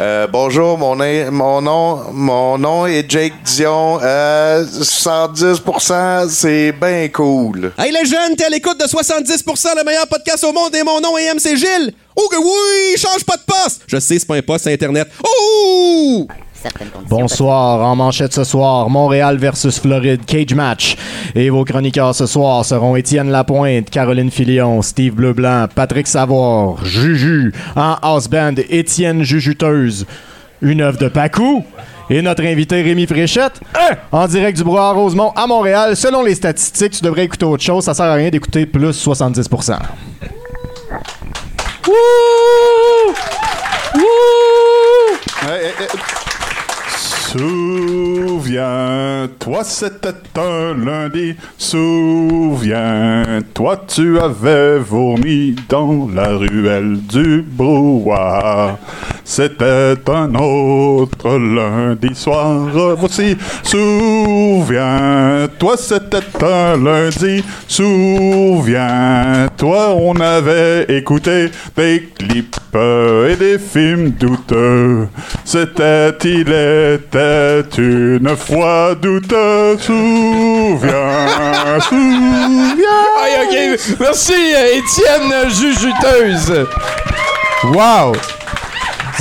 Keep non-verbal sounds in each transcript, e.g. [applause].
Euh, bonjour, mon, mon nom mon nom est Jake Dion. Euh, 110%, c'est bien cool. Hey les jeunes, t'es à l'écoute de 70% le meilleur podcast au monde et mon nom est MC Gilles. Oh que oui, change pas de poste. Je sais, c'est pas un poste, Internet. Oh! Bonsoir, en manchette ce soir, Montréal versus Floride, cage match. Et vos chroniqueurs ce soir seront Étienne Lapointe, Caroline Filion, Steve Bleu-Blanc, Patrick Savoir, Juju, en house band, Étienne Jujuteuse, une œuvre de Pacou. Et notre invité Rémi Fréchette, en direct du Brouhaha Rosemont à Montréal. Selon les statistiques, tu devrais écouter autre chose. Ça sert à rien d'écouter plus 70%. Souviens-toi, c'était un lundi. Souviens-toi, tu avais vomi dans la ruelle du brouhaha. C'était un autre lundi soir. Voici, souviens-toi, c'était un lundi. Souviens-toi, on avait écouté des clips et des films douteux. C'était, il était une fois douteux. Souviens, [laughs] souviens. Ok. Merci, euh, Étienne Jujuteuse. Wow.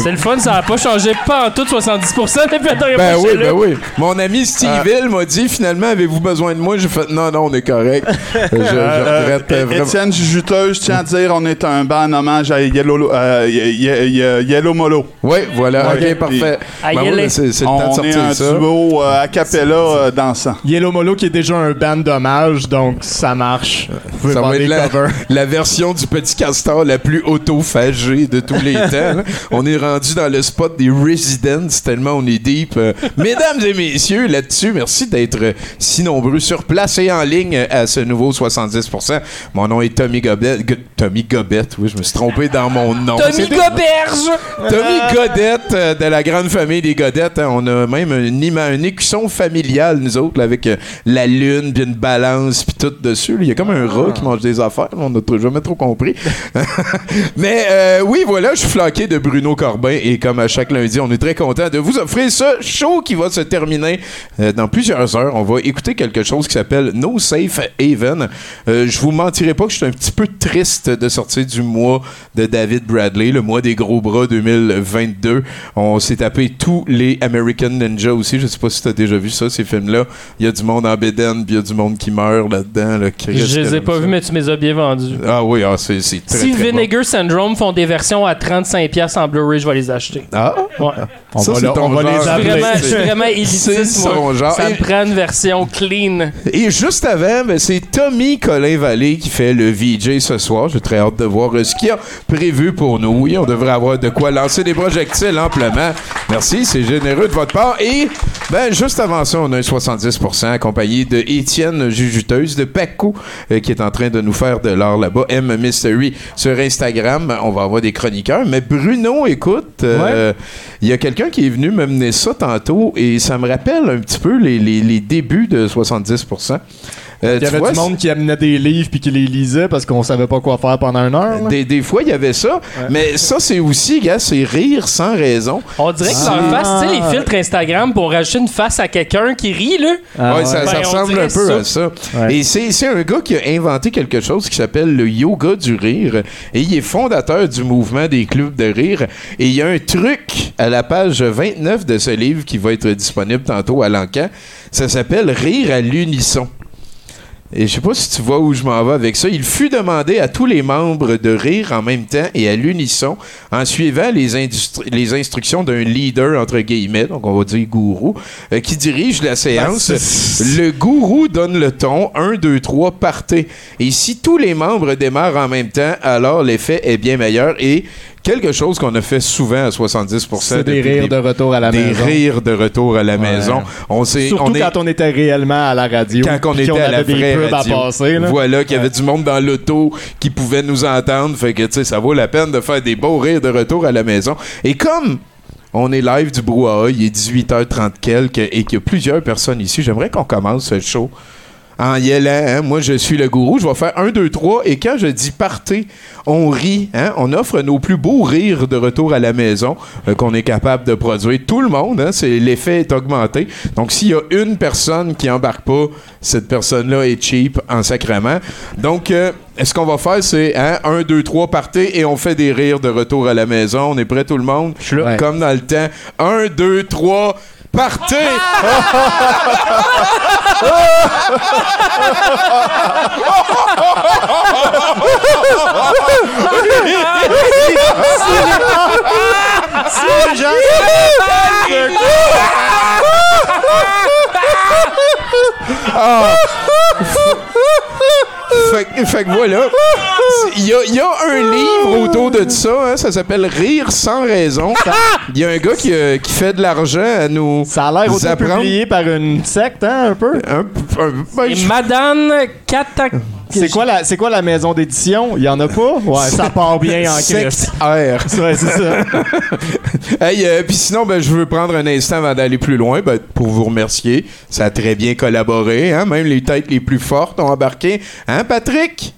C'est le fun, ça n'a pas changé pas en tout 70% depuis la dernière Ben oui, ben oui. Mon ami Steve Ah. Hill m'a dit finalement, avez-vous besoin de moi? J'ai fait non, non, on est correct. [laughs] je, je Euh, regrette euh, vraiment. Étienne Jujuteuse, je tiens à dire, on est un band hommage à Yellow, euh, Ye- Ye- Ye- Yellow Molo. Oui, voilà, Ok. parfait. Ah, Ben oui, c'est le temps de On est sortir un ça. duo euh, a cappella euh, dansant. Yellow Molo qui est déjà un band d'hommage, donc ça marche. Vous Ça va être des la, [laughs] la version du petit castor la plus autophagée de tous les [laughs] temps. On est rendu dans le spot des Residents tellement on est deep. Euh, [laughs] mesdames et messieurs, là-dessus, merci d'être euh, si nombreux sur place et en ligne euh, à ce nouveau 70%. Mon nom est Tommy Gobet. Go- Tommy Gobet, oui, je me suis trompé dans mon nom. Tommy Goberge! Tommy Godette de la grande famille des Godettes. hein. On a même un, un écusson familial, nous autres, là, avec la lune, puis une balance, puis tout dessus. Il y a comme un rat qui mange des affaires. On n'a jamais trop compris. [laughs] Mais oui, voilà, je suis flanqué de Bruno Corbin et comme à chaque lundi, on est très content de vous offrir ce show qui va se terminer euh, dans plusieurs heures. On va écouter quelque chose qui s'appelle No Safe Haven. Euh, je vous mentirai pas que je suis un petit peu triste de sortir du mois de David Bradley, le mois des gros bras 2022. On s'est tapé tous les American Ninja aussi. Je sais pas si tu as déjà vu ça, ces films-là. Il y a du monde en bédaine, puis il y a du monde qui meurt là-dedans. là. Je les ai pas vus, mais tu me les as bien vendus. Ah oui, ah, c'est très, Si très bon. Vinegar Syndrome font des versions à 35$ en Blu-ray, vais les acheter. Ah, Ouais. On Ça, va, c'est le- ton on va genre. les Je suis appeler. vraiment, je suis vraiment élitiste, son moi. genre. Ça me prend une version clean. Et juste avant, ben, c'est Tommy Colin Vallée qui fait le VJ ce soir. J'ai très hâte de voir euh, ce qu'il y a prévu pour nous. Oui, on devrait avoir de quoi lancer des projectiles amplement. Merci, c'est généreux de votre part. Et ben, juste avant ça, on a un 70% accompagné de Étienne Jujuteuse de Pacou euh, qui est en train de nous faire de l'art là-bas. M Mystery sur Instagram. On va avoir des chroniqueurs. Mais Bruno, écoute, euh, il y a quelqu'un qui est venu me mener ça tantôt et ça me rappelle un petit peu les, les- les débuts de 70%. Euh, Il y avait vois, du monde qui amenait des livres puis qui les lisait parce qu'on savait pas quoi faire pendant une heure. Des, des fois, il y avait ça. Mais ça, c'est aussi, gars, c'est rire sans raison. On dirait que leur face, tu sais, les filtres Instagram pour rajouter une face à quelqu'un qui rit, là. Ah, ouais, ouais. ça, ça Ben, ressemble un peu ça. à ça. Ouais. Et c'est c'est un gars qui a inventé quelque chose qui s'appelle le yoga du rire. Et il est fondateur du mouvement des clubs de rire. Et il y a un truc à la page 29 de ce livre qui va être disponible tantôt à l'encan. Ça s'appelle Rire à l'unisson. Et je sais pas si tu vois où je m'en vais avec ça. Il fut demandé à tous les membres de rire en même temps et à l'unisson en suivant les, instructions d'un leader, entre guillemets, donc on va dire gourou, euh, qui dirige la séance. le gourou donne le ton 1, 2, 3, partez. Et si tous les membres démarrent en même temps, alors l'effet est bien meilleur. Et quelque chose qu'on a fait souvent à 70 C'est des rires de retour à la des maison. rires de retour à la maison. On Surtout on est, quand on était réellement à la radio. quand on était qu'on à la vraie des radio. passer. Voilà, qu'il y avait du monde dans l'auto qui pouvait nous entendre. Fait que, tu sais, ça vaut la peine de faire des beaux rires de retour à la maison. Et comme on est live du brouhaha, il est 18h30 quelques et qu'il y a plusieurs personnes ici, j'aimerais qu'on commence ce show en y allant. hein. Moi, je suis le gourou. Je vais faire 1, 2, 3. Et quand je dis partez, on rit. hein. On offre nos plus beaux rires de retour à la maison euh, qu'on est capable de produire. Tout le monde, hein, c'est l'effet est augmenté. Donc, s'il y a une personne qui embarque pas, cette personne-là est cheap en sacrement. Donc, euh, ce qu'on va faire, c'est hein, 1, 2, 3, partez et on fait des rires de retour à la maison. On est prêt, tout le monde? là. Comme dans le temps. 1, 2, 3, partez! [laughs] fait, que- fait que voilà. Il y a, y a un livre autour de ça, hein, ça s'appelle Rire sans raison. Il y a un gars qui, euh, qui fait de l'argent à nous. Ça a l'air auto-publié par une secte, hein, un peu? Un, un- ben, Madame Katak. C'est quoi, la, c'est quoi la maison d'édition? Il y en a pas? Ouais, ça part bien en Christ. R. [laughs] Ouais, c'est ça. [laughs] Hey, euh, puis sinon, ben, je veux prendre un instant avant d'aller plus loin ben, pour vous remercier. Ça a très bien collaboré. Hein? Même les têtes les plus fortes ont embarqué. Hein, Patrick?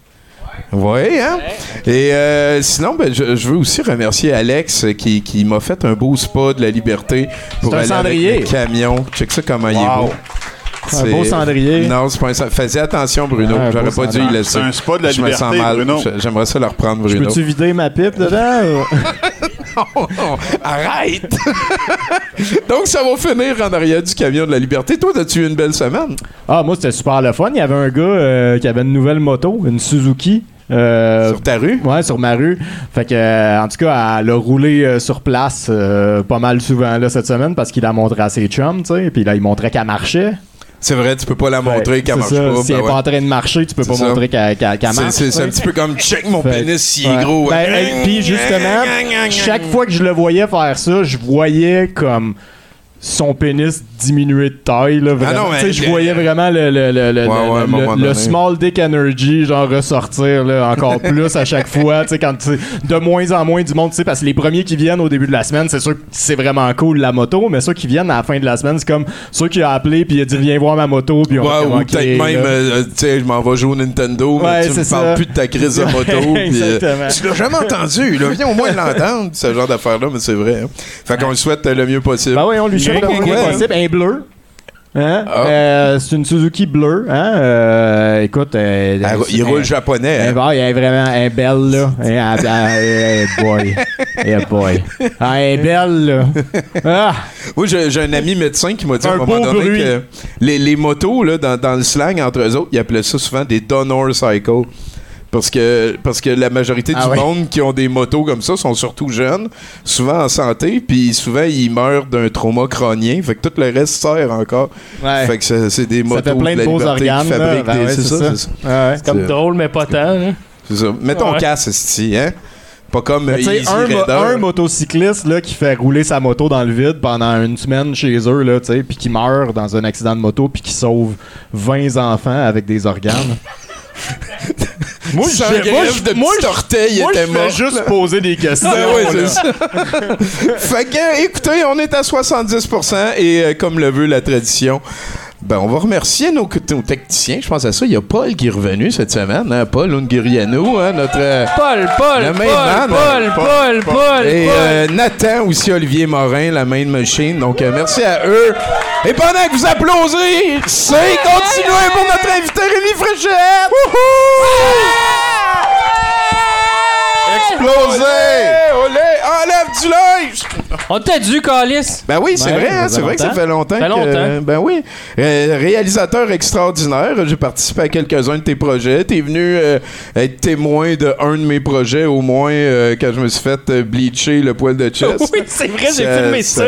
Oui, hein? Et euh, sinon, ben, je, je veux aussi remercier Alex euh, qui, qui m'a fait un beau spa de la liberté pour C'est un aller avec le camion. Check ça comment il est beau. Un beau cendrier. Non, c'est pas un cendrier. Faisais attention, Bruno. Un J'aurais pas dû y laisser. C'est un spa de la Je me sens mal. J'aimerais ça le reprendre, Bruno. peux-tu vider ma pipe dedans? ou- [laughs] Arrête! [laughs] Donc, ça va finir en arrière du camion de la liberté. Toi, as-tu eu une belle semaine? Ah, moi, c'était super le fun. Il y avait un gars euh, qui avait une nouvelle moto, une Suzuki. euh, Sur ta rue? Ouais, sur ma rue. Fait que, euh, en tout cas, elle a roulé euh, sur place euh, pas mal souvent là cette semaine parce qu'il a montré à ses chums, tu sais. Puis là, il montrait qu'elle marchait. C'est vrai, tu peux pas la montrer Ouais, qu'elle marche ça. pas. Si ben elle est ouais. pas en train de marcher, tu peux pas ça. montrer qu'elle qu'elle C'est- marche. C'est c'est un petit peu comme check mon Fait- pénis s'il est Ouais. gros. Ben, hey, puis justement, chaque fois que je le voyais faire ça, je voyais comme son pénis diminuer de taille. Là, vraiment. Ah non, je voyais vraiment le, le, le, le, Ouais, ouais, le- small dick energy genre ressortir là, encore [laughs] plus à chaque fois. Tu sais, quand de moins en moins du monde, tu sais, parce que les premiers qui viennent au début de la semaine, c'est sûr que c'est vraiment cool la moto, mais ceux qui viennent à la fin de la semaine, c'est comme ceux qui ont appelé puis il a dit viens voir ma moto puis on Ouais, va ou peut-être même, euh, tu sais, je m'en vais jouer au Nintendo, Ouais, mais tu me parles plus de ta crise de [laughs] moto. Puis, euh, exactement. tu l'as jamais entendu, là. Viens au moins l'entendre, ce genre d'affaire-là, mais c'est vrai. hein. Fait qu'on le souhaite le mieux possible. Ben oui, on lui souhaite le moins hein? possible. Un bleu. Hein? Ah. Euh, c'est une Suzuki bleue. Hein? Euh, écoute, euh, Elle- il roule elle- japonais. elle, hein? va, elle est vraiment elle est belle, là. Elle, elle- elle- elle- boy. Elle, boy. Ah, elle est belle, là. Ah! Moi, j'ai un ami médecin qui m'a dit à un Un moment donné bruit. que les, les motos, là, dans, dans le slang entre eux autres, ils appelaient ça souvent des donor cycles. Parce que, parce que la majorité Ah du ouais. monde qui ont des motos comme ça sont surtout jeunes, souvent en santé, puis souvent ils meurent d'un trauma crânien. Fait que tout le reste sert encore. Ouais. Fait que c'est des motos ça fait plein de de beaux liberté organes. qui là. fabriquent Ben des- ouais, c'est ça, c'est ça. Ouais. Comme drôle, mais pas tant. hein. C'est ça. Mets ton Ouais. casque, esti, hein? Pas comme euh, un, mo- un motocycliste là, qui fait rouler sa moto dans le vide pendant une semaine chez eux, là, puis qui meurt dans un accident de moto, puis qui sauve 20 enfants avec des organes. [laughs] moi, je- moi, greffe je- de moi, petit orteil, il moi, était je mort. fais juste poser des questions. Ben c'est ça. [laughs] fait que, écoutez, on est à 70% et euh, comme le veut la tradition, ben, on va remercier nos, nos techniciens. Je pense à ça. Il y a Paul qui est revenu cette semaine. Hein? Paul Unguriano, hein, notre. euh, Paul, Paul, Le Paul, man, Paul, hein. Paul, Paul, et Paul. euh, Nathan aussi, Olivier Morin, la main machine. Donc, euh, merci à eux. Et pendant que vous applaudissez, c'est continuer pour notre invité Rémi Fréchette. Explosé! Olé! Enlève du linge! On t'a dû, Calis. Ben oui, c'est Ouais, vrai, hein, c'est vrai que ça longtemps. fait longtemps. Que- ben oui. Euh, réalisateur extraordinaire, j'ai participé à quelques-uns de tes projets. T'es venu euh, être témoin de un de mes projets, au moins, euh, quand je me suis fait euh, bleacher le poil de chest. [laughs] Oui, c'est vrai, j'ai filmé ça.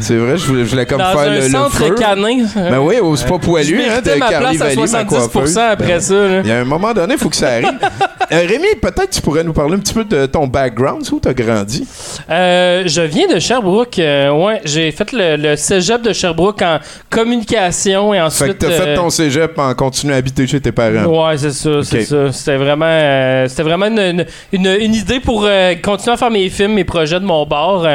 C'est vrai, je voulais, je voulais comme Dans faire un le, le centre feu. canin. Ben oui, au spa Je poilu, hein, de ma Carly place à Valley, ma 70% coiffeuse. après ça. Il y a un moment donné, il faut que ça arrive. [laughs] Euh, Rémi, peut-être tu pourrais nous parler un petit peu de ton background, où tu as grandi? Euh, je viens de Sherbrooke. euh, ouais, j'ai fait le, le cégep de Sherbrooke en communication et Fait ensuite. que t'as fait euh, ton cégep en continuant à habiter chez tes parents. Ouais, c'est ça, c'est ça. C'était vraiment, euh, c'était vraiment une, une- une- une idée pour euh, continuer à faire mes films, mes projets de mon bord.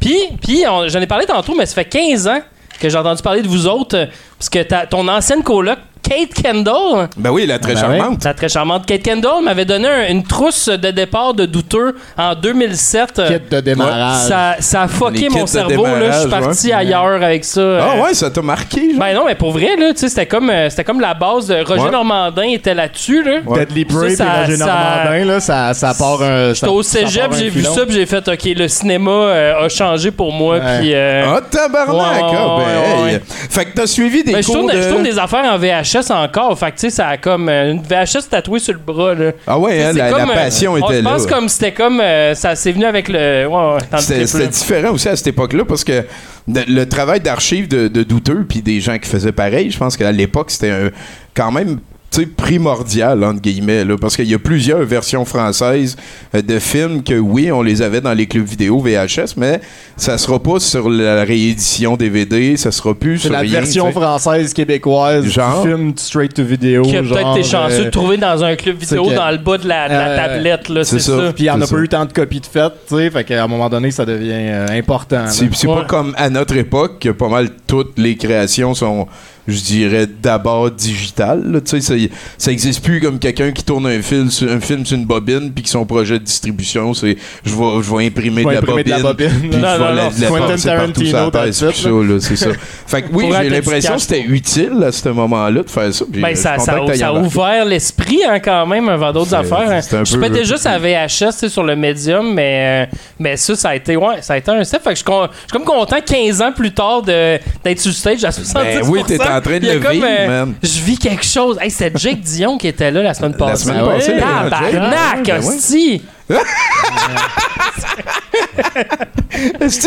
Puis, puis j'en ai parlé tantôt, mais ça fait 15 ans que j'ai entendu parler de vous autres, parce que ta- ton ancienne coloc, Kate Kendall, Ben oui, la très Ben charmante. la très charmante Kate Kendall, m'avait donné un- une trousse de départ de douteux en 2007. Euh, Kit de démarrage. Ça, ça a fucké mon cerveau, là. Je suis parti ouais. ailleurs avec ça. Ah Euh, ouais, ça t'a marqué, genre? Ben non, mais pour vrai, là, tu sais, c'était comme, euh, c'était comme la base de Roger Ouais. Normandin était là-dessus, là. Deadly Prey et Roger ça- Normandin, là, ça, ça part un. J'étais au cégep, j'ai vu ça, puis j'ai fait, OK, le cinéma euh, a changé pour moi, puis... euh, Ah, tabarnak! Ouais, ah, ben, ouais, hey. ouais. Fait que t'as suivi des ben, je, cours tourne, de... je tourne des affaires en VHS encore, fait que, tu sais, ça a comme... euh, une VHS tatouée sur le bras, là. Ah ouais, hein, la, comme, la euh, passion on- était Je là. pense comme c'était comme... euh, ça s'est venu avec le... Ouais, C'était différent aussi à cette époque-là parce que le travail d'archives de, de douteux puis des gens qui faisaient pareil, je pense qu'à l'époque, c'était quand même primordial, entre guillemets, là, parce qu'il y a plusieurs versions françaises euh, de films que, oui, on les avait dans les clubs vidéo VHS, mais ça sera pas sur la réédition DVD, ça sera plus C'est sur la rien, version française québécoise Genre? du film straight to video. Que peut-être t'es chanceux euh, de trouver dans un club vidéo dans le bas de la, de la Euh, tablette, là, c'est c'est ça. ça. Puis il n'y en a pas eu tant de copies de faites, tu sais, fait qu'à un moment donné, ça devient euh, important. C'est c'est Ouais. pas comme à notre époque que pas mal toutes les créations sont, je dirais, d'abord digitales. là. Tu sais, ça, ça existe plus comme quelqu'un qui tourne un film, sur, un film sur une bobine puis que son projet de distribution, c'est je vais, je vais imprimer, Je de, la imprimer de la bobine, bobine. puis [laughs] Non, je vais la, la passer partout sur la tête, ça, c'est ça. [laughs] Fait que oui, j'ai l'impression que c'était utile à ce moment-là de faire ça. puis, euh, Ben, je suis ça, a ouvert l'esprit hein, quand même avant d'autres affaires. hein. Je pétais juste à VHS sur le médium, mais, euh, mais ça, ça a été, ouais, ça a été un step. Fait que je, suis comme content 15 ans plus tard de- d'être sur le stage à 70%. Ben oui, t'es en train de le comme, vivre, euh, man. Je vis quelque chose. Hey, c'était Jake Dion qui était là la semaine La passée. semaine Ah ouais? passée, là, Jake. Tabarnak, Ben ouais. hostie! [laughs]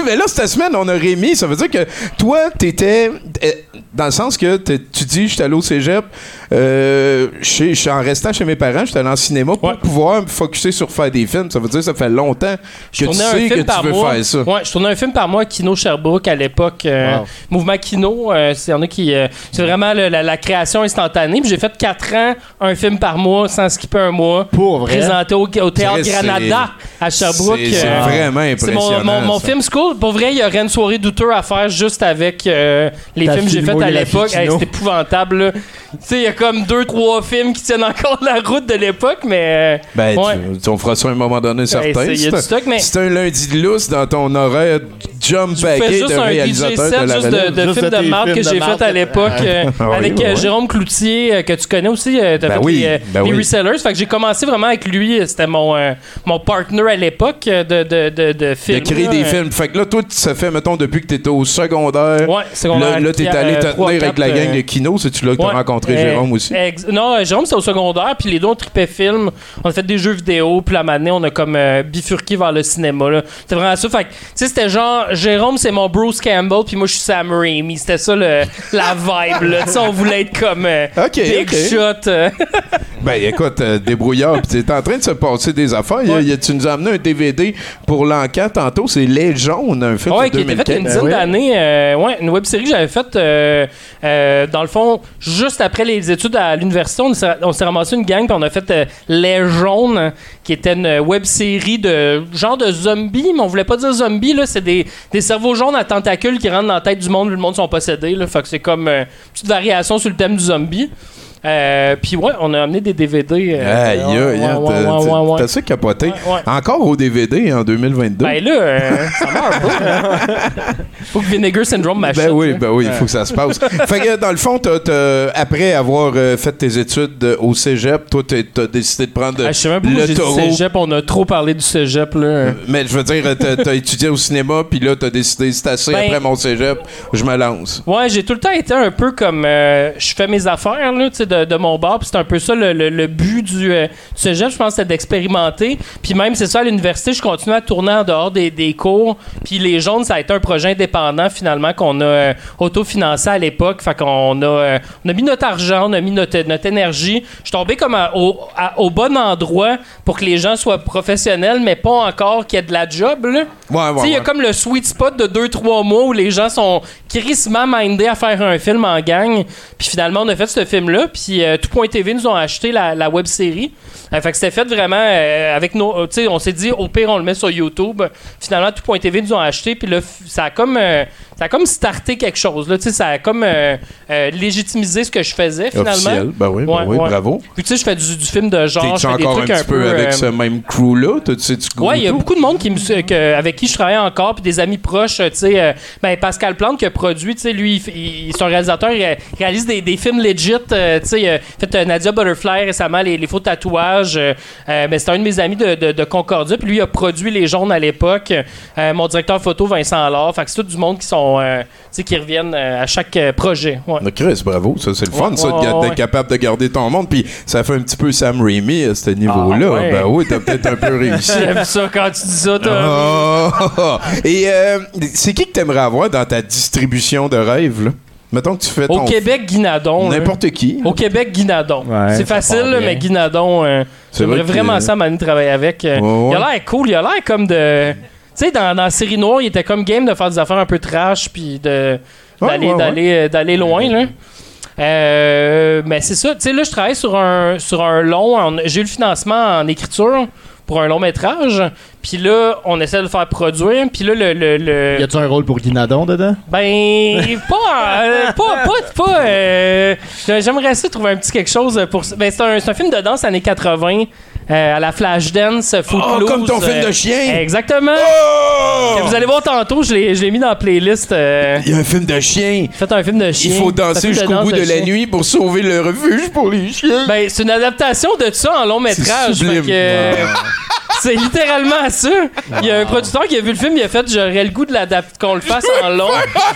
Mais là, cette semaine, on a Rémi. Ça veut dire que toi, t'étais. euh, Dans le sens que t'es- tu dis, j'étais allé au cégep, euh, chez- chez- en restant chez mes parents, j'étais allé en cinéma pour Ouais. pouvoir me focusser sur faire des films. Ça veut dire que ça fait longtemps que Je tu tournais un sais film que par tu veux mois. faire ça. Ouais, je tournais un film par mois à Kino Sherbrooke à l'époque. euh, Wow. Mouvement Kino, euh, c'est y en a qui. euh, c'est vraiment le- la, la création instantanée. Puis j'ai fait 4 ans, un film par mois, sans skipper un mois. Pour vrai? Présenté au, au Théâtre Granada à Sherbrooke. C'est euh, vraiment c'est impressionnant. mon, mon, mon film school. Pour vrai, il y aurait une soirée douteux à faire juste avec euh, les Ta films que j'ai fait à l'époque. Hey, c'est épouvantable. Tu sais, il y a comme deux, trois films qui tiennent encore la route de l'époque, mais. euh, Ben, ouais. tu- on fera ça à un moment donné certain. c'est- il y a C'est du stock, mais- un- C'est un lundi de lousse dans ton horaire jump paquet juste de réalisateur set de la juste de, de Juste films de de marque que films j'ai fait à l'époque euh, [laughs] Ah oui, avec ouais, euh. Jérôme Cloutier euh, que tu connais aussi euh, t'as Ben fait oui, les, euh, ben les oui. resellers fait que j'ai commencé vraiment avec lui c'était mon euh, mon partner à l'époque de de de, de De films créer là. des films. Fait que là, toi, ça fait, mettons, depuis que t'étais au secondaire. ouais secondaire Là, là t'es allé te tenir avec la gang de Kino. C'est-tu là que t'as rencontré Euh, Jérôme aussi? ex- non, euh, Jérôme, c'était au secondaire, puis les deux, on tripait film. On a fait des jeux vidéo, puis la manée, on a comme euh, bifurqué vers le cinéma. là. C'était vraiment ça. Fait que, tu sais, c'était genre, Jérôme, c'est mon Bruce Campbell, puis moi, je suis Sam Raimi. C'était ça, le, la vibe, là. Tu sais, on voulait être comme euh, Big. Shot. [laughs] Ben écoute, euh, débrouillard, pis t'es en train de se passer des affaires. Il y a- Ouais. il y a- tu nous as amené un DVD pour l'encan tantôt, c'est Les Jaunes, un film Ouais, de qui était fait il y a une 2015. dizaine ouais. d'années. euh, ouais, une web série que j'avais faite, euh, euh, dans le fond, juste après les études à l'université. On s'est on s'est ramassé une gang, puis on a fait euh, Les Jaunes, qui était une web série de genre de zombies, mais on voulait pas dire zombies, là. C'est des, des cerveaux jaunes à tentacules qui rentrent dans la tête du monde, le monde sont possédés, là. Fait que c'est comme euh, une petite variation sur le thème du zombie. Euh, puis ouais, on a amené des DVD. euh, Aïe, aïe, ouais, t'as- ça capoté. Ouais, ouais. Encore au DVD en 2022. Ben là, euh, ça meurt pas. [laughs] Faut que Vinegar Syndrome m'achète. Ben oui, ben oui, il faut que ça se passe. [laughs] fait que dans le fond, après avoir fait tes études au cégep, toi, t'as décidé de prendre Ah, je sais même pas le j'ai dit taureau. cégep. On a trop parlé du cégep, là. Mais je veux dire, t'as t'as étudié au cinéma, puis là, t'as décidé, c'est assez Ben- après mon cégep, je me lance. Ouais, j'ai tout le temps été un peu comme. euh, je fais mes affaires, là. Tu sais, de, de mon bar. Puis c'est un peu ça le, le- le but du, euh, du cégep, je pense, c'était d'expérimenter. Puis même, c'est ça, à l'université, je continue à tourner en dehors des, des cours. Puis Les Jaunes, ça a été un projet indépendant, finalement, qu'on a euh, autofinancé à l'époque. Fait qu'on a, euh, on a mis notre argent, on a mis notre, notre énergie. Je suis tombé comme à- au, à- au bon endroit pour que les gens soient professionnels, mais pas encore qu'il y ait de la job, là. Ouais, Tu sais, ouais, il y a ouais. comme le sweet spot de 2-3 mois où les gens sont crissement mindés à faire un film en gang. Puis finalement, on a fait ce film-là. Puis euh, Tout.tv nous ont acheté la, la web série. Euh, fait que c'était fait vraiment euh, avec nos. euh, Tu sais, on s'est dit, au pire, on le met sur YouTube. Finalement, Tout.tv nous ont acheté. Puis là, ça a comme. Ça a comme starté quelque chose. Là, ça a comme euh, euh, légitimisé ce que je faisais finalement. Officiel. Ben oui, ben Ouais, oui, ouais. bravo. Puis tu sais, je fais du, du film de genre. T'es-tu fais des encore un trucs petit peu avec euh, ce même crew-là? Tu sais, tu Ouais, il y a beaucoup de monde qui me, que- avec qui je travaille encore, puis des amis proches, tu sais. euh, ben, Pascal Plante qui a produit, tu sais, lui, il, un réalisateur, il, réalise des, des films legit, tu sais. Il a fait Nadia Butterfly récemment, les, les faux tatouages. mais c'est un de mes amis de, de, de Concordia, puis lui, il a produit Les Jaunes à l'époque. Mon directeur photo, Vincent Allard. Fait que c'est tout du monde qui sont, euh, tu sais, qui reviennent euh, à chaque euh, projet. Ouais. Mais Chris, bravo, ça c'est le fun, Ouais, ça, d'être ouais. capable de garder ton monde. Puis ça fait un petit peu Sam Raimi à ce niveau-là. Ah, ouais. Ben oui, t'as peut-être un peu réussi. [laughs] J'aime ça quand tu dis ça, toi. Oh! Et euh, c'est qui que t'aimerais avoir dans ta distribution de rêves, là? Mettons que tu fais ton... Au Québec, Guinadon. là. N'importe qui. Au Québec, Guinadon. Ouais, c'est facile, là, mais Guinadon, euh, C'est j'aimerais vrai que- vraiment ça, Manu, travailler avec. Euh, Ouais, ouais. Il a l'air cool, il a l'air comme de. Tu sais, dans, dans série noire, il était comme game de faire des affaires un peu trash, puis de Ouais, d'aller ouais, ouais. d'aller euh, d'aller loin, là. Euh, mais c'est ça. Tu sais, là, je travaille sur un, sur un long. en- J'ai eu le financement en écriture pour un long métrage. Puis là, on essaie de le faire produire. Puis là, le- le- le, Y a-tu un rôle pour Guinadon dedans? ben, pas, euh, pas, pas, pas, euh, j'aimerais ça trouver un petit quelque chose pour ça. Ben, c'est un, c'est un film de danse années 80, euh, à la Flashdance, Footloose. Oh, comme ton film de euh, chien! Exactement. Oh! Que vous allez voir tantôt, je l'ai je l'ai mis dans la playlist. euh, Il y a un film de chien. Faites un film de chien. Il faut danser jusqu'au danse bout de la chien. nuit pour sauver le refuge pour les chiens. Ben, c'est une adaptation de ça en long métrage. C'est que, [laughs] C'est littéralement ça. Il y a un producteur qui a vu le film, il a fait j'aurais le goût de l'adapter, qu'on le fasse en long.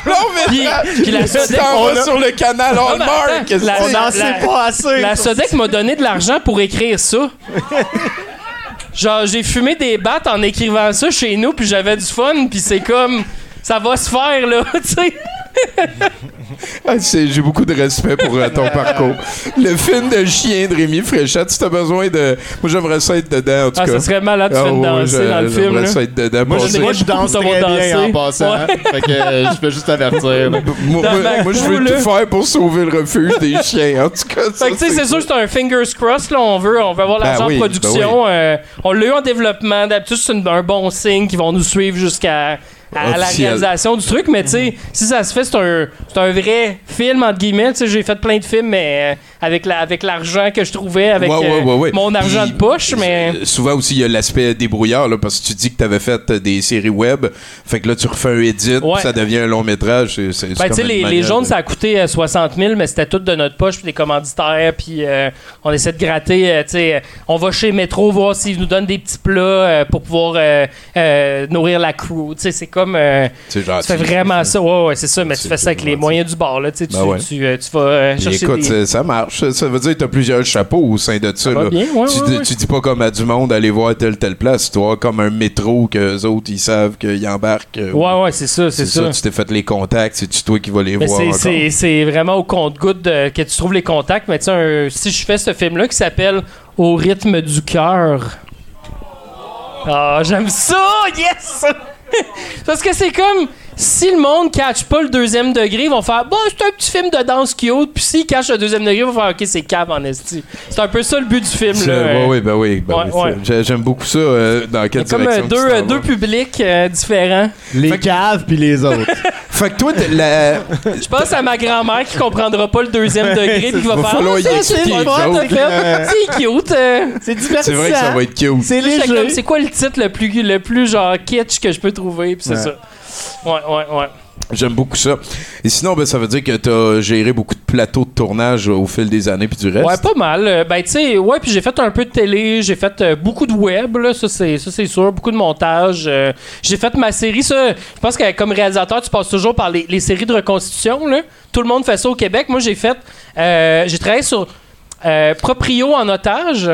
[laughs] Puis, puis la Sodec, on on va a- sur le canal Hallmark. attends, la- On n'en la- sait pas assez! La Sodec m'a donné de l'argent pour écrire ça. [laughs] [laughs] Genre, j'ai fumé des battes en écrivant ça chez nous, puis j'avais du fun, puis c'est comme. Ça va se faire, là, [laughs] tu sais. [laughs] Ah, J'ai beaucoup de respect pour euh, ton parcours. Le film de chien de Rémi Fréchette, si t'as besoin de. Moi, j'aimerais ça être dedans, en tout Ah, cas. ça serait malade, tu Ah, fais de ouais, danser dans le film, J'aimerais là. ça être dedans. Moi, je, moi, je danse très de bien danser. en passant. Fait que euh, je peux juste avertir. [laughs] moi, je veux tout faire pour sauver le refuge des chiens. En tout cas, Fait que, tu sais, c'est sûr, c'est un fingers crossed, là. On veut, on veut avoir Ben l'argent oui, en production. ben euh, on l'a eu en développement. D'habitude, c'est un bon signe qu'ils vont nous suivre jusqu'à à la réalisation du truc. Mais, tu sais, si ça se fait, c'est un, c'est un vrai film, entre guillemets. Tu sais, j'ai fait plein de films, mais euh, avec, la, avec l'argent que je trouvais, avec Ouais, ouais, euh, ouais, mon argent Puis, de poche. Mais. euh, Souvent aussi, il y a l'aspect débrouillard, là, parce que tu dis que tu avais fait euh, des séries web. Fait que là, tu refais un edit, ça devient un long métrage. C'est, Ben, les, les jaunes, ça a coûté euh, 60 000, mais c'était tout de notre poche, puis des commanditaires, puis euh, on essaie de gratter. euh, tu sais, euh, on va chez Métro voir s'ils nous donnent des petits plats euh, pour pouvoir euh, euh, nourrir la crew. Tu sais, c'est comme. euh, C'est genre, tu fais vraiment ça. Ouais, ouais, c'est ça, mais tu fais ça avec les moyens du bord. Là, tu, tu, Ben tu, euh, tu vas euh, chercher écoute, des. ça- ça marche. Ça veut dire que tu as plusieurs chapeaux au sein de ça. là. bien, ouais, tu, ouais, dis, ouais. tu dis pas comme à du monde aller voir telle telle place. Tu vois comme un métro que les autres ils savent qu'ils embarquent. euh, Ouais, ouais, c'est ça, c'est ça. Tu t'es fait les contacts. C'est toi qui vas les Mais voir c'est- vraiment au compte-goutte que tu trouves les contacts. Mais tu sais, si je fais ce film-là qui s'appelle Au rythme du cœur. Ah, j'aime ça! Yes! [laughs] Parce que c'est comme. Si le monde catch pas le deuxième degré, ils vont faire Bon, c'est un petit film de danse cute. Puis s'ils catchent le deuxième degré, ils vont faire Ok, c'est cave en esti. C'est un peu ça le but du film. Là. ouais, ouais, ben oui. ben Ouais, oui, ouais. c'est- j'ai- J'aime beaucoup ça. euh, dans quelle comme direction euh, tu deux, t'en euh, vas. deux publics euh, différents. Les caves puis les autres. [laughs] Fait que toi, t'es la... Je pense à ma grand-mère qui comprendra pas le deuxième degré puis qui va Va faire falloir Ah, y ça, expliquer c'est les fun, jokes. t'as fait. C'est cute. euh. C'est divertissant. c'est vrai que ça va être cute. C'est J'étais comme, léger. C'est quoi le titre le plus, le plus genre kitsch que je peux trouver? Puis c'est Ouais. ça. Ouais, ouais, ouais. J'aime beaucoup ça. Et sinon, ben, ça veut dire que t'as géré beaucoup de plateaux de tournage au fil des années puis du reste? Ouais, pas mal. Euh, Ben, tu sais, ouais, puis j'ai fait un peu de télé, j'ai fait euh, beaucoup de web, là, ça c'est ça, c'est sûr, beaucoup de montage. euh, j'ai fait ma série, ça. Je pense que comme réalisateur, tu passes toujours par les, les séries de reconstitution, là. Tout le monde fait ça au Québec. Moi, j'ai fait. euh, j'ai travaillé sur proprio en otage,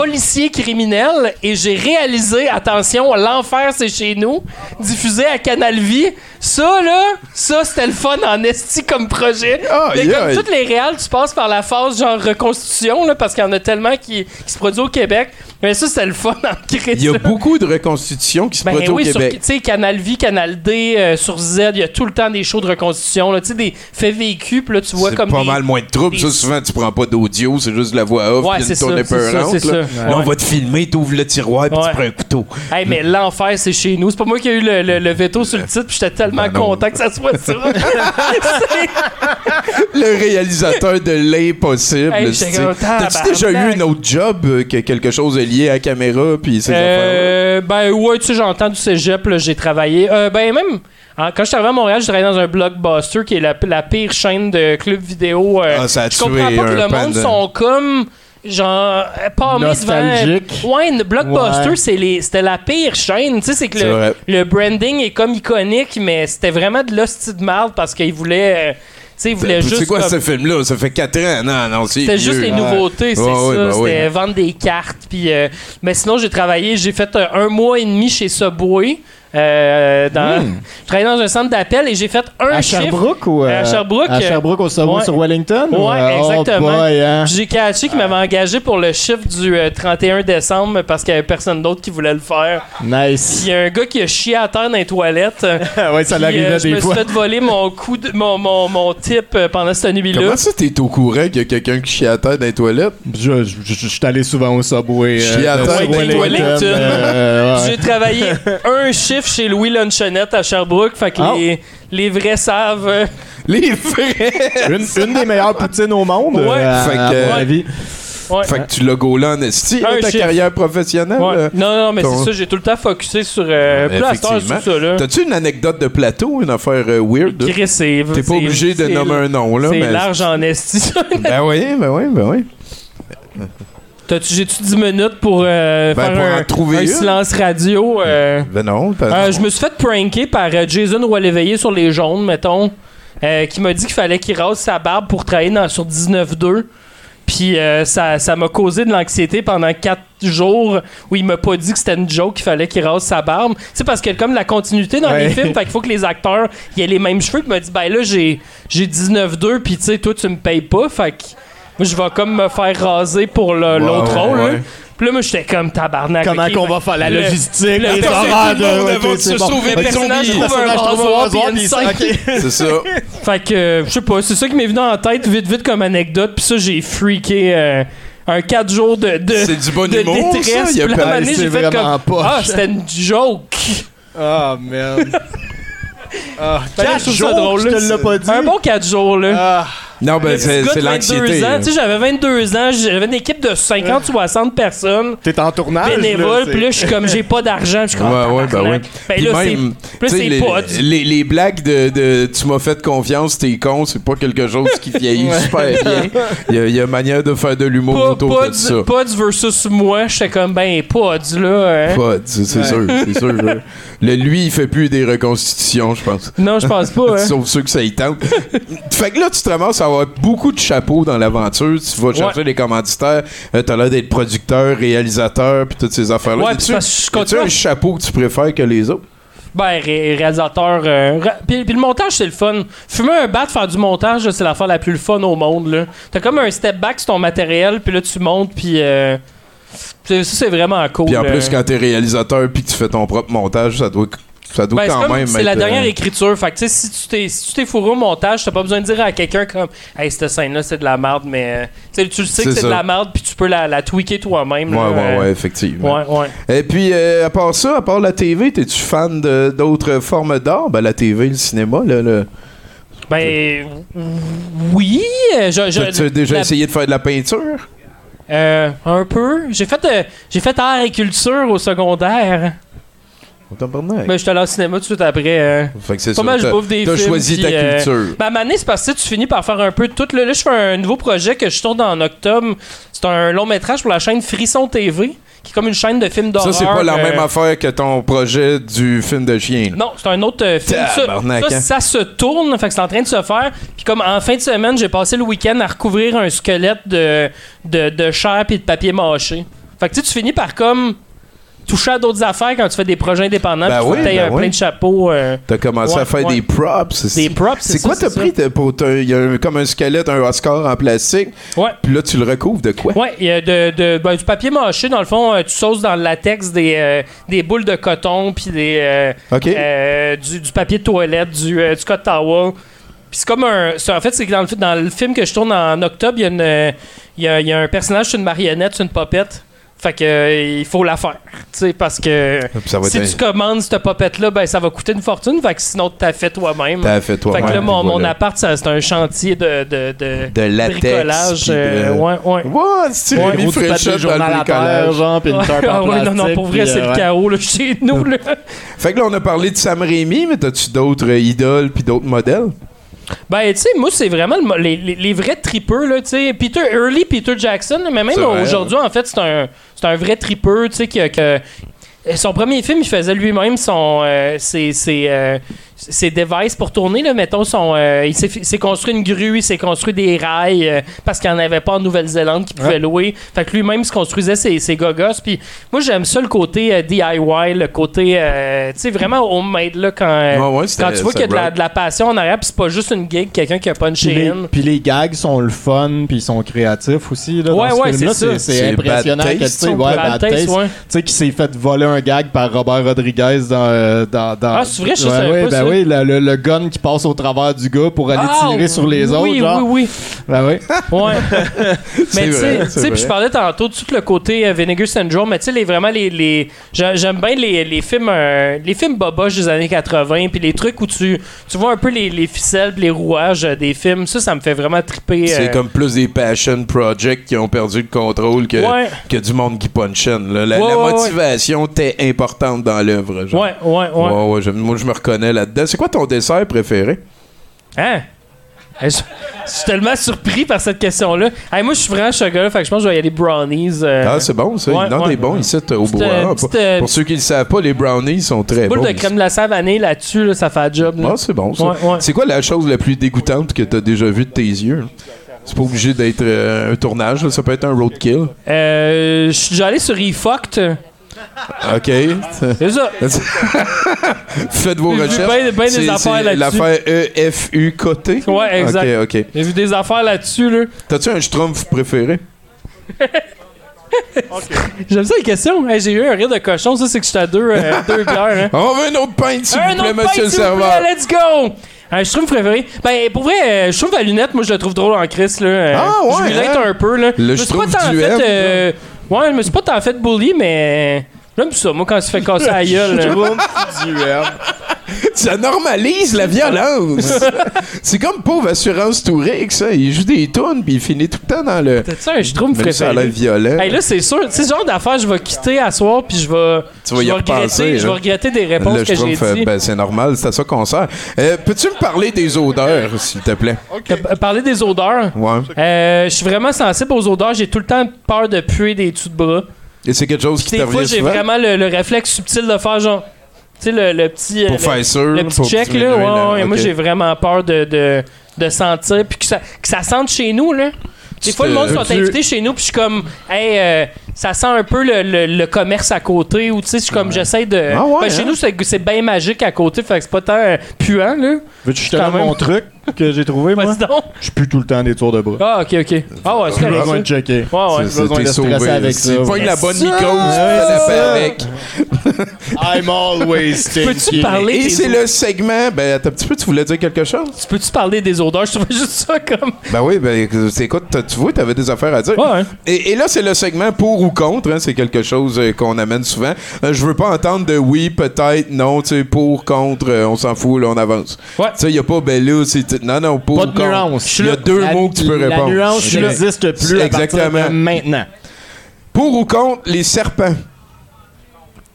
policier criminel, et j'ai réalisé, attention, l'enfer c'est chez nous, diffusé à Canal Vie. Ça, là, ça, c'était le fun en esti comme projet. Ah, Mais yeah. comme toutes les réals, tu passes par la phase genre reconstitution, là, parce qu'il y en a tellement qui, qui se produisent au Québec. Mais ça, c'était le fun en crise. Il y a là. beaucoup de reconstitutions qui se Ben produisent oui, au Québec. tu sais, Canal Vie, Canal D, euh, sur Z, il y a tout le temps des shows de reconstitution, tu sais, des faits vécus, puis là, tu vois comme pas des- mal moins de troubles. des- Ça, souvent, tu prends pas d'audio, c'est juste de la voix off. Ouais, puis c'est une tournée peurante, c'est ça. Là, on va te filmer, t'ouvres le tiroir, puis tu prends un couteau. Hey, mais l'enfer, c'est chez nous. C'est pas moi qui ai eu le, le- le veto sur le titre, puis j'étais tellement Ben content que ça soit ça. [laughs] Le réalisateur de l'impossible. Hey, T'as-tu déjà eu un autre job euh, que quelque chose de lié à la caméra puis ces Euh, ben ouais, tu sais, j'entends du cégep, là, j'ai travaillé. Euh, ben même, quand je suis arrivé à Montréal, j'ai travaillé dans un blockbuster qui est la, la pire chaîne de clubs vidéo. euh, Ah, ça a je tué comprends pas que le monde de- sont comme genre pas Nostalgique. Ouais, blockbuster, Ouais. c'est les c'était la pire chaîne, tu sais c'est que le, le branding est comme iconique mais c'était vraiment de l'hostie de merde parce qu'ils voulaient euh, tu sais ils voulaient C'est juste quoi comme- ce film-là? Ça fait 4 ans. Non, non, c'est c'était juste les nouveautés, c'est ça. bah C'était oui. vendre des cartes. Puis, euh, mais sinon, j'ai travaillé, j'ai fait euh, un mois et demi chez Subway. Euh, dans, Je travaillais dans un centre d'appel et j'ai fait un À chiffre. Sherbrooke ou euh, À Sherbrooke, À euh, Sherbrooke au Subway ouais. sur Wellington? ou, Ouais, euh, oh exactement. boy, hein? J'ai catché qu'il m'avait engagé pour le chiffre du euh, 31 décembre parce qu'il n'y avait personne d'autre qui voulait le faire. Nice. il y a un gars qui a chié à terre dans les toilettes. [laughs] ouais, ça l'arrivait euh, je des me fois. suis fait voler mon, coup de, mon, mon, mon tip euh, pendant cette nuit-là. Comment ça, t'es au courant qu'il y a quelqu'un qui chie à terre dans les toilettes? Je, je, je- je suis allé souvent au Subway. Chier à terre. Wellington, euh, ouais. J'ai travaillé un chiffre chez Louis Lunchonette à Sherbrooke, fait que les, les vrais savent. euh, [laughs] Les vrais! Une, une des meilleures poutines au monde. Ouais. euh, Fait à que- mon avis. ouais. Fait que tu l'as gaulé en esti, là, ta chiffre. carrière professionnelle. Ouais. là. Non, non, mais ton- c'est ça, j'ai tout le temps focusé sur. Euh, Effectivement. sur ça, là. T'as-tu une anecdote de plateau, une affaire euh, weird? Chris, T'es pas obligé de nommer un nom, là. C'est mais- large en esti. ça. Ben oui, ben oui, ben oui. T'as-tu- J'ai-tu 10 minutes pour euh, Ben, faire pour en un, trouver un une. silence radio? euh? Ben non. ben Euh, non. je me suis fait pranker par Jason Roy-Léveillé sur les jaunes, mettons, qui m'a dit qu'il fallait qu'il rase sa barbe pour travailler dans, sur 19-2. Puis ça ça m'a causé de l'anxiété pendant 4 jours où il m'a pas dit que c'était une joke qu'il fallait qu'il rase sa barbe. C'est parce que comme la continuité dans les films, fait qu'il faut que les acteurs y aient les mêmes cheveux. Puis il m'a dit ben là j'ai j'ai 19-2 puis tu sais toi tu me payes pas, fait que moi je vais comme me faire raser pour le- l'autre ouais, rôle. ouais. là. Puis là moi j'étais comme tabarnak. Comment ok, qu'on fait- va faire la le- logistique, le les personnage horaires tout le monde de... se c'est bon. sauver Le avec personnage son trouve un personnage trouve un rasoir, rasoir, puis il y a une puis il- scène. C'est ça. Fait que, euh, je sais pas, c'est ça qui m'est venu en tête vite, vite comme anecdote. Puis ça, j'ai freaké euh, un 4 jours de, de, C'est du bon de humour, ça? détresse. Il y a Puis là, pas- à un moment donné, c'est j'ai fait vraiment comme, poche. Ah, c'était une joke. Ah, merde. [laughs] Ah, Ben, quatre je trouve ça jours, drôle, je là, te l'ai pas dit. Un bon 4 jours, là. Ah, Non, ben c'est petit gars c'est de 22 l'anxiété. tu sais, j'avais 22 ans, j'avais une équipe de 50-60 personnes T'es en tournage, bénévoles, là, puis là, je suis comme, j'ai pas d'argent, je suis comme, Ouais, ouais, ben ouais. Ben là, c'est. les, les, les blagues de, de tu m'as fait confiance, t'es con, c'est pas quelque chose qui vieillit [laughs] super bien. Il y, y a manière de faire de l'humour autour de ça. du versus moi, j'étais comme, ben, pas du là. hein. Pas, c'est c'est sûr, c'est sûr. Le, lui, il fait plus des reconstitutions, je pense. Non, je pense pas. hein. Sauf ceux que ça y tente. fait que là, tu te ramasses à avoir beaucoup de chapeaux dans l'aventure. Tu vas chercher les commanditaires. Euh, T'as l'air d'être producteur, réalisateur, puis toutes ces affaires-là. Ouais, continue à- un chapeau que tu préfères que les autres? Ben, ré- réalisateur. euh, puis, puis le montage, c'est le fun. Fumer un bat, faire du montage, c'est l'affaire la plus fun au monde. là. T'as comme un step back sur ton matériel, puis là, tu montes, puis. euh, ça, c'est vraiment cool. Puis en plus, euh. quand t'es réalisateur puis que tu fais ton propre montage, ça doit, ça doit Ben, c'est quand même c'est la dernière euh, écriture. Fait que, si tu t'es si tu fourré au montage, t'as pas besoin de dire à quelqu'un comme Hey, cette scène-là, c'est de la merde, mais euh, tu sais, le sais que C'est de la merde, puis tu peux la, la tweaker toi-même. Ouais, là, ouais, euh, ouais, effectivement. Ouais, ouais. Et puis, euh, à part ça, à part la TV, t'es-tu fan d'autres formes d'art? Ben, la TV, le cinéma, là. là. Ben, oui. je- je- Tu as déjà la- essayé de faire de la peinture? Euh, un peu. J'ai fait, j'ai fait art et culture au secondaire. Ben, j'étais allé au cinéma tout de suite après. euh. Fait que c'est Pas ça. mal, je bouffe des T'as films, choisi ta euh, culture. Ben, à un moment donné, c'est parce que tu finis par faire un peu de tout. Là, Là, je fais un nouveau projet que je tourne en octobre. C'est un long métrage pour la chaîne Frisson TV qui est comme une chaîne de films d'horreur. Ça, c'est pas la euh, même affaire que ton projet du film de chien. là. Non, c'est un autre euh, film. Ça, Tabarnak, ça, hein. ça se tourne, fait que c'est en train de se faire. Puis comme en fin de semaine, j'ai passé le week-end à recouvrir un squelette de, de, de chair puis de papier mâché. Fait que tu sais, tu finis par comme toucher à d'autres affaires quand tu fais des projets indépendants. Ben oui, t'aies ben un oui. plein de chapeaux. euh, T'as commencé Ouais, à faire ouais. des props. Des props, c'est C'est quoi t'as c'est pris de- pour. Il y a un- comme un squelette, un Oscar en plastique. Ouais. Puis là, tu le recouvres de quoi? Ouais, y a de, de- ben, du papier mâché, dans le fond, euh, tu sauces dans le latex des, euh, des boules de coton, puis des, euh, du, du papier de toilette, du, du cotton towel. Puis c'est comme un. c'est- en fait, c'est que dans le, dans le film que je tourne en octobre, il y, y a, y a un personnage sur une marionnette, sur une popette. Fait que euh, il faut la faire. Tu sais, parce que va si tu commandes cette popette-là, ben ça va coûter une fortune. Fait que sinon, tu t'as fait toi-même. T'as fait toi Fait que là, mon, mon voilà. appart, ça, c'est un chantier de, de, de, De latex, bricolage. euh, ouais, ouais. What? C'est Ouais, du papier journal le à terre, genre, puis une tarpe Ah [laughs] ouais, non, non, pour vrai, c'est euh, le ouais. chaos là, chez nous. Là. Fait que là, on a parlé de Sam Raimi, mais t'as-tu d'autres euh, idoles puis d'autres modèles? Ben, tu sais, moi, c'est vraiment le les, les, les vrais tripeux, là, tu sais. Peter, early Peter Jackson, mais même aujourd'hui, en fait, c'est un, c'est un vrai tripeux, tu sais, que, que- Son premier film, il faisait lui-même son, euh, ses, ses, euh, ses devices pour tourner, là, mettons, son, euh, il s'est construit une grue, il s'est construit des rails, euh, parce qu'il n'y en avait pas en Nouvelle-Zélande qu'il pouvait louer. Fait que lui-même se construisait ses, ses gogos. Puis moi, j'aime ça, le côté euh, DIY, le côté, euh, tu sais, vraiment homemade, là, quand, Ouais, ouais, c'était- quand tu vois qu'il y a de la, de la passion en arrière, puis c'est pas juste une gig, quelqu'un qui a Puis punché les, in. puis les gags sont le fun, puis ils sont créatifs aussi. Là, Ouais, dans ouais, c'est ça. C'est C'est impressionnant. Bad que, tu Taste, sais, ouais, Bad Taste, Taste. sais, qui s'est fait voler un gag par Robert Rodriguez dans. euh, dans, dans Ah, c'est vrai, je ouais, savais ouais, pas ben oui, le, le- le gun qui passe au travers du gars pour aller Ah, tirer sur les autres. oui, genre. Oui, Ben oui. oui, Ouais. [laughs] mais tu sais, puis je parlais tantôt de tout le côté euh, Vinegar Syndrome, mais tu sais, les, vraiment, les, les, j'a- j'aime bien les, les films euh, les films boboches des années 80, puis les trucs où tu, tu vois un peu les, les ficelles, les rouages euh, des films. Ça, ça me fait vraiment triper. C'est euh, comme plus des passion projects qui ont perdu le contrôle que, Ouais. que du monde qui punch in, là. La, Ouais, la ouais, ouais. motivation était importante dans l'œuvre. Ouais, ouais, ouais. Ouais, ouais, moi, je me reconnais là-dedans. C'est quoi ton dessert préféré? Hein? Je je suis tellement surpris par cette question-là. Hey, moi, je suis vraiment gars-là, fait que je pense que je vais y aller brownies. euh, Ah, c'est bon, ça. ouais, non, ouais. des bons ici t- au bois. euh, pour, euh, pour ceux qui ne le savent pas, les brownies sont très boule bons. de crème glacée vanille là-dessus, là, ça fait un job. là. Ah, c'est bon, ça. Ouais, ouais. C'est quoi la chose la plus dégoûtante que tu as déjà vue de tes yeux? là? C'est pas obligé d'être euh, un tournage, là. ça peut être un roadkill. Euh, je suis déjà allé sur eFucked. OK. [laughs] C'est ça. [laughs] Faites vos J'ai vu recherches. ben- ben des affaires là-dessus. L'affaire E E-F-U-K-T? Ouais, exact. OK, OK. J'ai vu des affaires là-dessus, là. T'as-tu un schtroumpf préféré? [laughs] J'aime ça les questions. Hey, j'ai eu un rire de cochon, ça, c'est que j'étais à deux, euh, deux bières. Hein. On veut un autre pinte, s'il vous plaît, monsieur le serveur. let's go! Un trouve préféré. Ben, pour vrai, euh, je trouve la lunette, moi, je la trouve drôle en Chris, là. Euh, Ah, ouais, Je lui hein? un peu, là. Le Je trouve du fait. Euh, Ouais, je me suis pas tant fait bully, mais. J'aime ça, moi, quand tu fais casser la gueule. [laughs] là. Ça normalise la violence. [laughs] c'est comme pauvre assurance Tourix, ça. Il joue des tunes, puis il finit tout le temps dans le. T'as-tu un je trouve Même ça préféré? violent. Hey, là, c'est sûr, c'est ce genre d'affaires, je vais quitter à soir, puis je vais. Tu vas y repenser, je vais regretter des réponses Le que j'ai schtroumpf, euh, dit. ben, c'est normal, c'est à ça qu'on sert. Euh, Peux-tu me parler des odeurs, s'il te plaît? Euh, Parler des odeurs? Ouais. Euh, je suis vraiment sensible aux odeurs. J'ai tout le temps peur de puer des dessous de bras. Et c'est quelque chose qui Des fois, j'ai vraiment le, le réflexe subtil de faire genre. Tu sais, le, le petit. euh, Pour le, faire sûr. le petit pour check, là. Ouais, ouais, Moi, ok. j'ai vraiment peur de, de, de sentir. Puis que ça, que ça sente chez nous, là. Des fois, le monde sont invités chez nous, puis je suis comme, hey, euh, ça sent un peu le, le- le commerce à côté, ou tu sais, je suis comme, j'essaie de. Ah ouais, Ben, chez hein? nous, c'est bien magique à côté, fait que c'est pas tant euh, puant, là. Veux-tu que je te donne mon truc? Que j'ai trouvé, moi? Vas-y donc. Je pue tout le temps des tours de bras. Ah, ok, ok. Ah, ouais, c'est J'ai correct, besoin ça. de checker. Ouais, ouais. C'est- besoin de stresser sauvé. avec ça. tu pognes la bonne mycose, c'est ça. avec. I'm always [laughs] Peux-tu stinky. parler Et des c'est le segment. Ben, attends un petit peu, tu voulais dire quelque chose? Tu peux-tu parler des odeurs? Je trouvais juste ça comme. Ben oui, ben c'est- écoute, t'as- tu vois, t'avais des affaires à dire. Ouais, hein. Et, et là, c'est le segment pour ou contre. hein, c'est quelque chose euh, qu'on amène souvent. Euh, je veux pas entendre de oui, peut-être, non, tu sais, pour, contre, euh, on s'en fout, là, on avance. Ouais. Tu sais, y a pas, ben là, c'est. Non, non, pour Pas de contre. nuance. Il y a deux La- mots que tu peux La répondre. nuance Ok. n'existe plus à partir Exactement. de maintenant. Pour ou contre les serpents.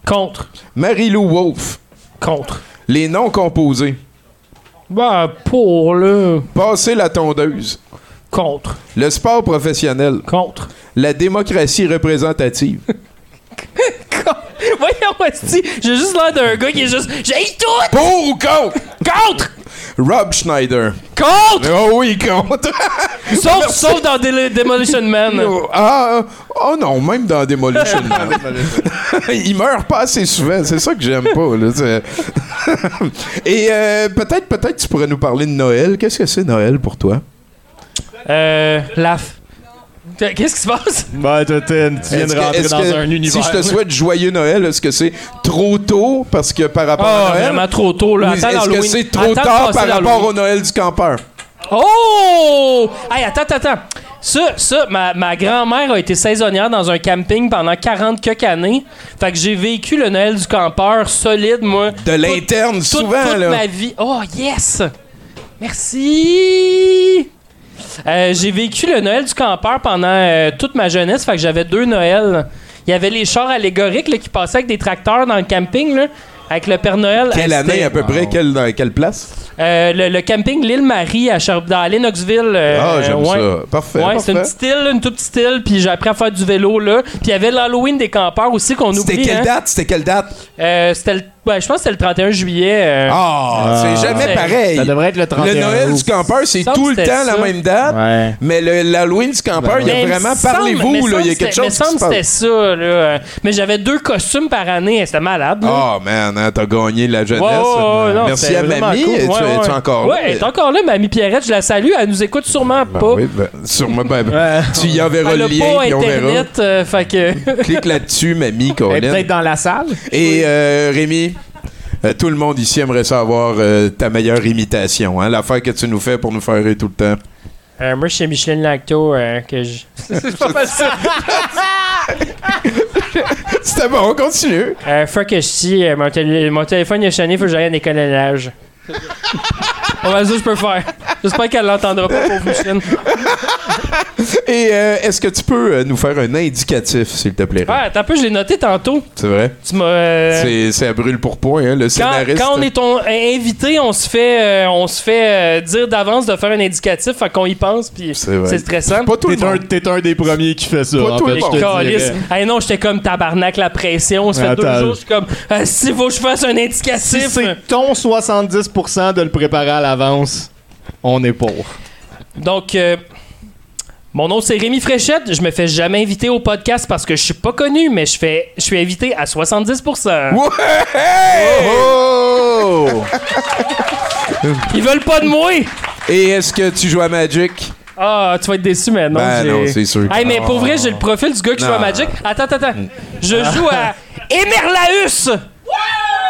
Contre. Marie-Lou Wolfe. Contre. Les noms composés. Bah, pour le. Passer la tondeuse. Contre. Le sport professionnel. Contre. La démocratie représentative. [laughs] Ouais, si, j'ai juste l'air d'un gars qui est juste. J'ai tout! Pour ou contre? Contre! Rob Schneider. Contre! Oh oui, contre. Sauf, sauf dans Demolition Man. [laughs] Ah, euh, oh non, même [laughs] dans Demolition Man. Il meurt pas assez souvent, c'est ça que j'aime pas. Là, c'est- [laughs] Et euh, peut-être, peut-être tu pourrais nous parler de Noël. Qu'est-ce que c'est Noël pour toi? Euh. La. Qu'est-ce qui se passe? Ben, tu viens de rentrer dans que un univers. Si je te souhaite joyeux Noël, est-ce que c'est trop tôt parce que par rapport Ah, à Noël? vraiment trop tôt, là. Est-ce que c'est trop Attends tard par rapport au Noël du campeur? Oh! Hey, attends, attends, attends. Ça, ça ma, ma grand-mère a été saisonnière dans un camping pendant 40 quelques années. Fait que j'ai vécu le Noël du campeur solide, moi. De l'interne, Toute- souvent, toute là. ma vie. Oh, yes! Merci! Euh, j'ai vécu le Noël du campeur pendant euh, toute ma jeunesse. Fait que j'avais deux Noëls. Il y avait les chars allégoriques là, qui passaient avec des tracteurs dans le camping, là, avec le Père Noël. Quelle Euh, année c'était, à peu près? Quelle, dans quelle place? euh, le, le camping L'île Marie à dans Lennoxville. euh, ah, j'aime ouais. ça. Parfait. Ouais, c'est une petite île, une toute petite île, puis j'ai appris à faire du vélo là. Puis il y avait l'Halloween des campeurs aussi qu'on C'était oublie. quelle hein. date? C'était quelle date? C'était le, ouais, je pense que c'était le 31 juillet. euh. Ah, c'est jamais c'est- pareil. Ça devrait être le 31 Le Noël août. du campeur, c'est semble tout le que temps c'était la ça. même date. Ouais. Mais le- l'Halloween du campeur, il y a Mais vraiment semble- parlez-vous, là, il y a quelque chose qui me se semble passe. c'était ça, là. euh, Mais j'avais deux costumes par année, c'était malade. là. Oh man, hein, t'as gagné la jeunesse. Ouais, ouais, ouais, non, Merci c'était à vraiment mamie. cool. Es-tu Ouais, es-tu ouais. encore Ouais, là? elle est encore là, mamie Pierrette, je la salue, elle nous écoute sûrement Ben pas. oui, ben, sûrement. ben, ben, Ouais. Tu y enverras Elle le a lien, pas puis on verra. Internet, euh, fait que... Clique là-dessus, mamie, Colin. peut-être dans la salle. Et euh, Rémi, euh, tout le monde ici aimerait savoir euh, ta meilleure imitation, hein, l'affaire que tu nous fais pour nous faire rire tout le temps. Euh, moi, c'est Micheline Lacto, euh, que je... [laughs] c'est pas mal ça. [laughs] C'était bon, on continue. Euh, fuck que je dis, euh, mon, tél- mon téléphone il a sonné, faut que j'aille à l'école de l'âge. On va ça, je peux faire. J'espère qu'elle l'entendra pas, pauvre Micheline. [laughs] [laughs] Et euh, est-ce que tu peux euh, nous faire un indicatif, s'il te plaît? Ah, attends un peu, je l'ai noté tantôt. C'est vrai? Tu m'as. euh, C'est, c'est à brûle pour point, hein, le quand, scénariste. quand on est ton- invité, on se fait, euh, on se fait euh, dire d'avance de faire un indicatif, fait qu'on y pense, puis C'est vrai. c'est stressant. Pas tout le T'es un, monde. t'es un des premiers qui fait ça. Pas en tout le fait, je monde. te Calice. dirais. Hey, non, j'étais comme tabarnak, la pression. Ça fait deux Attends. jours, je suis comme, euh, s'il faut que je fasse un Si indicatif. c'est ton 70% de le préparer à l'avance, on est pour. Donc, euh, mon nom c'est Rémi Fréchette. Je me fais jamais inviter au podcast parce que je suis pas connu, mais je fais, je suis invité à 70%. Oh! Ils veulent pas de moi. Et est-ce que tu joues à Magic? Ah, tu vas être déçu maintenant. Ben non, c'est sûr. Hey, mais pour vrai, j'ai le profil du gars qui joue à. Magic. Attends, attends, attends. Je joue à Emerlaus.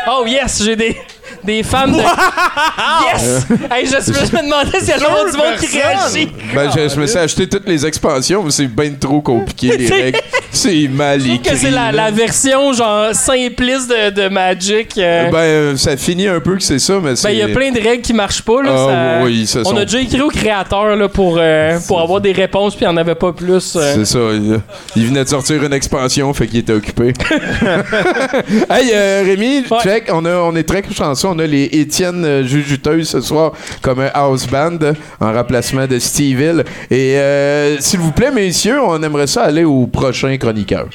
Oh yes, j'ai des des fans de Yes. Hey, je, je me demandais s'il y a vraiment du monde qui réagit. Ben, je, je me suis acheté toutes les expansions, mais c'est bien trop compliqué, [laughs] les C'est- règles. C'est mal écrit. Que c'est la, là. la version genre simpliste de, de Magic. euh. Ben, euh, ça finit un peu que c'est ça, mais c'est... Ben, il y a plein de règles qui marchent pas. Là, Ah, ça- oui, ça On sont- a déjà écrit au créateur là, pour, euh, pour avoir des réponses, puis il n'y en avait pas plus. euh. C'est ça. Il, il venait de sortir une expansion, fait qu'il était occupé. [laughs] [laughs] hey, euh, Rémi, Ouais. check, on, a, on est très chanceux. On a les Étienne euh, Jujuteuses ce soir comme house band en remplacement de Steve Hill. Et euh, s'il vous plaît, messieurs, on aimerait ça aller au prochain chroniqueur.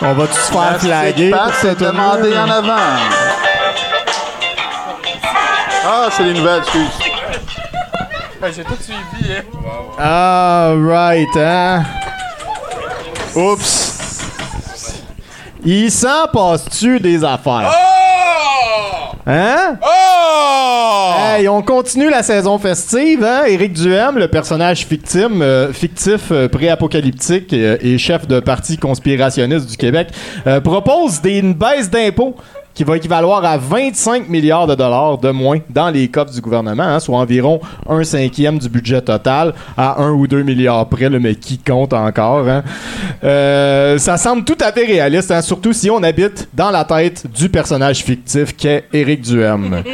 On va tous se faire flaguer pour c'est demandé en avant. Ah, c'est les nouvelles, excuse. J'ai tout suivi. Hein. Ah, right, hein? Oups. Il s'en passe-tu des affaires? Hein? Oh! Hey, on continue la saison festive, hein? Éric Duhem, le personnage fictime, euh, fictif, euh, pré-apocalyptique euh, et chef de parti conspirationniste du Québec, propose des, une baisse d'impôts qui va équivaloir à 25 milliards de dollars de moins dans les coffres du gouvernement, hein, soit environ un cinquième du budget total, à 1 ou 2 milliards près, mais qui compte encore. hein? Euh, ça semble tout à fait réaliste, hein, surtout si on habite dans la tête du personnage fictif qu'est Éric Duhem. [laughs]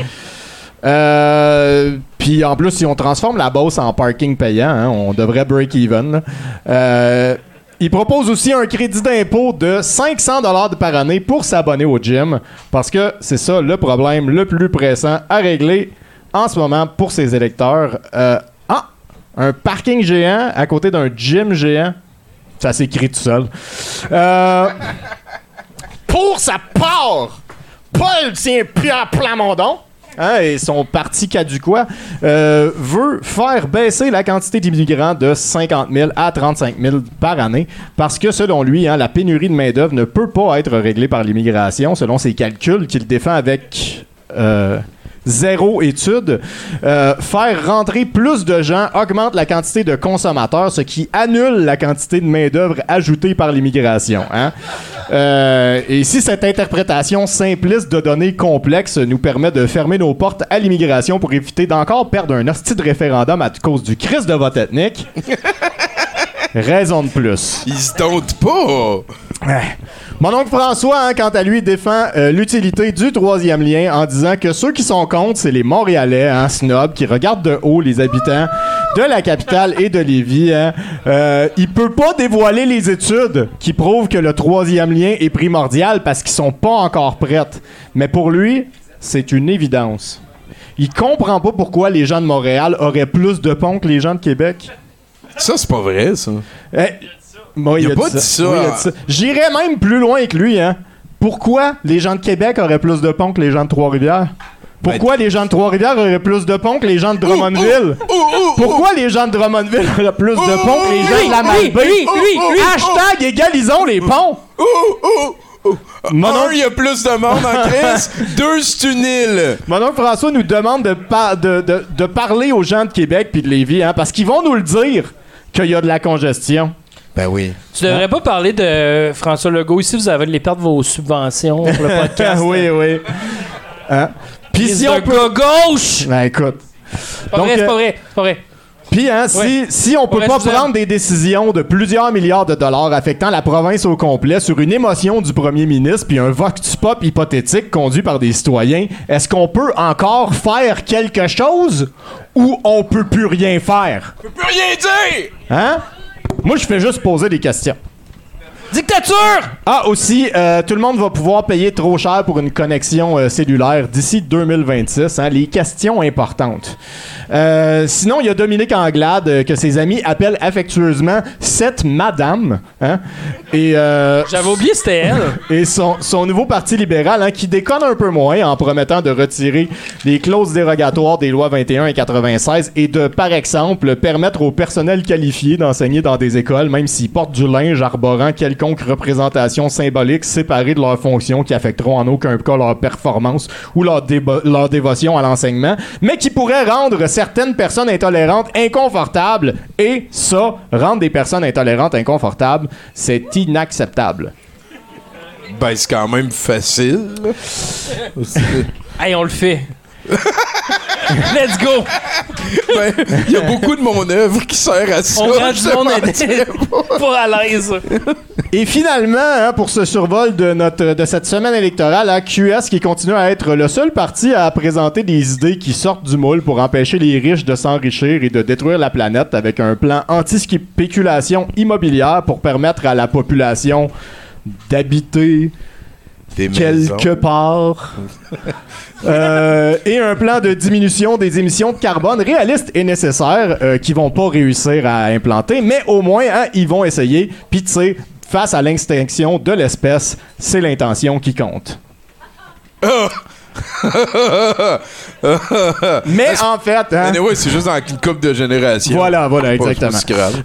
Euh, Puis en plus, si on transforme la bosse en parking payant, hein, on devrait break even. Euh, il propose aussi un crédit d'impôt de 500 dollars par année pour s'abonner au gym parce que c'est ça le problème le plus pressant à régler en ce moment pour ses électeurs. Euh, ah, un parking géant à côté d'un gym géant. Ça s'écrit tout seul. Euh, pour sa part, Paul tient Pierre Plamondon. Hein, et son parti caducois euh, veut faire baisser la quantité d'immigrants de 50 000 à 35 000 par année parce que selon lui, hein, la pénurie de main-d'œuvre ne peut pas être réglée par l'immigration selon ses calculs qu'il défend avec euh, zéro étude. Euh, faire rentrer plus de gens augmente la quantité de consommateurs, ce qui annule la quantité de main-d'œuvre ajoutée par l'immigration. hein. Euh, et si cette interprétation simpliste de données complexes nous permet de fermer nos portes à l'immigration pour éviter d'encore perdre un hostie de référendum à cause du crise de vote ethnique, raison de plus. Ils se domptent pas. Mon oncle François, hein, quant à lui, défend euh, l'utilité du troisième lien en disant que ceux qui sont contre, c'est les Montréalais, hein, snobs, qui regardent de haut les habitants de la capitale et de Lévis. Hein. Euh, il peut pas dévoiler les études qui prouvent que le troisième lien est primordial parce qu'ils sont pas encore prêts. Mais pour lui, c'est une évidence. Il comprend pas pourquoi les gens de Montréal auraient plus de ponts que les gens de Québec. Ça, c'est pas vrai, ça. Eh, moi, Il a a pas dit ça. Oui, il a dit ça. J'irais même plus loin que lui, hein. Pourquoi les gens de Québec auraient plus de ponts que les gens de Trois-Rivières? Pourquoi les gens de Trois-Rivières auraient plus de ponts que les gens de Drummondville? Pourquoi les gens de Drummondville [laughs] auraient plus de ponts que les gens de la Malbaie? Hashtag égalisons les ponts! Mon Un, oncle, il y a plus de monde en crise. [laughs] Deux, c'est une île. mon oncle François nous demande de, par- de, de- de parler aux gens de Québec puis de Lévis, hein, parce qu'ils vont nous le dire qu'il y a de la congestion. Ben oui. Tu devrais pas parler de François Legault ici, vous avez les perdre vos subventions pour le podcast. [laughs] oui, oui. Hein? Puis si on peut... gauche! Ben écoute. C'est pas Donc, vrai, c'est euh, pas vrai, c'est pas vrai. Puis, hein, si, Ouais. si on peut Ouais, pas prendre des décisions de plusieurs milliards de dollars affectant la province au complet sur une émotion du premier ministre puis un vox pop hypothétique conduit par des citoyens, est-ce qu'on peut encore faire quelque chose ou on peut plus rien faire? Je peux plus rien dire. Hein? Moi, je fais juste poser des questions. Dictature! Ah, aussi, euh, tout le monde va pouvoir payer trop cher pour une connexion euh, cellulaire d'ici 2026. hein, les questions importantes. Euh, sinon, il y a Dominique Anglade que ses amis appellent affectueusement cette madame. hein, et J'avais oublié c'était elle. [laughs] et son, son nouveau parti libéral hein, qui déconne un peu moins en promettant de retirer les clauses dérogatoires des lois 21 et 96 et de, par exemple, permettre au personnel qualifié d'enseigner dans des écoles, même s'ils portent du linge arborant quelconque représentation symbolique séparée de leurs fonctions qui affecteront en aucun cas leur performance ou leur, débo- leur dévotion à l'enseignement, mais qui pourrait rendre certaines personnes intolérantes inconfortables. Et ça, rendre des personnes intolérantes inconfortables, c'est inacceptable. Ben, c'est quand même facile. Hey, on le fait. [laughs] Let's go! Ben, il y a beaucoup de mon œuvre qui sert à ça. On rend du monde pas [laughs] à l'aise. Et finalement, hein, pour ce survol de, notre, de cette semaine électorale, hein, QS qui continue à être le seul parti à présenter des idées qui sortent du moule pour empêcher les riches de s'enrichir et de détruire la planète avec un plan anti-spéculation immobilière pour permettre à la population d'habiter Des maisons. quelque part. [laughs] Euh, et un plan de diminution des émissions de carbone réaliste et nécessaire euh, qui vont pas réussir à implanter, mais au moins hein, ils vont essayer. Puis tu sais, face à l'extinction de l'espèce, c'est l'intention qui compte. [laughs] mais en fait, hein, Anyway, c'est juste dans une couple de générations. voilà, voilà, exactement.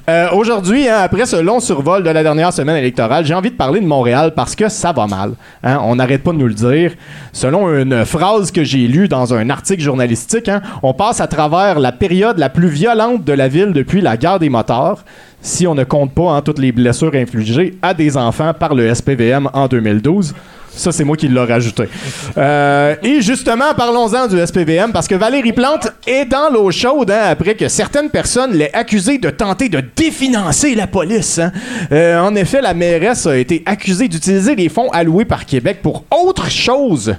Euh, Aujourd'hui, hein, après ce long survol de la dernière semaine électorale, j'ai envie de parler de Montréal parce que ça va mal. hein. On n'arrête pas de nous le dire. Selon une phrase que j'ai lue dans un article journalistique, hein, on passe à travers la période la plus violente de la ville depuis la guerre des motards. Si on ne compte pas hein, toutes les blessures infligées à des enfants par le SPVM en 2012. Ça, c'est moi qui l'ai rajouté. Euh, et justement, parlons-en du SPVM, parce que Valérie Plante est dans l'eau chaude hein, après que certaines personnes l'aient accusée de tenter de définancer la police. hein. Euh, en effet, la mairesse a été accusée d'utiliser les fonds alloués par Québec pour autre chose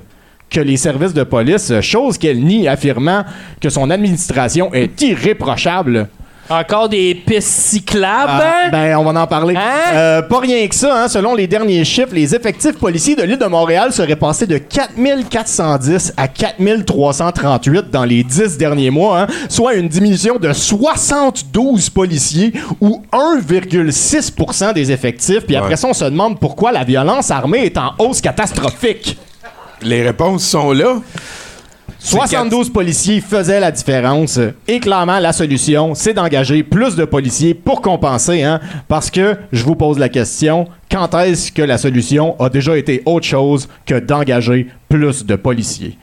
que les services de police, chose qu'elle nie, affirmant que son administration est irréprochable. Encore des pistes cyclables. Ah, ben, on va en parler. Hein? Euh, pas rien que ça, hein? selon les derniers chiffres, les effectifs policiers de l'île de Montréal seraient passés de 4410 à 4338 dans les 10 derniers mois, hein, soit une diminution de 72 policiers ou 1,6 des effectifs. Puis après Ouais. ça, on se demande pourquoi la violence armée est en hausse catastrophique. Les réponses sont là. 72 policiers faisaient la différence. Et clairement, la solution, c'est d'engager plus de policiers pour compenser. Hein, parce que, je vous pose la question, quand est-ce que la solution a déjà été autre chose que d'engager plus de policiers?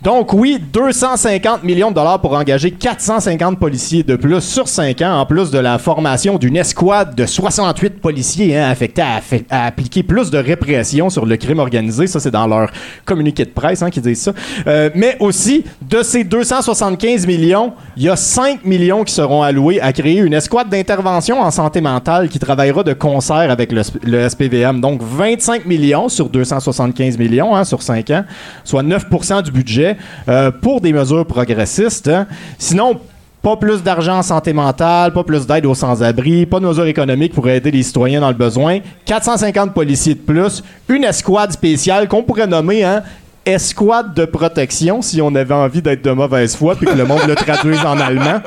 Donc oui, 250 millions de dollars pour engager 450 policiers de plus sur 5 ans, en plus de la formation d'une escouade de 68 policiers hein, affectés à, appliquer plus de répression sur le crime organisé. Ça, c'est dans leur communiqué de presse hein, qu'ils disent ça. Euh, mais aussi, de ces 275 millions, il y a 5 millions qui seront alloués à créer une escouade d'intervention en santé mentale qui travaillera de concert avec le SPVM. Donc 25 millions sur 275 millions hein, sur 5 ans, soit 9% du budget euh, pour des mesures progressistes. hein. Sinon, pas plus d'argent en santé mentale, pas plus d'aide aux sans-abri, pas de mesures économiques pour aider les citoyens dans le besoin, 450 policiers de plus, une escouade spéciale qu'on pourrait nommer hein, escouade de protection si on avait envie d'être de mauvaise foi puis que le monde le traduise en allemand.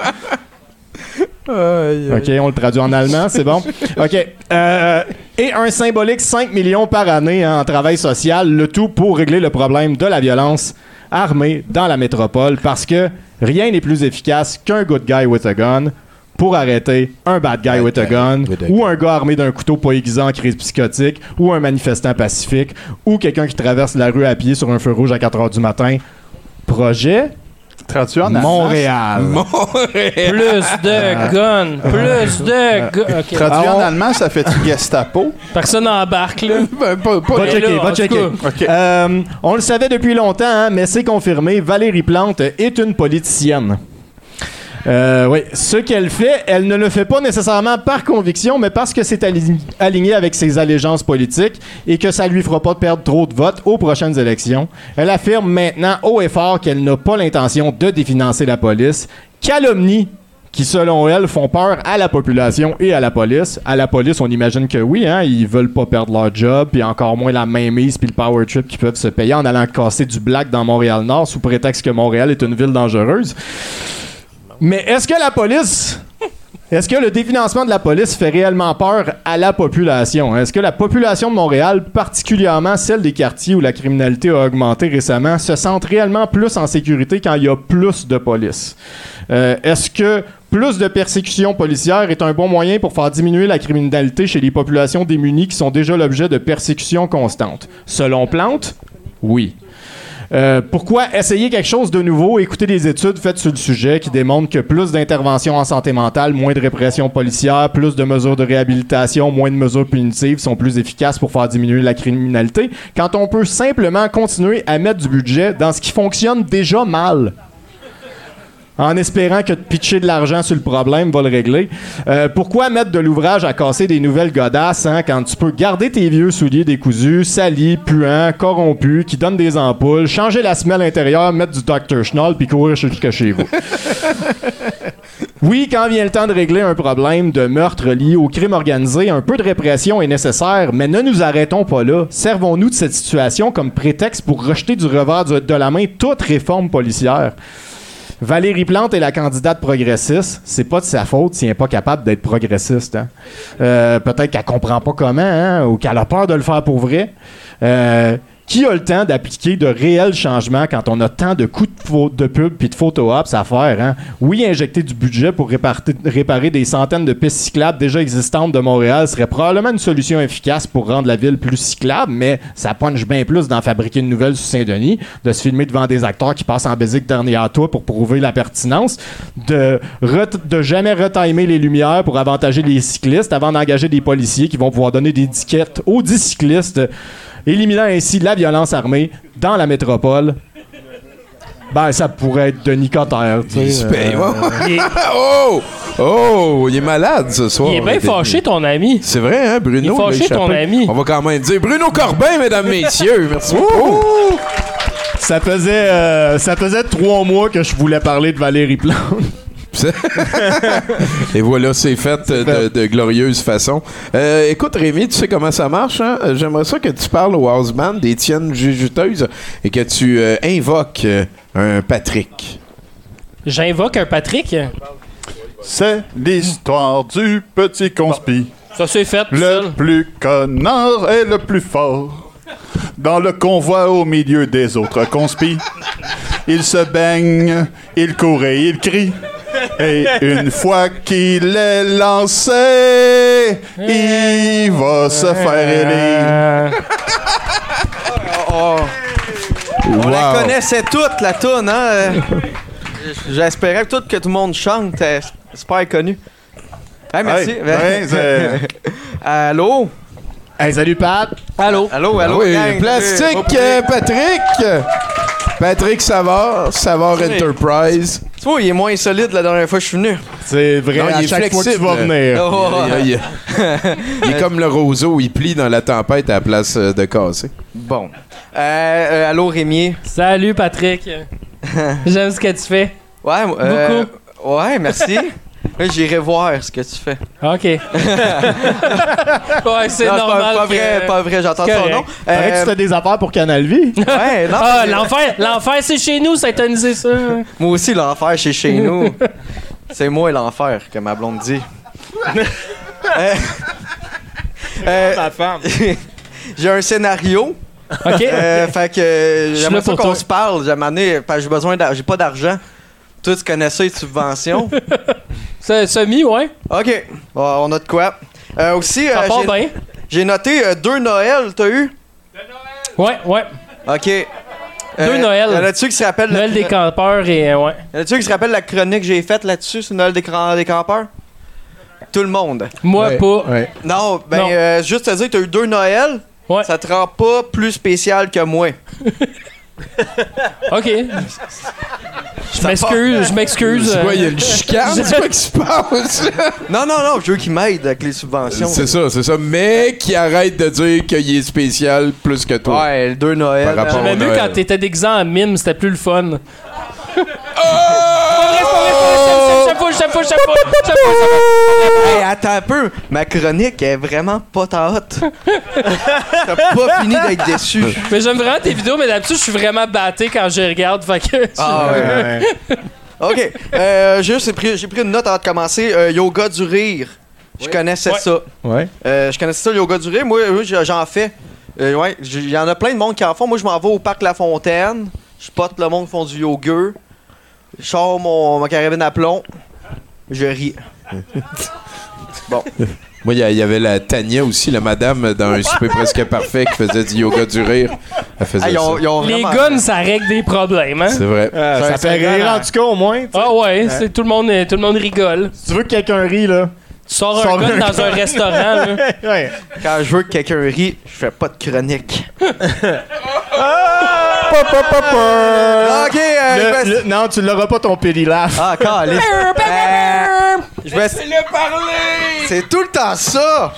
OK, on le traduit en allemand, c'est bon. OK. Euh, et un symbolique 5 millions par année hein, en travail social, le tout pour régler le problème de la violence armée dans la métropole parce que rien n'est plus efficace qu'un good guy with a gun pour arrêter un bad guy with a gun ou un gars armé d'un couteau pas aiguisé en crise psychotique ou un manifestant pacifique ou quelqu'un qui traverse la rue à pied sur un feu rouge à 4 heures du matin. Projet Traduit en allemand. Montréal. Plus de guns. Plus de guns. OK. Traduit Ah, en on- allemand, ça fait Gestapo? Personne n'embarque, là. [laughs] Ben, pas- pas- Va checker, là, va checker. Euh, on le savait depuis longtemps, hein, mais c'est confirmé. Valérie Plante est une politicienne. Euh, oui, ce qu'elle fait, elle ne le fait pas nécessairement par conviction, mais parce que c'est ali- aligné avec ses allégeances politiques et que ça lui fera pas perdre trop de votes aux prochaines élections. Elle affirme maintenant haut et fort qu'elle n'a pas l'intention de définancer la police. Calomnie qui, selon elle, font peur à la population et à la police. À la police, on imagine que oui, hein, ils veulent pas perdre leur job, puis encore moins la mainmise puis le power trip qu'ils peuvent se payer en allant casser du black dans Montréal-Nord sous prétexte que Montréal est une ville dangereuse. Mais est-ce que la police... Est-ce que le définancement de la police fait réellement peur à la population? Est-ce que la population de Montréal, particulièrement celle des quartiers où la criminalité a augmenté récemment, se sent réellement plus en sécurité quand il y a plus de police? Euh, Est-ce que plus de persécutions policières est un bon moyen pour faire diminuer la criminalité chez les populations démunies qui sont déjà l'objet de persécutions constantes? Selon Plante, oui. Euh, pourquoi essayer quelque chose de nouveau, écouter des études faites sur le sujet qui démontrent que plus d'interventions en santé mentale, moins de répression policière, plus de mesures de réhabilitation, moins de mesures punitives sont plus efficaces pour faire diminuer la criminalité, quand on peut simplement continuer à mettre du budget dans ce qui fonctionne déjà mal en espérant que de pitcher de l'argent sur le problème va le régler. Euh, pourquoi mettre de l'ouvrage à casser des nouvelles godasses hein, quand tu peux garder tes vieux souliers décousus, salis, puants, corrompus, qui donnent des ampoules, changer la semelle intérieure, mettre du Dr. Schnoll puis courir jusqu'à chez vous? [laughs] Oui, quand vient le temps de régler un problème de meurtre lié au crime organisé, un peu de répression est nécessaire, mais ne nous arrêtons pas là. Servons-nous de cette situation comme prétexte pour rejeter du revers de la main toute réforme policière. Valérie Plante est la candidate progressiste. C'est pas de sa faute si elle n'est pas capable d'être progressiste. hein. Euh, Peut-être qu'elle comprend pas comment, hein, ou qu'elle a peur de le faire pour vrai. Euh, qui a le temps d'appliquer de réels changements quand on a tant de coups de, pub puis de photo ops à faire? Hein? Oui, injecter du budget pour réparer, des centaines de pistes cyclables déjà existantes de Montréal serait probablement une solution efficace pour rendre la ville plus cyclable, mais ça punch bien plus d'en fabriquer une nouvelle sur Saint-Denis, de se filmer devant des acteurs qui passent en basique dernier à toi pour prouver la pertinence, de jamais retimer les lumières pour avantager les cyclistes avant d'engager des policiers qui vont pouvoir donner des tickets aux 10 cyclistes, éliminant ainsi la violence armée dans la métropole. Ben, ça pourrait être Denis Coderre, tu sais. Euh, [laughs] Oh! Oh! Il est malade ce soir. il est bien fâché, ton ami. C'est vrai, hein, Bruno? Il est fâché, échappé. ton ami. On va quand même dire Bruno Corbin, mesdames, messieurs. Merci beaucoup. Ça faisait, euh, ça faisait trois mois que je voulais parler de Valérie Plante. [laughs] Et voilà, c'est fait de, de glorieuse façon. Euh, écoute, Rémi, tu sais comment ça marche, hein? Euh, J'aimerais ça que tu parles au house band d'Étienne Jujuteuse et que tu euh, invoques euh, un Patrick. J'invoque un Patrick? C'est l'histoire du petit conspi. Ça c'est fait. Le seul. plus connard est le plus fort. Dans le convoi au milieu des autres conspis, il se baigne, il court et il crie. Et une fois qu'il est lancé, il va se faire élire. Euh, On la connaissait toute, la toune, hein? J'espérais que tout, que tout le monde chante. euh, C'est super connu. Hey, merci. [laughs] Allô? Hey, salut Pat. Allô? Allô, allô? oui, gang? plastique, Oh, euh, Patrick! Patrick Savard, Savard Oui. Enterprise. Tu vois, il est moins solide la dernière fois que je suis venu. C'est vrai, Non, il est chaque fois que tu flexible. vas venir. Oh, Il, il- il est comme le roseau, il plie dans la tempête à la place euh, de casser. Bon. Euh, euh, allô, Rémi? Salut Patrick. [laughs] J'aime ce que tu fais. Ouais, moi, euh, ouais, merci. J'irai voir ce que tu fais. OK. [laughs] ouais, c'est normal. Pas, pas que- vrai, pas vrai, j'entends c'est son nom. Paraît que Euh, tu fais des affaires pour Canal Vie? ouais, non, Ah, l'enfer, l'enfer, c'est chez nous, syntoniser ça. Moi aussi, l'enfer, c'est chez nous. c'est moi l'enfer, que ma blonde dit. [laughs] Euh, euh, Ma femme. [laughs] J'ai un scénario. OK. Euh, fait que euh, j'aimerais ça pour qu'on se parle. J'ai besoin d'ar- j'ai pas d'argent. Toi, tu connais ça, les subventions. Ça- Semi, ouais. OK. Bon, on a de quoi? Euh, aussi, Ça euh, part j'ai- bien. j'ai noté euh, deux Noëls, t'as eu? Ouais, ouais. OK. Deux Noëls. Y en a-tu qui se rappellent Noël des campeurs et. euh, ouais. Y en a-tu qui se rappellent la chronique que j'ai faite là-dessus sur Noël des, cran- des campeurs? Tout le monde. Moi, Ouais, pas. ouais. Non, ben, Non. euh, juste te dire que t'as eu deux Noëls, Ouais. ça te rend pas plus spécial que moi. [laughs] OK. Je m'excuse, je m'excuse. Tu vois, il y a une chicane, c'est quoi qui se passe? Non, non, non, je veux qu'il m'aide avec les subventions. c'est ça, c'est ça. Mais qui arrête de dire qu'il est spécial plus que toi. Ouais, les deux Noëls. Par rapport euh, J'aimais mieux Noël. quand t'étais déguisé en mime, c'était plus le fun. Oh! Chapeau, chapeau, chapeau, chapeau, Hey, attends un peu, ma chronique est vraiment pas ta hot. T'as pas fini d'être déçu. Mais j'aime vraiment tes vidéos, mais d'habitude, je suis vraiment batté quand je regarde. Fait que. Ah ouais. [laughs] Ok, euh, juste, j'ai pris, une note avant de commencer. Euh, yoga du rire. Je connaissais Ouais. ça. Ouais. Euh, je connaissais ça, le yoga du rire. Moi, oui, j'en j'en fais. Euh, ouais, il y en a plein de monde qui en font. Moi, je m'en vais au parc La Fontaine. Je pote le monde qui font du yoga. Je sors mon, ma carabine à plomb. Je ris. bon. Moi, il y avait la Tania aussi, la madame dans un souper presque parfait qui faisait du yoga du rire. Elle faisait Ah, ils ont, ça. ils ont Les vraiment- guns, ça règle des problèmes, hein? C'est vrai. Euh, Ça- fait rire en tout cas au moins. Ah ouais, c'est tout le monde, tout le monde rigole. Si tu veux que quelqu'un rie, là. Tu sors un gun un dans un restaurant, là. [laughs] ouais. Quand je veux que quelqu'un rit, je fais pas de chronique. [laughs] ok, euh, Le- je vais- le- non, tu l'auras pas ton pédilaf. Ah, caliste. Euh, je vais. C'est tout le temps ça!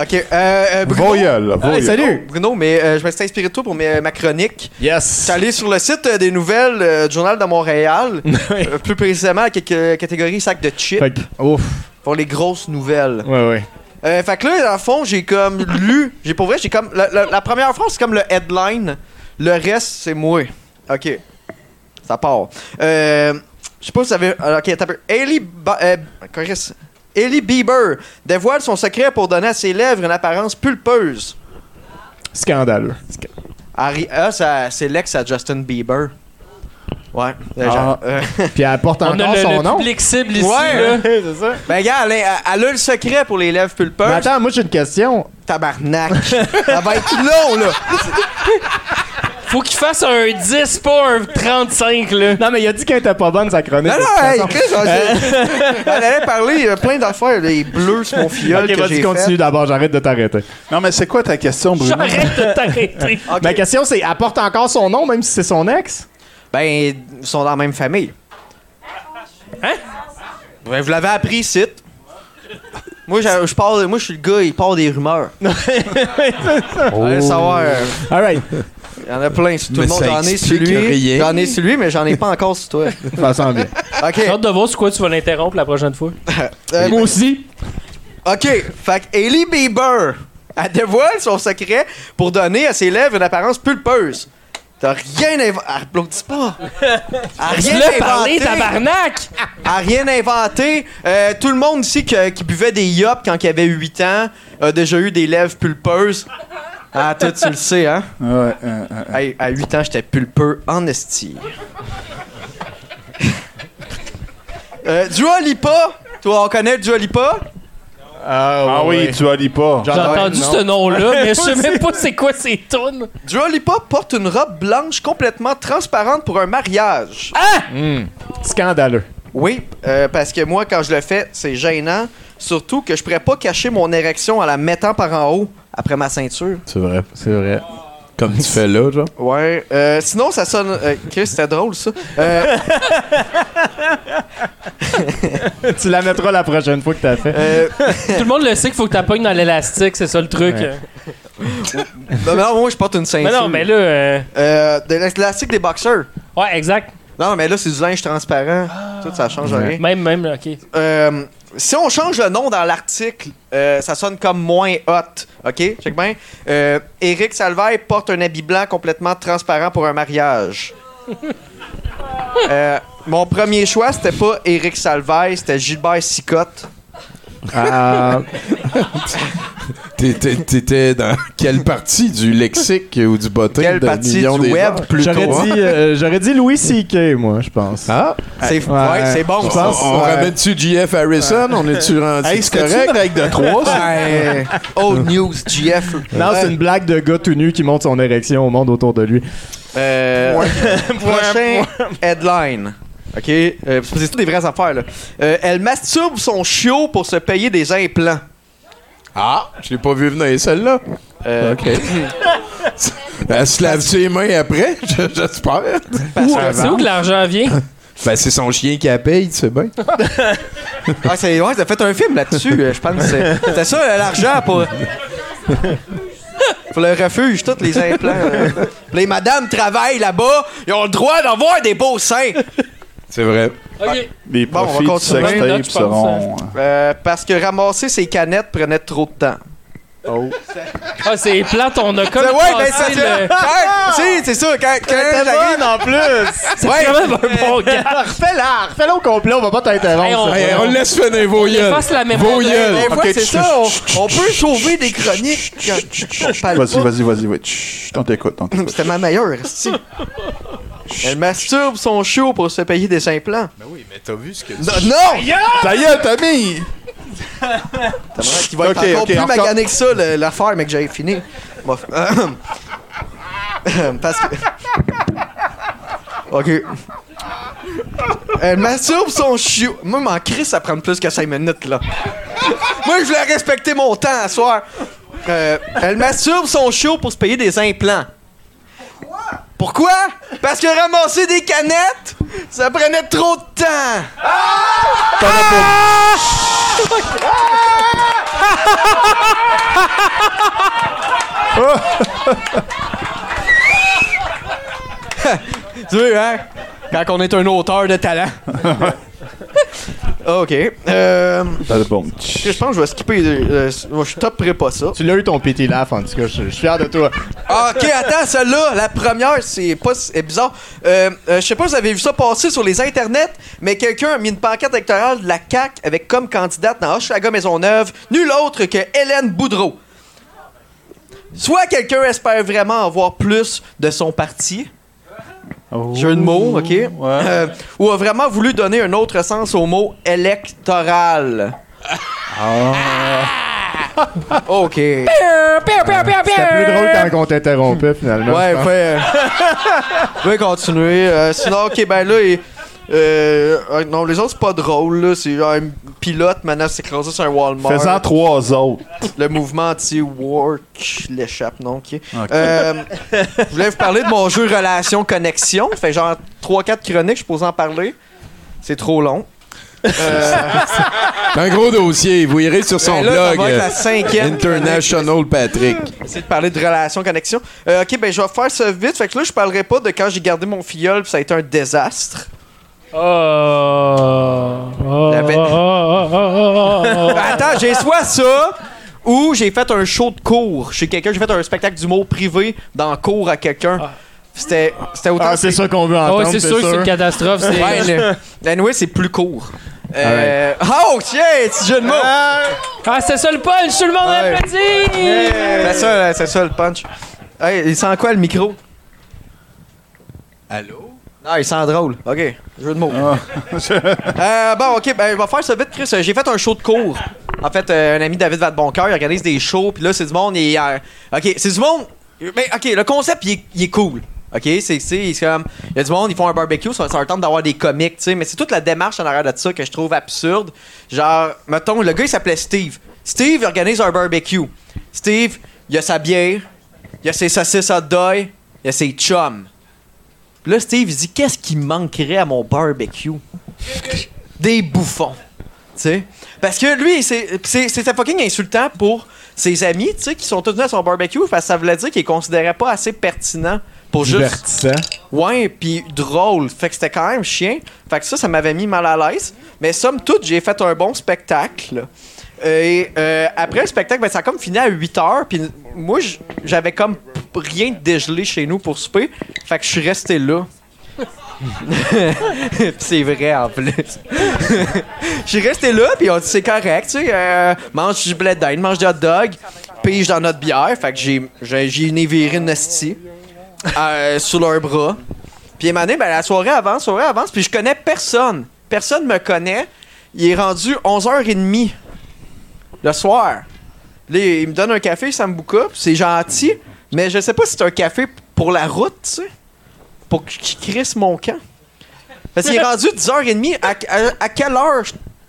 Ok, euh, euh, Bruno. Voyelle, Ah, voyelle. salut! Bruno, mais euh, je vais t'inspirer de toi pour mes- ma chronique. Je Yes. suis allé sur le site euh, des nouvelles euh, du Journal de Montréal, [laughs] euh, plus précisément la ca- catégorie sac de chips, Fait que- Ouf. pour les grosses nouvelles. Ouais, ouais. Euh, fait que là, dans le fond, j'ai comme lu. J'ai pour vrai, j'ai comme. La, la- la première phrase, c'est comme le headline. Le reste, c'est moi. Ok. Ça part. Euh. Je sais pas si vous avez. alors, Ok, t'as peu. Hailey. Ba- euh, Chris. Hailey Bieber dévoile son secret pour donner à ses lèvres une apparence pulpeuse. Scandaleux. Harry, ah, ça- c'est l'ex à Justin Bieber. Ouais. euh, Ah. genre, euh, Puis elle porte On a encore le, son le nom. public cible ici, Ouais. là. [laughs] c'est ça. ben, gars, elle, a- elle a le secret pour les lèvres pulpeuses. Mais attends, moi j'ai une question. Tabarnak. [laughs] ça va être long, là. [laughs] Faut qu'il fasse un 10, pas un 35, là. Non, mais il a dit qu'elle était pas bonne sa chronique. Non, non, hey. Chris, on- elle allait parler euh, plein d'affaires, les bleus sur mon filleul Ok, vas-y, continue d'abord, j'arrête de t'arrêter. Non, mais c'est quoi ta question, Bruno? J'arrête de t'arrêter. [laughs] Ma question c'est, elle porte encore son nom même si c'est son ex? Ben, ils sont dans la même famille. Hein? Ouais, vous l'avez appris, ici. Moi, je, parle, moi, je suis le gars, il part des rumeurs. [laughs] Allez savoir. euh, Alright. Il y en a plein sur tout Mais le monde. J'en ai sur explique lui. rien. J'en ai sur lui, mais j'en ai pas encore sur toi. [laughs] Ça sent bien. OK. J'ai hâte de voir sur quoi tu vas l'interrompre la prochaine fois. [laughs] Euh, Moi aussi. OK. Fait que Hailey Bieber, elle dévoile son secret pour donner à ses lèvres une apparence pulpeuse. T'as rien inventé. Applaudis pas. A rien Laisse parler, inventé. tabarnak! a rien inventé. Euh, tout le monde ici que- qui buvait des yop quand il avait 8 ans a déjà eu des lèvres pulpeuses. Ah, toi, tu le sais, hein? Ouais, euh, euh, euh. Hey, à 8 ans, j'étais pulpeux en esti. [laughs] euh, Dua Lipa? Toi, on connaît Dua Lipa? Ah oui, tu allies pas. J'ai entendu ce nom-là, mais je sais même pas c'est quoi ces tunes. Dua Lipa porte une robe blanche complètement transparente pour un mariage. Scandaleux. Oui, euh, parce que moi, quand je le fais, c'est gênant. Surtout que je pourrais pas cacher mon érection en la mettant par en haut après ma ceinture. C'est vrai. C'est vrai. Comme tu fais là, genre. Ouais. euh, sinon, ça sonne. Euh, Chris, c'était drôle, ça. Euh, [laughs] tu la mettras la prochaine fois que t'as fait. euh, [laughs] Tout le monde le sait qu'il faut que t'appognes dans l'élastique, c'est ça le truc. Ouais. [laughs] non, mais non, moi, je porte une ceinture. Mais non, mais là. euh, Euh, de l'élastique des boxeurs. Ouais, exact. Non, mais là, c'est du linge transparent. Tout, ça change Ouais. rien. Même, même, là, ok. Si on change le nom dans l'article, euh, ça sonne comme moins hot. OK? Check bien. Euh, Éric Salvaille porte un habit blanc complètement transparent pour un mariage. [laughs] Euh, mon premier choix, c'était pas Éric Salvaille, c'était Gilbert Sicotte. [laughs] T'étais, dans quelle partie du lexique ou du bottin Quelle de partie du des web plutôt? j'aurais hein? dit, euh, j'aurais dit Louis C.K., moi, je pense. Ah, C'est Ouais. ouais, c'est bon, on, ça. on ouais. ramène-tu JF Harrison? On est-tu rendu Hey, c'était correct? une règle de 3, ça? Ouais. Old news, GF. Non, c'est une blague de gars tout nu qui monte son érection au monde autour de lui. Euh, [laughs] prochain headline. OK? Euh, c'est tout des vraies affaires, là. Euh, elle masturbe son chiot pour se payer des implants. Ah, je l'ai pas vu venir, celle-là. Euh, OK. [laughs] Elle se lave ses mains après, [laughs] je- j'espère. C'est où que l'argent vient? [laughs] Ben, c'est son chien qui la paye, tu sais bien. Ah, c'est, ouais, t'as fait un film là-dessus. euh, Je pense que c'est- c'était ça, euh, l'argent pour. pour le refuge, tous les implants. euh. Les madames travaillent là-bas, ils ont le droit d'avoir des beaux seins. C'est vrai. Ok. Les Bon, on va profits du sextape je pense, seront... Euh, parce que ramasser ses canettes prenait trop de temps. Ah, c'est plate, on a comme. Ouais, ben ça le- Quand- si, c'est ça, quand, quand j'arrive. en plus! [laughs] C'est Ouais. quand même un bon [laughs] gars. Refais-la! Refais-la au complet, on va pas t'interrompre. Hey, on-. Hey, on le laisse finir vos efface la mémoire Vos c'est ça, on, on peut sauver des chroniques quand on Vas-y, vas-y, vas-y, vas-y. On t'écoute, on. C'était ma meilleure, si. Elle masturbe son chiot pour se payer des implants. Ben oui, mais t'as vu ce que tu... Non! Ta gueule, Tommy! T'as vrai qu'il va être Ok, encore plus encore- magané que ça, l'affaire, mais que j'avais fini. Bon, [coughs] Parce que. Ok. Elle masturbe son chiot. Moi, m'en crie, ça prend plus que 5 minutes, là. Moi, je voulais respecter mon temps à soir. Euh, elle masturbe son chiot pour se payer des implants. Pourquoi? Parce que ramasser des canettes, ça prenait trop de temps. [laughs] Tu veux, hein? Quand on est un auteur de talent. [laughs] ok. Euh, T'as bon. je pense que je vais skipper. euh, moi, je topperai pas ça. Tu l'as eu ton petit laugh, en tout cas. Je je suis fier de toi. Ah, ok, attends, celle-là, la première, c'est pas c'est bizarre. Euh, euh, je sais pas si vous avez vu ça passer sur les internets, mais quelqu'un a mis une pancarte électorale de la CAQ avec comme candidate dans Hochelaga Maisonneuve nul autre que Hélène Boudreau. Soit quelqu'un espère vraiment avoir plus de son parti, jeu de mots, ok, Euh, ou a vraiment voulu donner un autre sens au mot électoral. [laughs] ok. C'était plus drôle quand on t'interrompait, finalement. Ouais, fait. Euh, [laughs] je vais continuer. Euh, sinon, ok, ben là, et, euh, euh, non, les autres, c'est pas drôle, là. C'est genre un pilote, maintenant, s'est écrasé sur un Walmart. Faisant trois autres. Le mouvement anti-work l'échappe, non, ok. Euh, je voulais vous parler de mon jeu Relation Connexion. Ça fait genre 3-4 chroniques, je suis posé en parler. C'est trop long. [laughs] C'est un gros dossier. Vous irez sur son Ben là, ça blog. va être la euh, cinquième. International Patrick. [laughs] Essayer de parler de relation, connexion. Euh, ok, ben je vais faire ça vite. Fait que là, je parlerai pas de quand j'ai gardé mon filleul ça a été un désastre. Oh. La bête. Oh. Ben, attends, j'ai soit ça ou j'ai fait un show de cours chez quelqu'un. J'ai fait un spectacle d'humour privé dans cours à quelqu'un. C'était c'était autant. Ah, c'est ça qu'on veut Ah entendre. ouais, c'est sûr que c'est une catastrophe. c'est- Ouais, le- anyway, c'est plus court. Euh, Oh shit, petit jeu de mots. Ah, c'est ça le punch, tout le monde Ouais. applaudit! C'est ça, c'est ça le punch. Hey, il sent quoi le micro? Allô? Non, il sent drôle. Ok, jeu de mots. [laughs] Euh, bon, ok, ben, on va faire ça vite, Chris. J'ai fait un show de cours. En fait, euh, un ami David Vadeboncoeur, il organise des shows, puis là, c'est du monde. Il, euh, ok, c'est du monde. Mais, ok, le concept, il est, il est cool. Ok, c'est comme. Il y a du monde, ils font un barbecue, ça, ça leur tente d'avoir des comiques, tu sais, mais c'est toute la démarche en arrière de ça que je trouve absurde. Genre, mettons, le gars, il s'appelait Steve. Steve, il organise un barbecue. Steve, il a sa bière, il a ses saucisses hot dog, il a ses chums. Puis là, Steve, il dit Qu'est-ce qui manquerait à mon barbecue? Des bouffons. Tu sais Parce que lui, c'était fucking insultant pour ses amis, tu sais, qui sont tous venus à son barbecue, parce que ça voulait dire qu'il considérait pas assez pertinent pour juste. Ouais, puis drôle. Fait que c'était quand même chien. Fait que ça, ça m'avait mis mal à l'aise. Mais somme toute, j'ai fait un bon spectacle. Et euh, après le spectacle, ben, ça a comme fini à 8 heures. Puis moi, j'avais comme rien de dégelé chez nous pour souper. Fait que je suis resté là. [laughs] C'est vrai en plus. [laughs] Suis resté là, puis on dit c'est correct, tu sais. euh, mange du blé d'Inde, mange du hot dog, pige dans notre bière. Fait que j'ai j'ai j'ai une viré une hostie euh, sous leurs bras. Puis Emmanuel, ben, la soirée avance, soirée avance, puis je connais personne. Personne me connaît. Il est rendu 11h30 le soir. Là, il me donne un café, ça me bouca, puis c'est gentil, mais je sais pas si c'est un café pour la route, tu sais. Pour qu'il crisse mon camp. Parce qu'il est [laughs] rendu 10h30. À, à- à quelle heure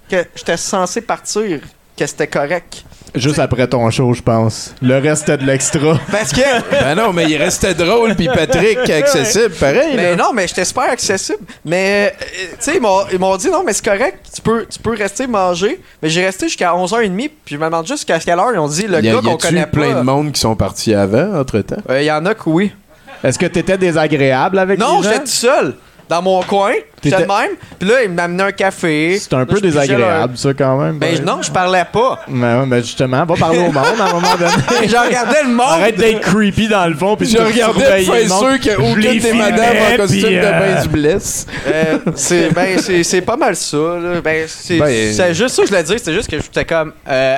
j'étais censé partir que c'était correct? Juste après ton show, je pense. Le reste, c'était de l'extra. [laughs] Parce que. Ben non, mais il restait drôle, puis Patrick accessible, pareil. Mais là. non, mais j'étais super accessible. Mais, euh, tu sais, ils m'ont- ils m'ont dit non, mais c'est correct, tu peux, tu peux rester manger. Mais j'ai resté jusqu'à 11h30, puis je me demande juste jusqu'à quelle heure ils ont dit le y a, gars y qu'on a-tu connaît plein pas. de monde qui sont partis avant, entre-temps? Euh, Il y en a que oui. Est-ce que t'étais désagréable avec Non, les gens? j'étais tout seul, dans mon coin, j'étais de même. Puis là, il m'amenait un café. C'est un Là, peu désagréable, ça, quand même. Ben je- non, je parlais pas. Mais, ouais, mais justement, va parler au monde à un moment donné. [laughs] Je regardais le monde. Arrête d'être creepy dans le fond. Puis Je regardais sûr y Je aucune des madames en costume de euh, bain du blesse. Euh, c'est ben, c'est- c'est pas mal ça. Là. Ben, c'est Ben, c'est juste ça que je voulais dire. C'était juste que j'étais comme. euh,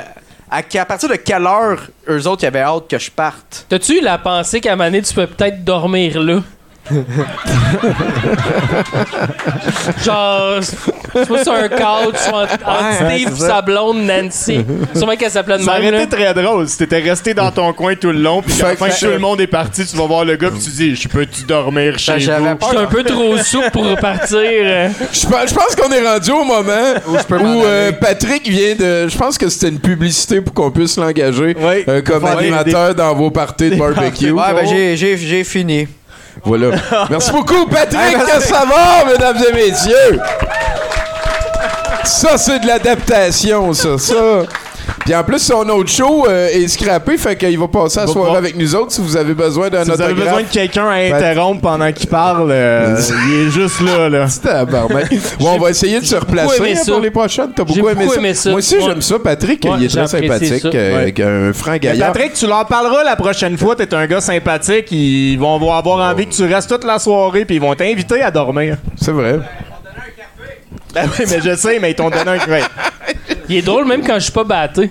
à, à partir de quelle heure eux autres ils avaient hâte que je parte? T'as-tu eu la pensée qu'à un moment donné, tu peux peut-être dormir là? [laughs] Genre, soit sur un couch, soit entre, Ouais, Steve ça. sa blonde Nancy. Sûrement qu'elle s'appelait de Ça même. aurait été très drôle si t'étais resté dans ton coin tout le long, puis que tout le monde est parti, tu vas voir le gars, puis tu dis Je peux-tu dormir chez vous? Je suis un peu trop souple pour repartir. Je pense, qu'on est rendu au moment [laughs] où euh. Patrick vient de. Je pense que c'était une publicité pour qu'on puisse l'engager Oui. euh, comme des- animateur dans vos parties de barbecue. Ouais, ben j'ai- j'ai j'ai fini. Voilà. [laughs] Merci beaucoup, Patrick Hey. Cassavard, mesdames et messieurs. Ça, c'est de l'adaptation, ça. ça. Puis en plus, son autre show euh, est scrappé, fait qu'il va passer la soirée avec nous autres si vous avez besoin d'un Si vous avez besoin de quelqu'un à interrompre pendant qu'il parle, euh, [laughs] il est juste là, là. [laughs] Bon, on va essayer de se replacer hein, pour les prochaines. T'as beaucoup, aimé, ça. aimé ça. Moi aussi, Ouais. j'aime ça. Patrick, Ouais, il est très sympathique, euh, Ouais. avec un franc gaillard. Patrick, tu leur parleras la prochaine fois, t'es un gars sympathique, ils vont avoir envie que tu restes toute la soirée, puis ils vont t'inviter à dormir. C'est vrai. Ben oui, mais je sais, mais ils t'ont donné un craint. [laughs] Il est drôle même quand je suis pas batté.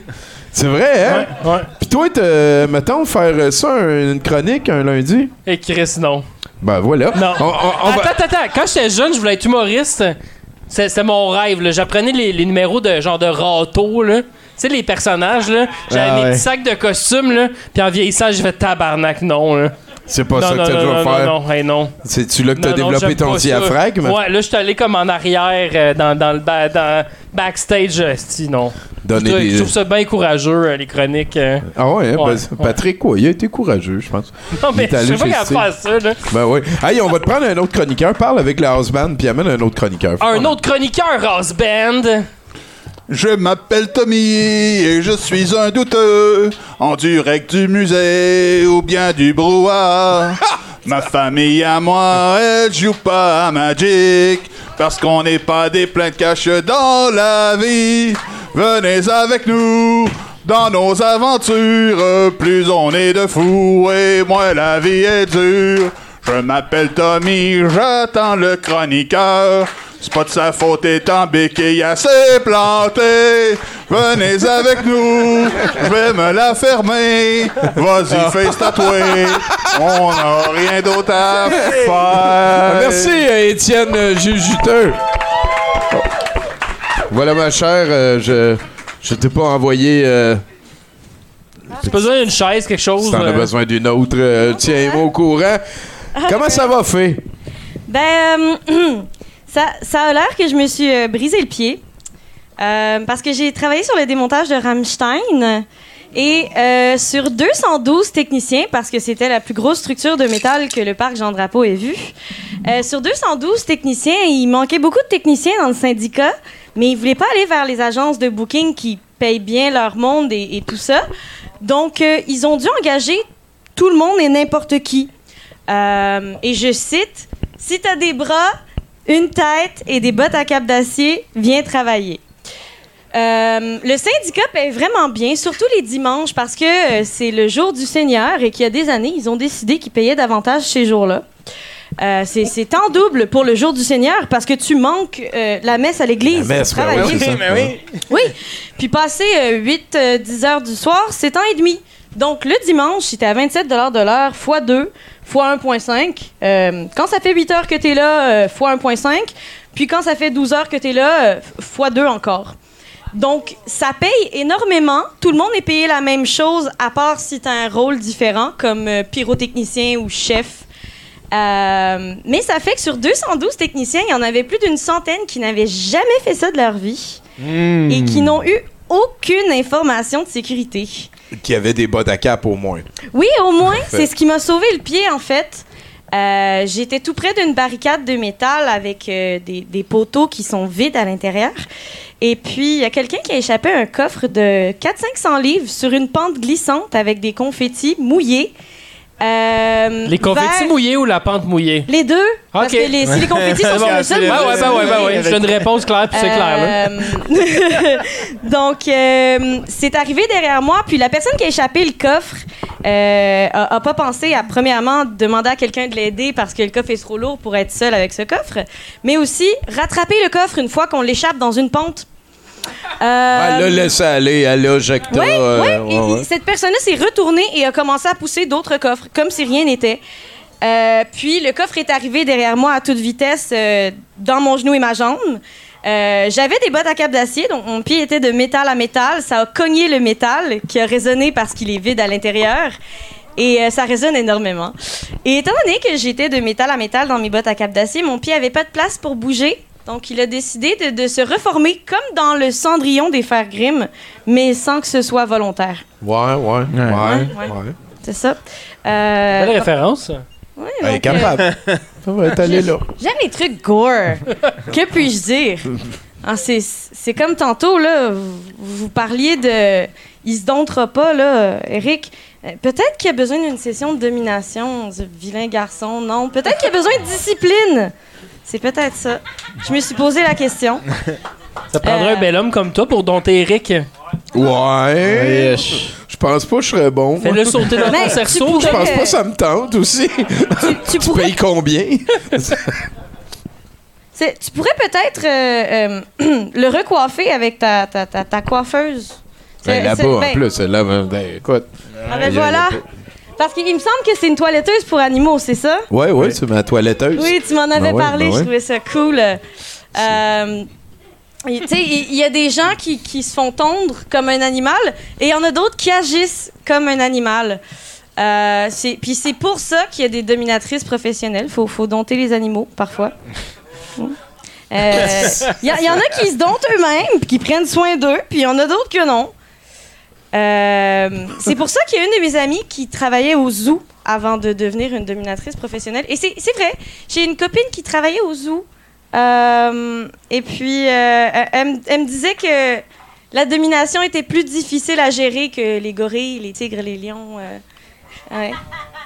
C'est vrai, hein? Ouais. Puis toi, t'as- mettons, faire ça, un- une chronique un lundi? Et Chris, non. Ben voilà. Non. On, on- on va- attends, attends, attends. Quand j'étais jeune, je voulais être humoriste. C'est- C'était mon rêve. là. J'apprenais les, les numéros de genre de râteau, là. Tu sais, les personnages, là. J'avais Ah mes ouais. petits sacs de costumes, là. Puis en vieillissant, j'ai fait tabarnak, non, là. C'est pas non, ça que tu non, faire. non, non, hey, non. C'est-tu là que tu as développé ton diaphragme? Ouais, là, je suis allé comme en arrière, euh, dans, dans le ba- dans backstage, euh, non. Donner je, trouve- des- je trouve ça bien courageux, euh, les chroniques. euh. Ah ouais, hein, Ouais, ben, Patrick, ouais, il a été courageux, je pense. Non, mais Il est allé je sais pas chez faire ça, là. Ben oui. Hey, on va te prendre un autre chroniqueur. Parle avec le house band, puis amène un autre chroniqueur. Un autre chroniqueur, Ross Band. Je m'appelle Tommy et je suis un douteux en direct du musée ou bien du brouhaha. [laughs] Ma famille à moi, elle joue pas à Magic parce qu'on n'est pas des pleins de cash dans la vie. Venez avec nous dans nos aventures, plus on est de fous et moins la vie est dure. Je m'appelle Tommy, j'attends le chroniqueur. C'est pas de sa faute étant béquille assez planté. Venez avec nous, je vais me la fermer. Vas-y, fais tatouer. On n'a rien d'autre à faire. Merci, Étienne Jujuteux. Oh. Voilà, ma chère, euh, je, je t'ai pas envoyé. Euh, Tu as besoin d'une chaise, quelque chose? si t'en as euh? besoin d'une autre, euh, tiens-moi au courant. [laughs] Comment ça va, Fé? Ben, euh, [clears throat] ça, a l'air que je me suis euh, brisé le pied. Euh, parce que j'ai travaillé sur le démontage de Rammstein. Et euh, sur 212 techniciens, parce que c'était la plus grosse structure de métal que le parc Jean Drapeau ait vue, sur 212 techniciens, il manquait beaucoup de techniciens dans le syndicat, mais ils voulaient pas aller vers les agences de booking qui payent bien leur monde et, et tout ça. Donc, ils ont dû engager tout le monde et n'importe qui. Et je cite Si t'as des bras, une tête et des bottes à cap d'acier, viens travailler. Euh, le syndicat paye vraiment bien, surtout les dimanches, parce que euh, c'est le jour du Seigneur et qu'il y a des années, ils ont décidé qu'ils payaient davantage ces jours-là. Euh, c'est en double pour le jour du Seigneur parce que tu manques la messe à l'église. La messe, pour ben oui, ça. Oui. Oui. Puis passer 8-10 heures du soir, c'est temps et demi. Donc, le dimanche, c'était à 27 de l'heure, fois 2, fois 1,5. Euh, quand ça fait 8 heures que tu es là, euh, fois 1,5. Puis quand ça fait 12 heures que tu es là, euh, fois 2 encore. Donc, ça paye énormément. Tout le monde est payé la même chose, à part si tu as un rôle différent, comme pyrotechnicien ou chef. Euh, mais ça fait que sur 212 techniciens, il y en avait plus d'une centaine qui n'avaient jamais fait ça de leur vie et qui n'ont eu aucune information de sécurité. Qui avait des bottes à cap au moins. Oui, au moins, c'est ce qui m'a sauvé le pied, en fait. Euh, J'étais tout près d'une barricade de métal avec euh, des, des poteaux qui sont vides à l'intérieur. Et puis, il y a quelqu'un qui a échappé un coffre de 400-500 livres sur une pente glissante avec des confettis mouillés. Euh, Les confettis vers- mouillés ou la pente mouillée? Les deux. Parce Ok. que les, si les [laughs] confettis sont C'est sur bon, le sol, Ouais, mouillés, ouais, c'est ben ouais, ben mouillé. ouais. Je donne une réponse claire, puis c'est clair, là. Euh, [laughs] Donc, euh, c'est arrivé derrière moi, puis la personne qui a échappé le coffre euh, a, a pas pensé à, premièrement, demander à quelqu'un de l'aider parce que le coffre est trop lourd pour être seul avec ce coffre, mais aussi rattraper le coffre une fois qu'on l'échappe dans une pente. Euh, Elle l'a laissé aller, elle l'a jacta. oui, euh, oui. ouais, Et- ouais. et Cette personne-là s'est retournée et a commencé à pousser d'autres coffres, comme si rien n'était. Euh, puis le coffre est arrivé derrière moi à toute vitesse, euh, dans mon genou et ma jambe. Euh, J'avais des bottes à cap d'acier, donc mon pied était de métal à métal. Ça a cogné le métal, qui a résonné parce qu'il est vide à l'intérieur. Et euh, ça résonne énormément. Et étant donné que j'étais de métal à métal dans mes bottes à cap d'acier, mon pied avait pas de place pour bouger. Donc, il a décidé de, de se reformer comme dans le cendrillon des frères Grimm, mais sans que ce soit volontaire. Ouais, ouais, ouais, Ouais, ouais. ouais. C'est ça. Euh, Belle référence. ouais, Elle est donc, capable. [laughs] Ça va être allé là. J'aime les trucs gore. que puis-je dire? Ah, c'est, comme tantôt, là, vous, vous parliez de. Il se domptera pas, là, Eric. Euh, Peut-être qu'il a besoin d'une session de domination, ce vilain garçon. Non, peut-être qu'il a besoin de discipline. C'est peut-être ça. Je me suis posé la question. Ça prendrait Euh, un bel homme comme toi pour dompter Eric. Ouais. Je pense pas que je serais bon. Fais-le sauter dans Mais ton tu cerceau. pourrais- Je pense pas que ça me tente aussi. Tu, tu [laughs] Tu pourrais payes combien? [laughs] C'est- tu pourrais peut-être euh, euh, [clears throat] le recoiffer avec ta, ta, ta, ta coiffeuse. Ben, C'est- là-bas, c'est- ben, en plus. Là, ben, écoute. ah, ben voilà. Parce qu'il me semble que c'est une toiletteuse pour animaux, c'est ça? Ouais, ouais, c'est ma toiletteuse. Oui, tu m'en avais Ben ouais, parlé, ben je trouvais ça cool. Euh, tu sais, il y a des gens qui, qui se font tondre comme un animal et il y en a d'autres qui agissent comme un animal. Euh, c'est- Puis c'est pour ça qu'il y a des dominatrices professionnelles. Faut, faut dompter les animaux, parfois. Il y, en a qui se domptent eux-mêmes, puis qui prennent soin d'eux, puis il y en a d'autres que non. Euh, c'est pour ça qu'il y a une de mes amies qui travaillait au zoo avant de devenir une dominatrice professionnelle. Et c'est vrai, j'ai une copine qui travaillait au zoo. Euh, et puis, euh, elle, me- disait que la domination était plus difficile à gérer que les gorilles, les tigres, les lions.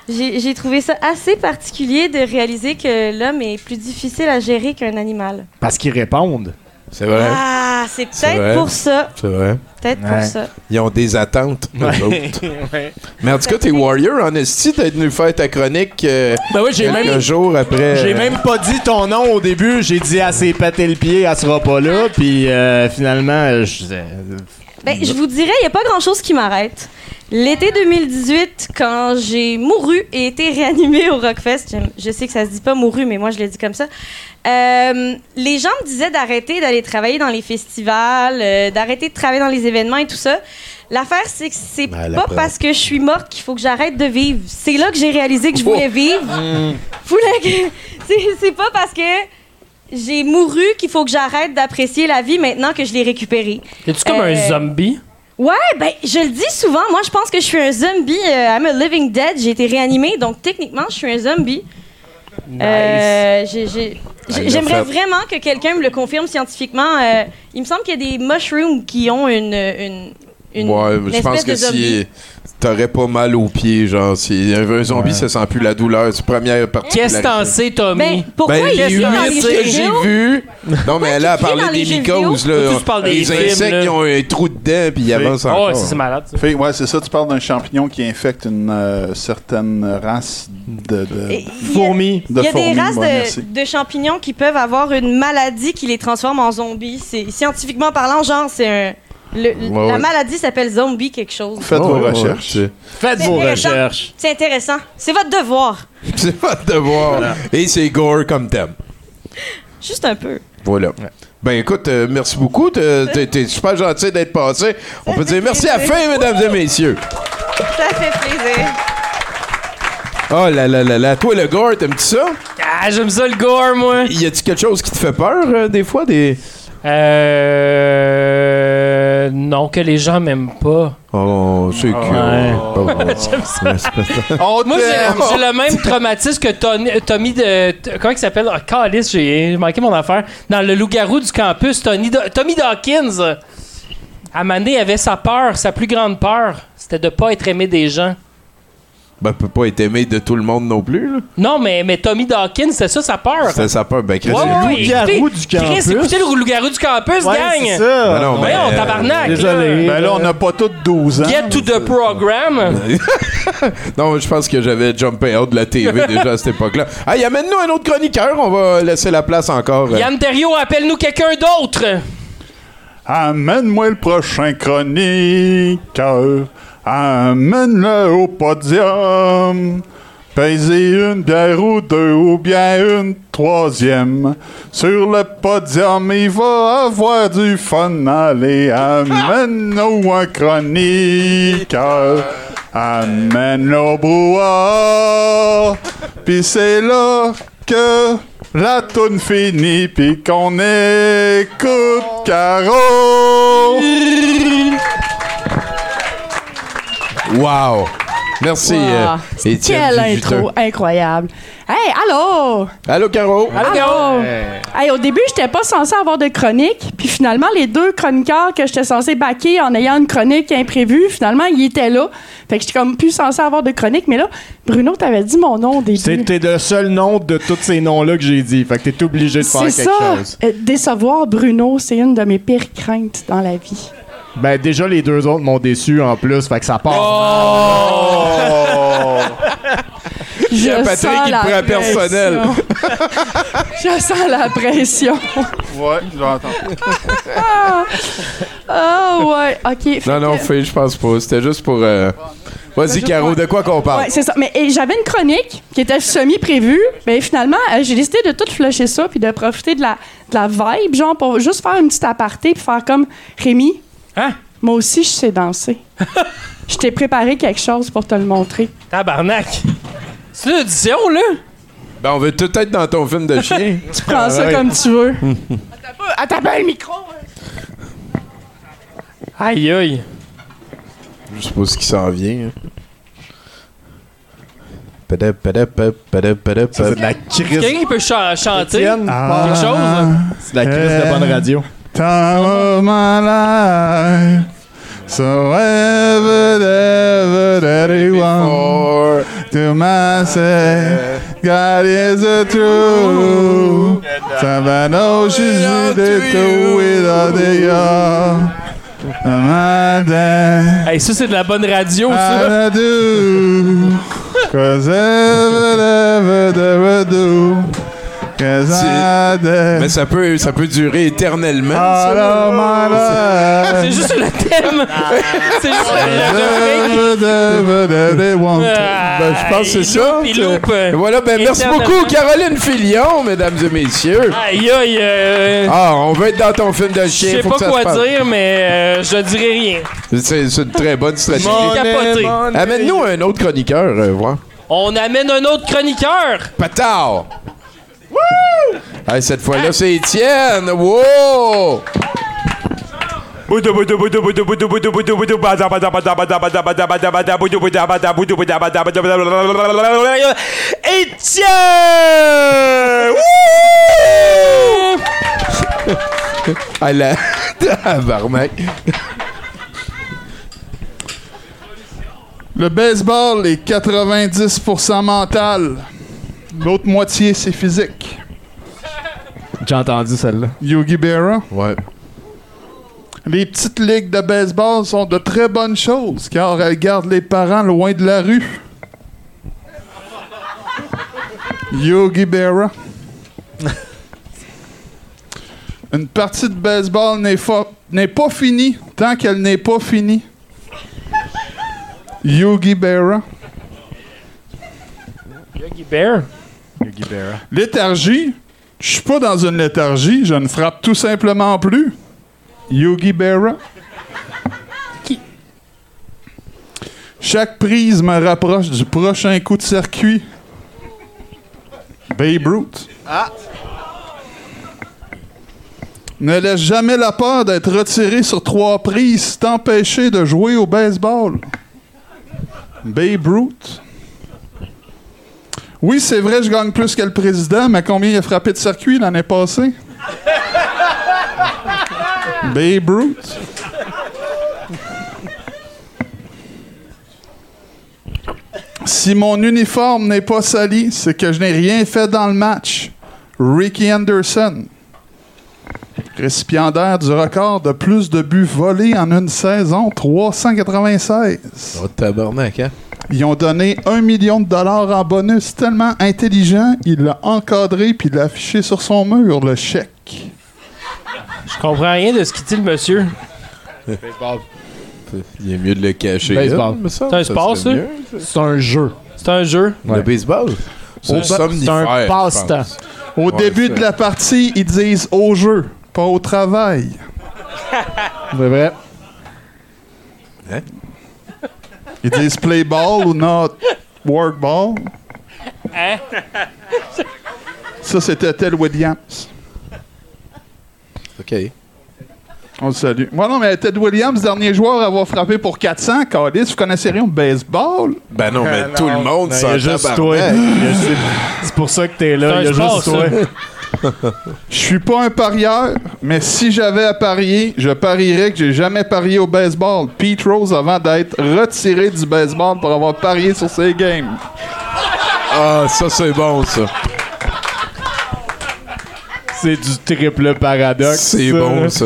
j'ai trouvé ça assez particulier de réaliser que l'homme est plus difficile à gérer qu'un animal. Parce qu'ils répondent. C'est vrai? Ah, c'est peut-être pour ça. C'est vrai? Peut-être Ouais. pour ça. Ils ont des attentes, eux autres. [laughs] Mais en tout cas, t'es Warrior, en esti, d'être venu faire ta chronique euh, Ben oui, quelques même. jours après. J'ai euh, même pas dit ton nom au début. J'ai dit à s'est pété le pied, elle sera pas là. Puis euh, finalement, je Ben, je vous dirais, il n'y a pas grand-chose qui m'arrête. L'été 2018, quand j'ai mouru et été réanimée au Rockfest, je, je sais que ça se dit pas mouru, mais moi je le dis comme ça. euh, les gens me disaient d'arrêter d'aller travailler dans les festivals, euh, d'arrêter de travailler dans les événements et tout ça. L'affaire, c'est que c'est Ben, pas preuve. parce que je suis morte qu'il faut que j'arrête de vivre. C'est là que j'ai réalisé que je voulais vivre. [laughs] Voulais que- [laughs] c'est, c'est pas parce que j'ai mouru qu'il faut que j'arrête d'apprécier la vie maintenant que je l'ai récupérée. Es-tu comme Euh, un zombie? Ouais, ben, je le dis souvent. Moi, je pense que je suis un zombie. euh, I'm a living dead. J'ai été réanimée, donc techniquement, je suis un zombie. Euh, j'ai- j'ai- Ah, J'aimerais vraiment que quelqu'un me le confirme scientifiquement. Euh, il me semble qu'il y a des mushrooms qui ont une. une, une ouais, je pense que si t'aurais pas mal aux pieds, genre, si un, un zombie, ça sent plus la douleur. C'est la première partie. Qu'est-ce que t'en sais, Tommy? Ben, pourquoi Ben, il huit que j'ai vus. Non, mais là, elle parlait les des mycoses, là. Tu parles des Les films, insectes qui ont un trou dedans, puis ils avancent Oh, encore. ça, c'est malade. ça. Fait, ouais, c'est ça, tu parles d'un champignon qui infecte une euh, certaine race de. de- Et il y a- Fourmis. de Il y a fourmis, des races de- de, champignons qui peuvent avoir une maladie qui les transforme en zombies. C'est scientifiquement parlant, genre c'est un le- Ouais, la ouais. maladie s'appelle zombie quelque chose. Faites Oh, vos ouais, recherches. ouais, faites vos recherches. C'est intéressant. C'est votre devoir. [laughs] c'est- de devoir. Et c'est gore comme thème. Juste un peu. Voilà. Ben écoute, euh, merci beaucoup. T'es super gentil d'être passé. On peut dire merci à la fin, mesdames et messieurs. Ça fait plaisir. Oh là là là là. Toi, le gore, t'aimes-tu ça? Ah, j'aime ça le gore, moi. Y a-tu quelque chose qui te fait peur, euh, des fois? Des... Euh. Non, que les gens m'aiment pas. Oh, c'est cool. Oh, [laughs] [laughs] On Moi, j'ai le même traumatisme que Tony- Tommy de. t- Comment il s'appelle? Ah, Calice, j'ai manqué mon affaire. Dans le loup-garou du campus, Tony Do- Tommy Dawkins. À Mané, il avait sa peur, sa plus grande peur, c'était de pas être aimé des gens. Ben, peut pas être aimé de tout le monde non plus, là. Non, mais, mais Tommy Dawkins, c'était ça sa peur. C'était sa peur. Ben, Chris, Ouais, c'est- ouais, loup-garou du campus. Chris, écoutez le loup-garou du campus, Ouais, gang! c'est ça. Ben non, mais, Voyons, euh, tabarnak! désolé. là. Ben là, on n'a pas tous 12 ans. Get to the program! [laughs] Non, je pense que j'avais jumpé out de la TV [laughs] déjà à cette époque-là. Hey, amène-nous un autre chroniqueur. On va laisser la place encore. euh, Yann Terriot, appelle-nous quelqu'un d'autre! Amène-moi le prochain chroniqueur. Amène-le au podium. Pèsez une bière ou deux ou bien une troisième. Sur le podium, il va avoir du fun. Allez, amène-nous un chroniqueur. Amène-le au brouhaha. Puis c'est là que la toune finit puis qu'on écoute Caro. Wow! Merci, Wow. euh, Étienne Quelle Dujuteux. intro incroyable. Hey, allô? Allô, Caro? Allô? Hey, au début, j'étais pas censée avoir de chronique, puis finalement, les deux chroniqueurs que j'étais censée baquer en ayant une chronique imprévue, finalement, ils étaient là. Fait que j'étais comme plus censée avoir de chronique, mais là, Bruno, t'avais dit mon nom au début. C'était le seul nom de tous ces noms-là que j'ai dit. Fait que t'es obligé de faire C'est quelque ça. chose. Euh, décevoir Bruno, c'est une de mes pires craintes dans la vie. Ben déjà les deux autres m'ont déçu en plus, fait que ça part. Oh! Je Patrick, sens il la prend personnel. pression. [laughs] Je sens la pression. Ouais, j'entends. Oh, ouais, OK. Non, non, fait, je pense pas. C'était juste pour. euh, Vas-y, Ben, Caro, de quoi qu'on parle? Ouais, c'est ça. Mais j'avais une chronique qui était semi-prévue. Mais finalement, euh, j'ai décidé de tout flusher ça puis de profiter de la, de la vibe, genre pour juste faire une petite aparté puis faire comme Rémi. Hein? Moi aussi, je sais danser. [laughs] Je t'ai préparé quelque chose pour te le montrer. Tabarnak. C'est une audition, là? Ben, on veut tout être dans ton film de chien. [laughs] Tu prends ça comme tu veux. Attends pas le micro. Aïe, aïe. Je sais pas ce qui s'en vient. hein. C'est de la crise. Quelqu'un qui peut cha- chanter? Étienne, Ah. Quelque chose? C'est de la crise de bonne radio. Time of my life. So ever, ever he wants to myself, God is the truth. Some I know she's the two without the young. Hey, ça, c'est de la bonne radio, ça. Cause ever, ever, ever do. Mais ça peut, ça peut durer éternellement. C'est juste le thème. C'est juste le, Ben, je pense que c'est ça. Voilà, ben merci beaucoup, Caroline Filion, mesdames et messieurs. Aïe, aïe. euh, Ah, on veut être dans ton film de Je chien. sais faut pas que ça se quoi dire, mais euh, je dirai rien. C'est une très bonne stratégie. Amène-nous un autre chroniqueur, euh, voir. On amène un autre chroniqueur. Patard! Hey, cette fois-là, c'est Étienne! Wow! Étienne! Tabarnak. Le baseball est 90% mental. L'autre moitié, c'est physique. J'ai entendu celle-là. Yogi Berra. Ouais. Les petites ligues de baseball sont de très bonnes choses car elles gardent les parents loin de la rue. Yogi Berra. [laughs] Une partie de baseball n'est fa- n'est pas finie tant qu'elle n'est pas finie. Yogi Berra. Yogi Bear. Léthargie? Je suis pas dans une léthargie, je ne frappe tout simplement plus. Yogi Berra? Chaque prise me rapproche du prochain coup de circuit. Babe Ruth. Ne laisse jamais la peur d'être retiré sur trois prises t'empêcher de jouer au baseball. Babe Ruth. Oui, c'est vrai, je gagne plus que le président, mais combien il a frappé de circuit l'année passée? [laughs] Babe Ruth. Si mon uniforme n'est pas sali, c'est que je n'ai rien fait dans le match. Ricky Anderson. Récipiendaire du record de plus de buts volés en une saison, 396. Oh, tabarnak, hein? Ils ont donné un million de dollars en bonus. Tellement intelligent, il l'a encadré puis il l'a affiché sur son mur, le chèque. Je comprends rien de ce qu'il dit, le monsieur. Il est mieux de le cacher. Baseball. C'est un sport, ça? C'est un jeu. C'est un jeu? Ouais. Le baseball? C'est un passe-temps. Au Ouais, début de la partie, ils disent au jeu, pas au travail. C'est vrai. Ils disent play ball ou not work ball? Hein? Ça, c'était Ted Williams. OK. On le salue. Moi, non, mais Ted Williams, dernier joueur à avoir frappé pour 400. Calice, vous connaissez rien au baseball? Ben non, mais [laughs] tout le monde a juste toi. [laughs] C'est- C'est pour ça que t'es là. C'est Il y a juste toi. Je suis pas un parieur, mais si j'avais à parier, je parierais que j'ai jamais parié au baseball. Pete Rose avant d'être retiré du baseball pour avoir parié sur ses games. Ah, ça, c'est bon, ça. C'est du triple paradoxe. C'est bon, ça.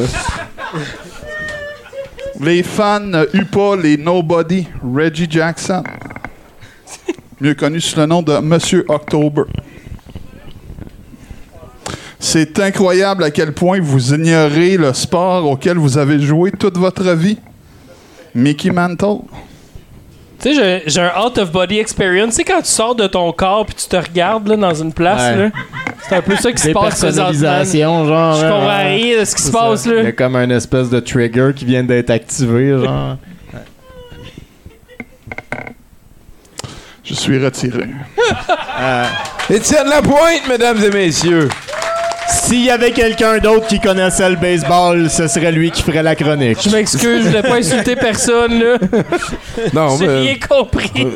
Les fans ne huent pas les Nobody, Reggie Jackson. Mieux connu sous le nom de Monsieur October. C'est incroyable à quel point vous ignorez le sport auquel vous avez joué toute votre vie. Mickey Mantle. Tu sais, j'ai- j'ai un out-of-body experience. Tu sais, quand tu sors de ton corps puis tu te regardes là, dans une place, Ouais. là, c'est un peu ça qui se passe présentement. Dépersonnalisation, genre. Je hein, comprends rien de ce qui se C'est passe. Il y a comme un espèce de trigger qui vient d'être activé, genre. Je suis retiré. [laughs] Étienne Lapointe, mesdames et messieurs. S'il y avait quelqu'un d'autre qui connaissait le baseball, ce serait lui qui ferait la chronique. Je m'excuse, je voulais pas insulter personne, là. [laughs] Non, J'ai mais- rien compris.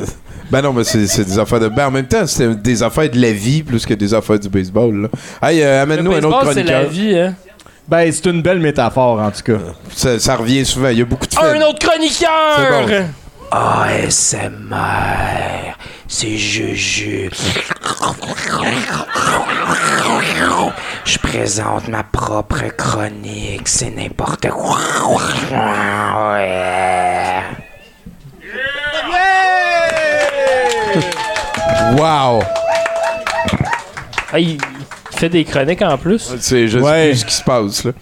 Ben non, mais c'est c'est des affaires de. Ben en même temps, c'est des affaires de la vie plus que des affaires du baseball. Là. Hey, euh, Le amène-nous un autre baseball, c'est la chroniqueur. vie, hein. Ben, c'est une belle métaphore, en tout cas. Ça, ça revient souvent. Il y a beaucoup de Un faits. autre chroniqueur! C'est ASMR, c'est Juju. Je présente ma propre chronique, c'est n'importe quoi. Ouais. Wow! Ah, il il fait des chroniques en plus. C'est juste Ouais. plus ce qui se passe. Là.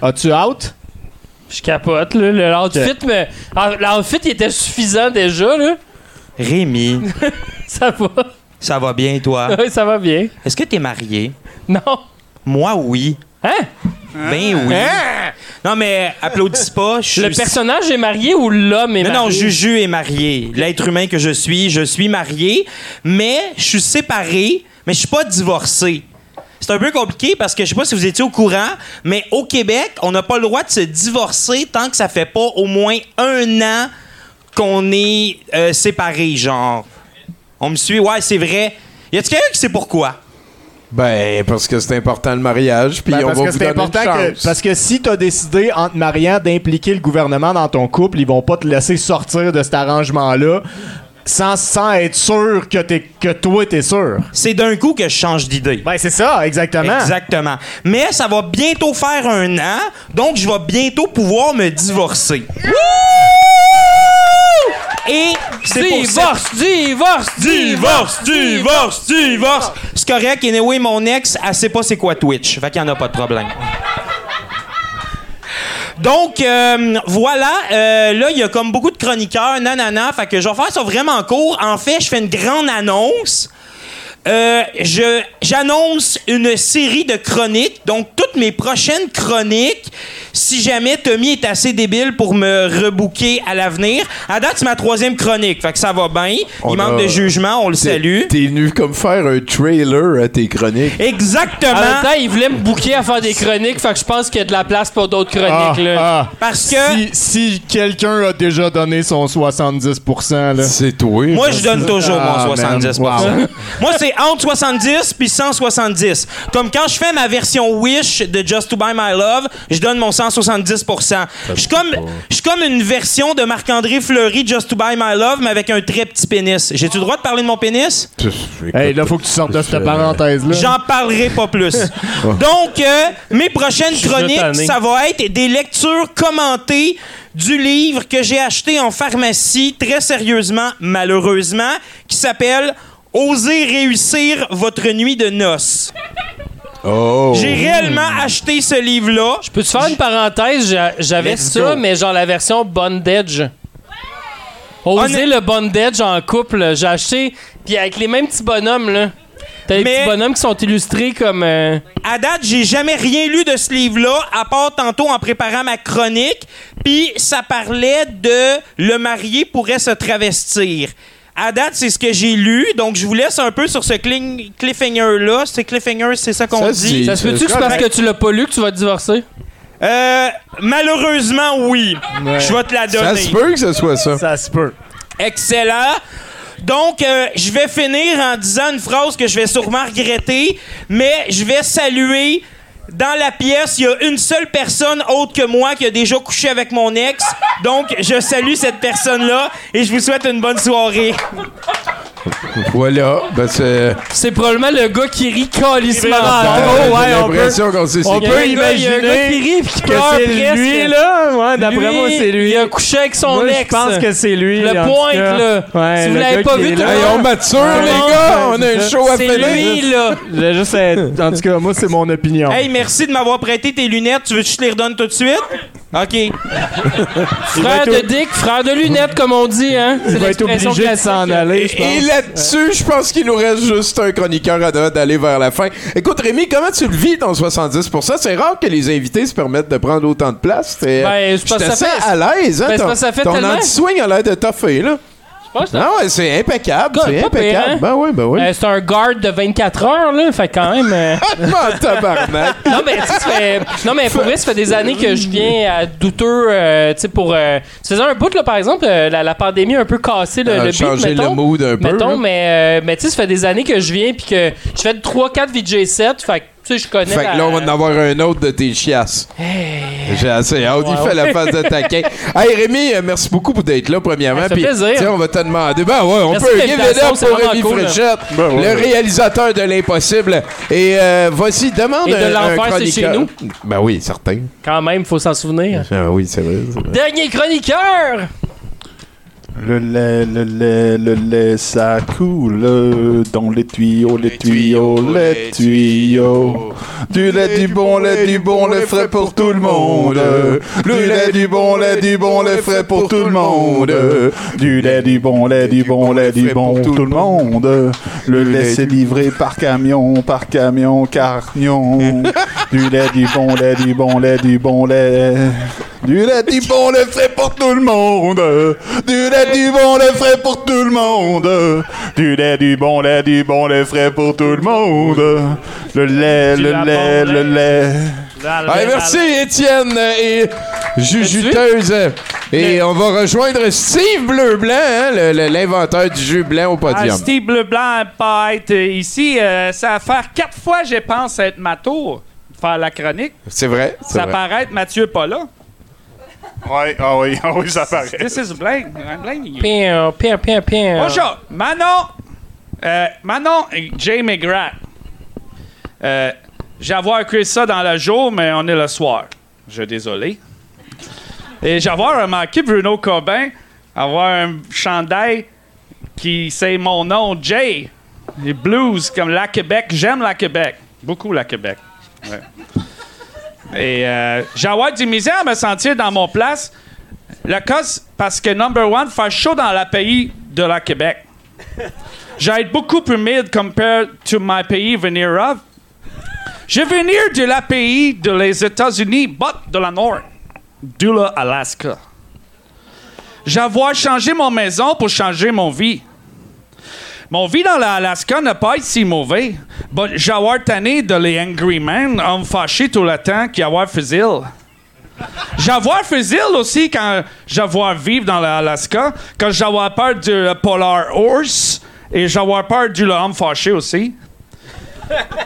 As-tu out? Je capote, là. Le l'outfit, mais. ah, L'outfit, il était suffisant déjà, là. Rémi, [laughs] Ça va. ça va bien, toi? Oui, ça va bien. Est-ce que t'es marié? Non. Moi, oui. Hein? Ben oui. Non, mais applaudis pas. je Le personnage est marié ou l'homme est Non, non, marié? Juju est marié. L'être humain que je suis, je suis marié, mais je suis séparé, mais je suis pas divorcé. C'est un peu compliqué parce que je sais pas si vous étiez au courant, mais au Québec, on n'a pas le droit de se divorcer tant que ça fait pas au moins un an qu'on est euh, séparés, genre. On me suit? Ouais, c'est vrai. Y a-t-il quelqu'un qui sait pourquoi? Ben, parce que c'est important le mariage, puis Ben, on parce va que vous donner important une que. chance. Parce que si t'as décidé, en te mariant, d'impliquer le gouvernement dans ton couple, ils vont pas te laisser sortir de cet arrangement-là sans, sans être sûr que, t'es, que toi, t'es sûr. C'est d'un coup que je change d'idée. Ben, c'est ça, exactement. Exactement. Mais ça va bientôt faire un an, donc je vais bientôt pouvoir me divorcer. Et Divorce, divorce, Divorce, divorce, divorce. C'est correct. Et oui, mon ex, elle sait pas c'est quoi Twitch. Fait qu'il y en a pas de problème. Donc, euh, voilà. euh, là, il y a comme beaucoup de chroniqueurs, nanana. Fait que je vais faire ça vraiment court. En fait, je fais une grande annonce. Euh, je j'annonce une série de chroniques. Donc, toutes mes prochaines chroniques, si jamais Tommy est assez débile pour me rebooker à l'avenir. À date, c'est ma troisième chronique. Fait que ça va bien. Il manque a- de jugement, on le salue. T'es venu comme faire un trailer à tes chroniques. Exactement. En même temps, il voulait me booker à faire des chroniques, fait que je pense qu'il y a de la place pour d'autres chroniques, là. Ah, Parce que Si, si quelqu'un a déjà donné son 70%, là. C'est toi. moi, je donne toujours Ah, mon 70 man. Wow. Moi, c'est entre 70 puis 170. Comme quand je fais ma version Wish de Just to Buy My Love, je donne mon 170 Je suis comme, je suis comme une version de Marc-André Fleury Just to Buy My Love, mais avec un très petit pénis. J'ai-tu le droit de parler de mon pénis? Hey, là, faut que tu sortes de cette parenthèse-là. J'en parlerai pas plus. [laughs] Donc, euh, mes prochaines chroniques, ça va être des lectures commentées du livre que j'ai acheté en pharmacie, très sérieusement, malheureusement, qui s'appelle Osez réussir votre nuit de noces. Oh. J'ai réellement acheté ce livre-là. Peux-tu faire une parenthèse? J'a- J'avais Let's ça, go. mais genre la version bondage. Oser le bondage en couple, j'ai acheté, puis avec les mêmes petits bonhommes, là. T'as des petits bonhommes qui sont illustrés comme... euh, À date, j'ai jamais rien lu de ce livre-là, à part tantôt en préparant ma chronique. Puis ça parlait de le marié pourrait se travestir. À date, c'est ce que j'ai lu, donc je vous laisse un peu sur ce cling- cliffhanger-là. C'est cliffhanger, c'est ça qu'on Ça, dit? Ça se peut-tu que c'est parce que tu l'as pas lu que tu vas te divorcer? Euh, malheureusement, oui. Je vais te la Ça donner. se peut que ce soit ça. Ça se peut. Excellent. Donc, euh, je vais finir en disant une phrase que je vais sûrement regretter, mais je vais saluer. Dans la pièce, il y a une seule personne autre que moi qui a déjà couché avec mon ex. Donc, je salue cette personne-là et je vous souhaite une bonne soirée. Voilà. Ben, c'est. C'est probablement le gars qui rit calissement oh, J'ai ouais, on peut, l'impression qu'on sait on c'est Il y a peut imaginer rit puis qui que pleure c'est presque. lui, là. Ouais, d'après Lui, moi, c'est lui. Il a couché avec son Moi, ex. je pense que c'est lui. Le en pointe, là. Ouais, Si vous l'avez pas vu, tout Hey, on mature, les gars! On a un show à C'est finir. lui, là. Je voulais juste En tout cas, moi, c'est mon opinion. Hey, merci de m'avoir prêté tes lunettes. Tu veux que je te les redonne tout de suite? OK. [laughs] Frère de Dick, frère de lunettes, comme on dit, hein. Il va être obligé de s'en aller, je Et pense. là-dessus, je pense qu'il nous reste juste un chroniqueur à d'aller vers la fin. Écoute, Rémi, comment tu le vis ton 70%? C'est rare que les invités se permettent de prendre autant de place. Ben, je pense ça assez fait- à l'aise, hein? Ben, ton ça fait ton anti-swing a l'air de toffer, là. Un- Non, ouais, c'est impeccable. Pas C'est pire, impeccable. hein? Ben oui, ben oui. Euh, c'est un guard de 24 heures, là. Fait quand même. euh, [laughs] Ah, tabarnak. non, mais tu fait. Non, mais pour vrai, ça fait des années que je viens à douteux, euh, tu sais, pour. euh, ça faisait un bout, là, par exemple, la, la pandémie a un peu cassé le, le beat, changer le mood un peu, Mettons, là. mais, mais tu sais, ça fait des années que je viens, puis que je fais 3-4 VJ sets. Fait que, tu sais, je connais. Fait la- que là, on va en avoir un autre de tes chiasses. J'ai assez hâte. Il Wow. fait la phase de taquin. [laughs] Hey, Rémi, euh, merci beaucoup pour d'être là, premièrement. Ça fait Puis, plaisir. tiens, on va te demander. Ben ouais, on Merci peut give it up pour Rémi cool. Fréchette, Ben ouais. le réalisateur de l'impossible. Et euh, voici, demande Et de un- un l'enfer, c'est chez chroniqueur. Ben oui, certain. Quand même, faut s'en souvenir. Ah oui, c'est vrai. c'est vrai. Dernier chroniqueur! Le lait, le lait, le lait, ça coule dans les tuyaux, les tuyaux, les tuyaux. Du lait, du bon lait, du bon lait frais pour tout le monde. Du lait, du bon lait, du bon lait frais pour tout le monde. Du lait, du bon lait, du bon lait, du bon pour tout le monde. Le lait, c'est livré par camion, par camion, camion. Du lait, du bon lait, du bon lait, du bon lait. Du lait, du bon lait frais pour tout le monde. Du lait, du bon lait frais pour tout le monde. Du lait, du bon lait, du bon lait frais pour tout le monde. Le lait, le la lait, le lait. Merci, Étienne et Jujuteuse. Et on va rejoindre Steve Bleu-Blanc, hein, le- le- l'inventeur du jus blanc au Ah, podium. Steve Leblanc pas être ici. euh, ça va faire quatre fois, je pense, être ma tour faire la chronique. C'est vrai, Ça vrai. paraît être Mathieu pas là. Oui, ah oui, [laughs] ah oui, ça paraît. This is blame. I'm blaming you. Bonjour, Manon. Euh, Manon et Jay McGrath. Euh, j'ai avoir écrit ça dans le jour, mais on est le soir. Je suis désolé. Et j'ai avoir remarqué Bruno Cobain avoir un chandail qui c'est mon nom, Jay. Les blues comme la Québec. J'aime la Québec. Beaucoup la Québec. Ouais. Et j'ai du misère à me sentir dans mon place. La cause, parce que number one, faire chaud dans le pays de la Québec. J'ai beaucoup humide compared to my pays venir of. Je venir de la pays de les États-Unis, but de la Nord, de l'Alaska. J'avoir changé mon maison pour changer mon vie. Mon vie dans l'Alaska n'a pas été si mauvais, j'avoir tanné de les angry men, hommes fâchés tout le temps qui avoir fusil. J'avoir fusil aussi quand j'avoir vivre dans l'Alaska, quand j'avoir peur du Polar Horse et j'avoir peur du homme fâché aussi.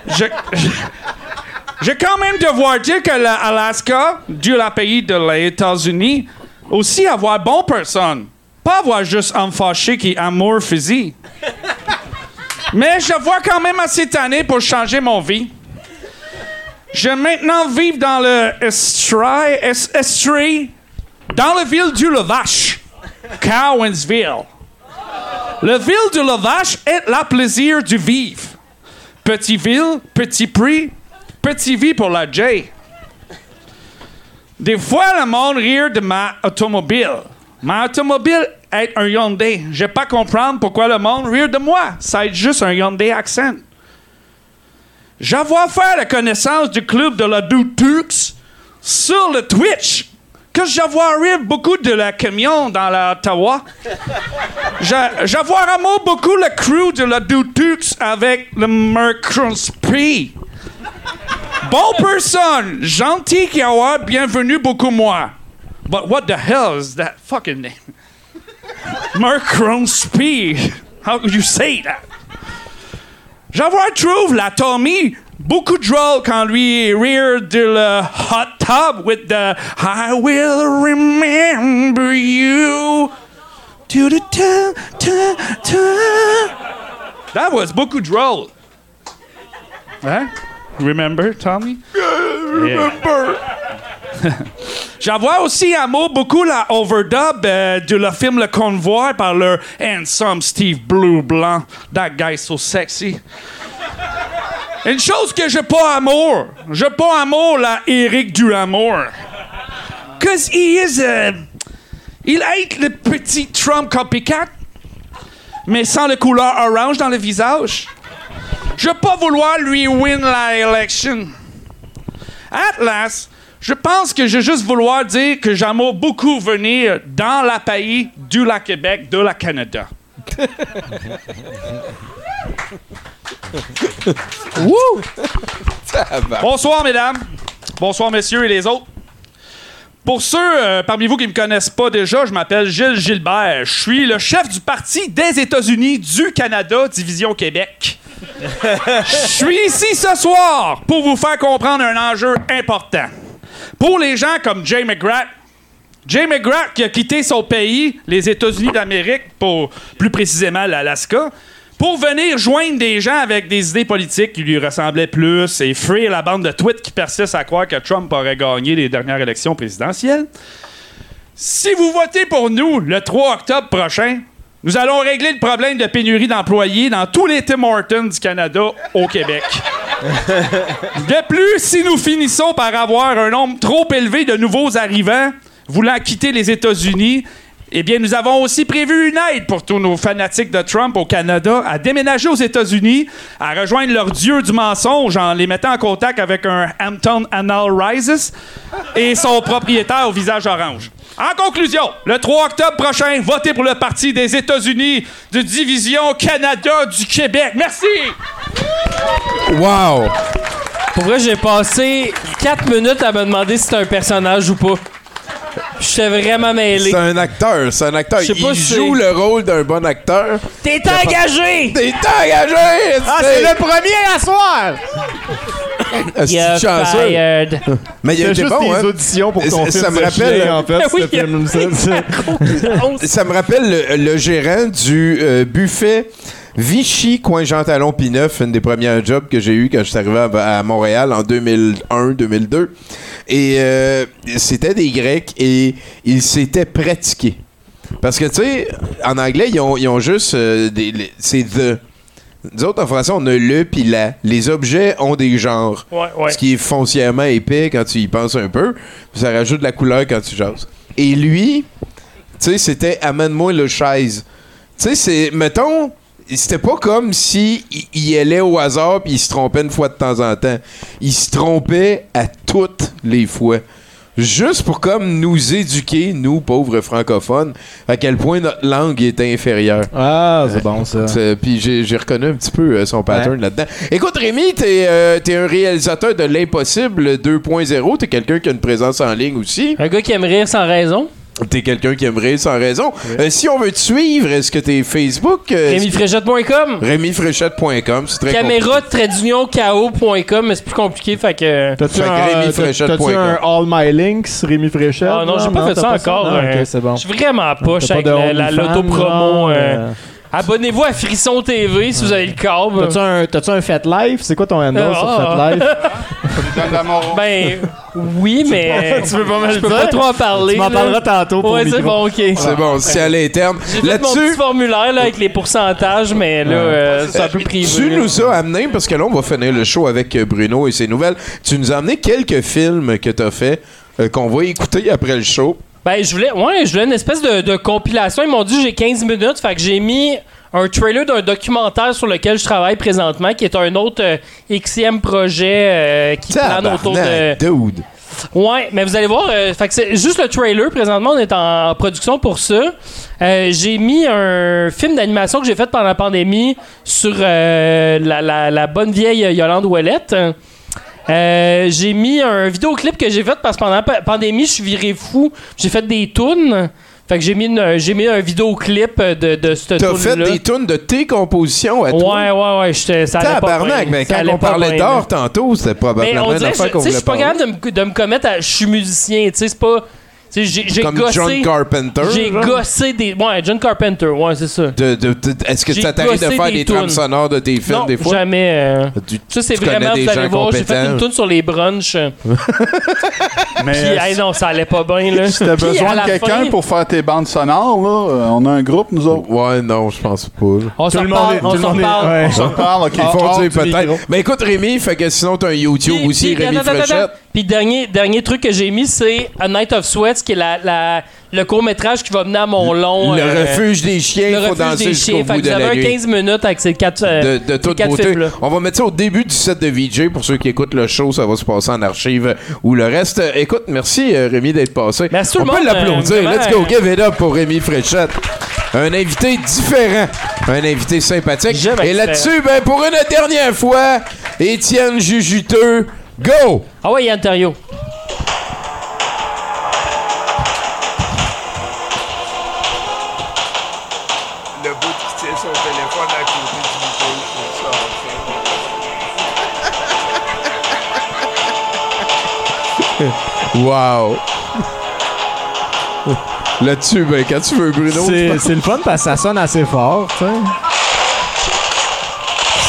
J'ai quand même devoir dire que l'Alaska, du la pays de les États-Unis, aussi avoir bon personne. Pas avoir juste homme fâché qui amour physique. Mais je vois quand même assez tanné pour changer mon vie. Je maintenant vivre dans le Estrie, Est- Estrie, dans la ville du Levache, Cowansville. La ville de Levache est la plaisir du vivre. Petit ville, petit prix, petit vie pour la J. Des fois, le monde rire de ma automobile. Ma automobile est un Hyundai. Je vais pas comprendre pourquoi le monde rire de moi. Ça est juste un Hyundai Accent. J'avoir fait la connaissance du club de la Dutux sur le Twitch. Que j'avoir rire beaucoup de la camion dans l'Ottawa. J'a- [laughs] J'avoir aimé beaucoup le crew de la Dutux avec le Mercury. Bon personne, gentil qui avoir bienvenue beaucoup moi. But what the hell is that fucking name? Mercron Speed. How could you say that? J'avoir trouve la Tommy beaucoup drôle quand lui rire de le hot tub with the I will remember you. To the ta, ta, ta. That was beaucoup drôle. Hein? Remember, Tommy? Remember. [laughs] J'avoue aussi un beaucoup la overdub euh, de le film Le Convoi par le handsome Steve Blue Blanc. That guy so sexy. Une chose que j'ai pas amour. J'ai pas amour la Eric Duramour. Cause he is a... Il est le petit Trump copycat, mais sans le couleur orange dans le visage. Je pas vouloir lui win la election. At last, je pense que je juste vouloir dire que j'aime beaucoup venir dans la pays du la Québec, de la Canada. [laughs] Bonsoir, mesdames. Bonsoir, messieurs et les autres. Pour ceux euh, parmi vous qui ne me connaissent pas déjà, je m'appelle Gilles Gilbert. Je suis le chef du parti des États-Unis du Canada, Division Québec. [laughs] Je suis ici ce soir pour vous faire comprendre un enjeu important. Pour les gens comme Jay McGrath, Jay McGrath qui a quitté son pays, les États-Unis d'Amérique, pour plus précisément l'Alaska, pour venir joindre des gens avec des idées politiques qui lui ressemblaient plus et fuir la bande de tweets qui persiste à croire que Trump aurait gagné les dernières élections présidentielles. Si vous votez pour nous le 3 octobre prochain, nous allons régler le problème de pénurie d'employés dans tous les Tim Hortons du Canada au Québec. [laughs] De plus, si nous finissons par avoir un nombre trop élevé de nouveaux arrivants voulant quitter les États-Unis, eh bien, nous avons aussi prévu une aide pour tous nos fanatiques de Trump au Canada à déménager aux États-Unis, à rejoindre leur dieu du mensonge en les mettant en contact avec un Hampton Anal Rises et son propriétaire au visage orange. En conclusion, le 3 octobre prochain, votez pour le Parti des États-Unis de Division Canada du Québec. Merci! Wow! Pour vrai, j'ai passé 4 minutes à me demander si c'était un personnage ou pas. J'étais vraiment mêlé. C'est un acteur, c'est un acteur. Je sais pas Il si joue le rôle d'un bon acteur. T'es engagé! T'es engagé! Ah, c'est le premier à soir! Ah, c'est You're chanceux. fired. [laughs] Mais il était juste bon, des hein? auditions pour Ça- ton ça me rappelle- en fait, Oui, ce film. ça, ça. Me rappelle le, le gérant du euh, buffet Vichy, coin Jean Talon Pineuf, une des premières jobs que j'ai eu quand je suis arrivé à, à Montréal en 2001-2002. Et euh, c'était des Grecs et ils s'étaient pratiqués. Parce que, tu sais, en anglais, ils ont, ils ont juste euh, C'est the. Nous autres, en français, on a le puis la. Les objets ont des genres. Ouais, ouais. Ce qui est foncièrement épais quand tu y penses un peu. Puis ça rajoute de la couleur quand tu jases. Et lui, tu sais, c'était amène-moi le chaise. Tu sais, c'est. Mettons. C'était pas comme si il, il allait au hasard puis il se trompait une fois de temps en temps. Il se trompait à toutes les fois. Juste pour comme nous éduquer, nous, pauvres francophones, à quel point notre langue est inférieure. Ah, c'est bon, ça. C'est- Puis j'ai j'ai reconnu un petit peu euh, son pattern là-dedans. Écoute, Rémi, t'es euh, t'es un réalisateur de l'impossible 2.0. T'es quelqu'un qui a une présence en ligne aussi. Un gars qui aime rire sans raison. T'es quelqu'un qui aimerait sans raison. Euh, si on veut te suivre, est-ce que t'es Facebook? Euh, RémiFréchette.com. RémiFréchette.com, c'est très Caméra KO.com, mais c'est plus compliqué, fait que. T'as-tu un, un All My Links, Rémi Fréchette? Ah non, j'ai pas fait ça encore. Euh, ok, c'est bon. Je suis vraiment poche T'as avec pas de la- la- Abonnez-vous à Frisson TV si vous avez le câble. T'as-tu un, t'as-tu un Fat Life? C'est quoi ton handle Ah. sur Fat Life? [laughs] Ben, oui, mais. Tu veux pas me le Je peux dire? pas trop en parler. Tu m'en là. parleras tantôt pour Ouais, c'est micro. bon, ok. C'est bon, c'est à l'interne. J'ai fait mon petit Là-dessus, formulaire là, avec les pourcentages, mais là, euh, c'est un peu privé. tu là. nous as amené, parce que là, on va finir le show avec euh, Bruno et ses nouvelles. Tu nous as amené quelques films que t'as fait, euh, qu'on va écouter après le show. Ben, je voulais, ouais, je voulais une espèce de, de compilation. Ils m'ont dit j'ai 15 minutes, fait que j'ai mis un trailer d'un documentaire sur lequel je travaille présentement, qui est un autre euh, XM projet euh, qui plane autour de. Dude. Ouais, mais vous allez voir, euh, fait que c'est juste le trailer. Présentement, on est en production pour ça. Euh, j'ai mis un film d'animation que j'ai fait pendant la pandémie sur euh, la, la- la bonne vieille Yolande Ouellette. Euh, j'ai mis un vidéoclip que j'ai fait parce que pendant la pa- pandémie, je suis viré fou. J'ai fait des tunes. Fait que j'ai mis, une- j'ai mis un vidéoclip de, de cette T'as fait des tunes de tes compositions à toi? Ouais, ouais, ouais. j'étais- Ça Tabarnak, mais quand on parlait d'art tantôt, c'était probablement on une dirait qu'on tu sais, je suis pas capable de me, de me commettre à. Je suis musicien, tu sais, c'est pas. J'ai Comme gossé. John Carpenter, J'ai genre? gossé des. Ouais, John Carpenter, ouais, c'est ça. De- de- de- Est-ce que J'ai ça t'arrive de faire des des trames sonores de tes films non, des fois? jamais. euh, Tu- ça, c'est vraiment, vous allez voir, j'ai fait une tune sur les brunchs. [laughs] Mais Puis, euh, hey, non, ça allait pas bien, là. si t'as Puis, besoin de quelqu'un fin- pour faire tes bandes sonores, là, euh, on a un groupe, nous autres. Ouais, non, je pense pas. là. On s'en le monde parle, on s'en parle. On s'en parle, OK. Ils font peut-être. Mais écoute, Rémi, fait que sinon, t'as un YouTube aussi, Rémi Fréchette. Puis dernier, dernier truc que j'ai mis, c'est A Night of Sweats, qui est la, la- le court-métrage qui va mener à mon long. Le euh, refuge des chiens, le il faut refuge danser des jusqu'au bout de la nuit. 15 minutes avec ces quatre, euh, de, de toute ces quatre beauté. films-là. On va mettre ça au début du set de VJ pour ceux qui écoutent le show, ça va se passer en archive ou le reste. Euh, Écoute, merci euh, Rémi d'être passé. Merci tout On le peut l'applaudir. euh, Let's go, give it up pour Rémi Fréchette. un invité différent, un invité sympathique. Et là-dessus, ben, pour une dernière fois, Étienne Jujuteux, go! Ah ouais, Yann Terriot. Le bout qui tient son téléphone à côté du micro, je trouve ça Wow! Là-dessus, ben, quand tu veux, Bruno. C'est c'est le fun parce que ça sonne assez fort, tu sais.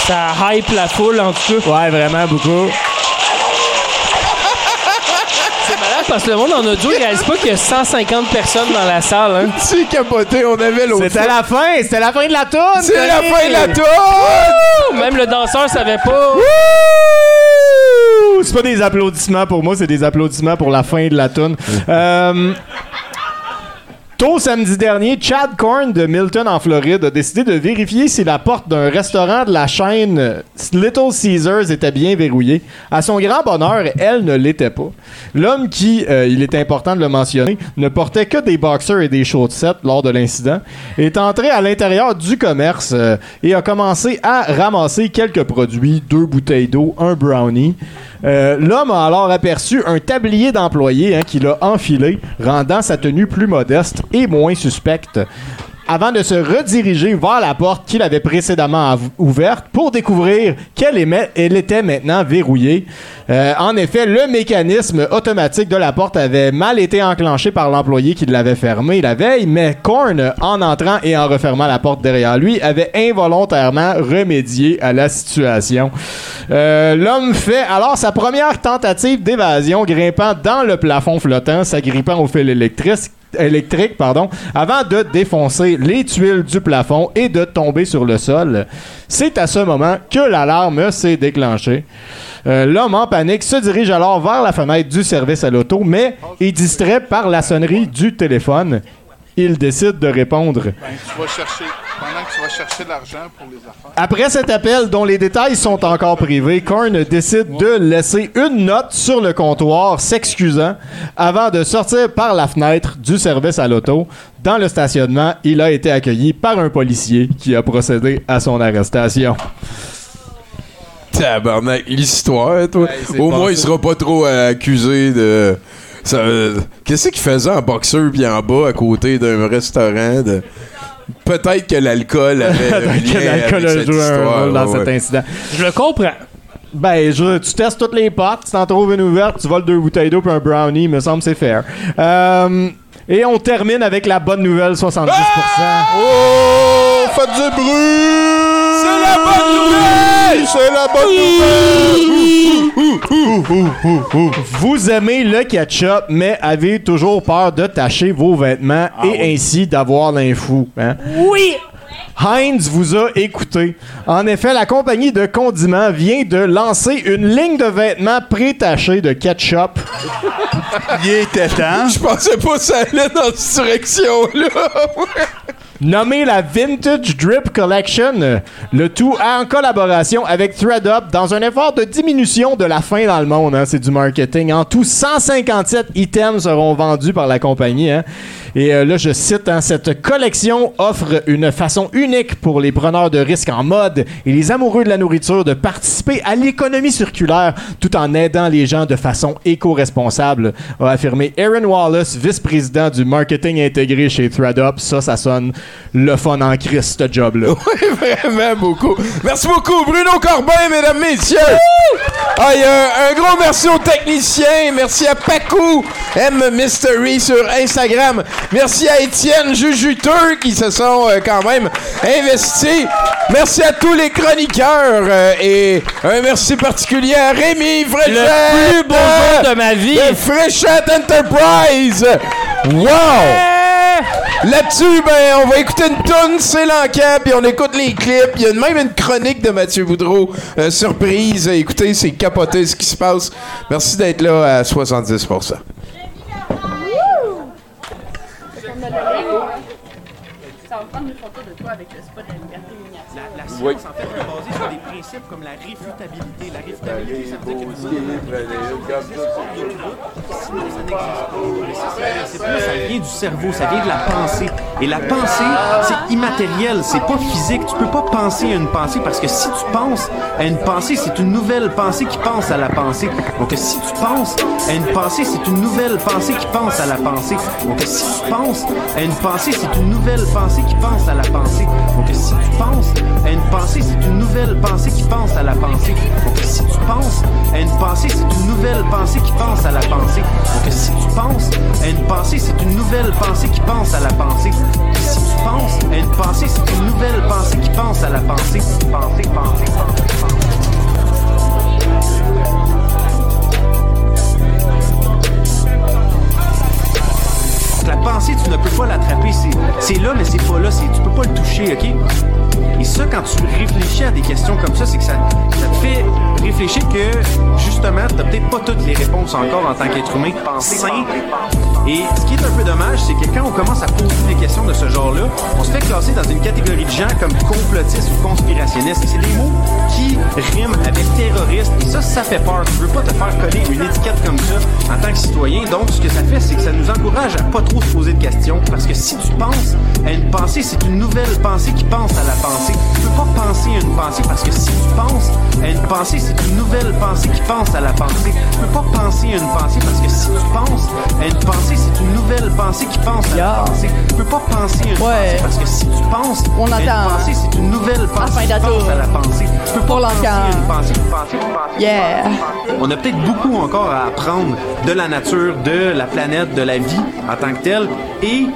Ça hype la foule, en tout cas. Ouais, vraiment, beaucoup. Parce que le monde en audio, il réalise pas qu'il y a 150 personnes dans la salle. Hein. C'est capoté, on avait l'autre C'était la fin, c'était la fin de la tourne. C'est la fin de la tour! Même le danseur savait pas. C'est pas des applaudissements pour moi, c'est des applaudissements pour la fin de la tune. Euh, Tôt samedi dernier, Chad Korn de Milton en Floride a décidé de vérifier si la porte d'un restaurant de la chaîne Little Caesars était bien verrouillée. À son grand bonheur, elle ne l'était pas. L'homme qui, euh, il est important de le mentionner, ne portait que des boxers et des chaussettes lors de l'incident, est entré à l'intérieur du commerce euh, et a commencé à ramasser quelques produits, deux bouteilles d'eau, un brownie. Euh, L'homme a alors aperçu un tablier d'employé hein, qu'il a enfilé, rendant sa tenue plus modeste et moins suspecte. Avant de se rediriger vers la porte qu'il avait précédemment ouverte pour découvrir qu'elle était maintenant verrouillée. Euh, en effet, le mécanisme automatique de la porte avait mal été enclenché par l'employé qui l'avait fermé la veille, mais Korn, en entrant et en refermant la porte derrière lui, avait involontairement remédié à la situation. Euh, L'homme fait alors sa première tentative d'évasion, grimpant dans le plafond flottant, s'agrippant au fil électrique électrique, pardon, avant de défoncer les tuiles du plafond et de tomber sur le sol. C'est à ce moment que l'alarme s'est déclenchée. Euh, L'homme en panique se dirige alors vers la fenêtre du service à l'auto, mais est distrait par la sonnerie du téléphone. Il décide de répondre. Ben, chercher, pendant que tu vas chercher l'argent pour les affaires. Après cet appel, dont les détails sont encore privés, Korn décide de laisser une note sur le comptoir s'excusant avant de sortir par la fenêtre du service à l'auto. Dans le stationnement, il a été accueilli par un policier qui a procédé à son arrestation. Tabarnak, l'histoire, toi. Au moins, il sera pas trop euh, accusé de. euh, Qu'est-ce qu'il faisait en boxeur puis en bas à côté d'un restaurant de. Peut-être que l'alcool avait [laughs] un lien Que l'alcool avec a cette joué un histoire, rôle dans ouais. cet incident. Je le comprends. Ben, je- tu testes toutes les portes, tu t'en trouves une ouverte, tu voles deux bouteilles d'eau puis un brownie, il me semble que c'est fair. Euh, et on termine avec la bonne nouvelle, 70%. Oh, faites du bruit! C'est la bonne nouvelle! C'est la bonne nouvelle! Vous aimez le ketchup, mais avez toujours peur de tacher vos vêtements et ainsi d'avoir l'info. Hein? Oui! Heinz vous a écouté. En effet, la compagnie de condiments vient de lancer une ligne de vêtements pré-tachés de ketchup. Il était temps. Je pensais pas que ça allait dans cette direction-là. Nommée la Vintage Drip Collection, le tout en collaboration avec ThreadUp dans un effort de diminution de la faim dans le monde. hein, c'est du marketing. En tout, 157 items seront vendus par la compagnie. hein. Et euh, là, je cite, hein, cette collection offre une façon unique pour les preneurs de risques en mode et les amoureux de la nourriture de participer à l'économie circulaire tout en aidant les gens de façon éco-responsable, a affirmé Aaron Wallace, vice-président du marketing intégré chez ThreadUp. Ça, ça sonne le fun en Christ, ce job-là. [laughs] Oui, vraiment beaucoup. Merci beaucoup, Bruno Corbin, mesdames, messieurs. Y a un, un gros merci aux techniciens. Merci à Pacou, M Mystery sur Instagram. Merci à Étienne Jujuteux qui se sont euh, quand même investis. Merci à tous les chroniqueurs euh, et un merci particulier à Rémi Fréchette. Le plus beau jour de ma vie. De Fréchette Enterprise. Wow! Là-dessus, ben, on va écouter une tonne, c'est l'enquête, puis on écoute les clips. Il y a même une chronique de Mathieu Boudreau. euh, surprise. Écoutez, c'est capoté ce qui se passe. Merci d'être là à 70%. prendre une photo de toi avec le spot de la liberté miniature. La, la science, en fait, est basée sur des principes comme la réfutabilité. La réfutabilité, ça veut dire que nous Sinon, ça n'existe pas. C'est plus, ça vient du cerveau, ça vient de la pensée. Et la pensée, c'est immatériel, c'est pas physique. Tu peux pas penser à une pensée parce que si tu penses à une pensée, c'est une nouvelle pensée qui pense à la pensée. Donc, si tu penses à une pensée, c'est une nouvelle pensée qui pense à la pensée. Donc, si tu penses à une pensée, c'est une nouvelle pensée qui pense à la pensée. Donc, si tu penses à une pensée, c'est une nouvelle pensée qui pense à la pensée. Donc, si tu penses à une pensée, c'est une nouvelle pensée qui pense à la pensée. Donc, si tu penses à une pensée, c'est une nouvelle pensée qui pense à la pensée. Si tu penses à une pensée, c'est une nouvelle pensée qui pense à la pensée. Pensée, pensée, pensée, pensée. La pensée, tu ne peux pas l'attraper. C'est- là, mais c'est pas là. Tu peux pas le toucher, OK? Et ça, quand tu réfléchis à des questions comme ça, c'est que ça, ça te fait réfléchir que, justement, t'as peut-être pas toutes les réponses encore en tant qu'être humain sain. Et ce qui est un peu dommage, c'est que quand on commence à poser des questions de ce genre-là, on se fait classer dans une catégorie de gens comme complotistes ou conspirationnistes. C'est des mots qui riment avec terroriste. Et ça, ça fait peur. Tu veux pas te faire coller une étiquette comme ça en tant que citoyen. Donc, ce que ça fait, c'est que ça nous encourage à pas trop se poser de questions. Parce que si tu penses à une pensée, c'est une nouvelle pensée qui pense à la pensée. Tu peux pas penser à une pensée parce que si tu penses à une pensée, c'est une nouvelle pensée qui pense à la pensée. Tu peux pas penser à une pensée parce que si tu penses à une pensée, c'est une nouvelle pensée qui pense à la pensée. Tu peux pas penser à une pensée parce que si tu penses On à une pensée, c'est une nouvelle pensée qui pense à la pensée. Tu peux pas penser à une pensée. Yeah. On a peut-être beaucoup encore à apprendre de la nature, de la planète, de la vie en tant que telle. Et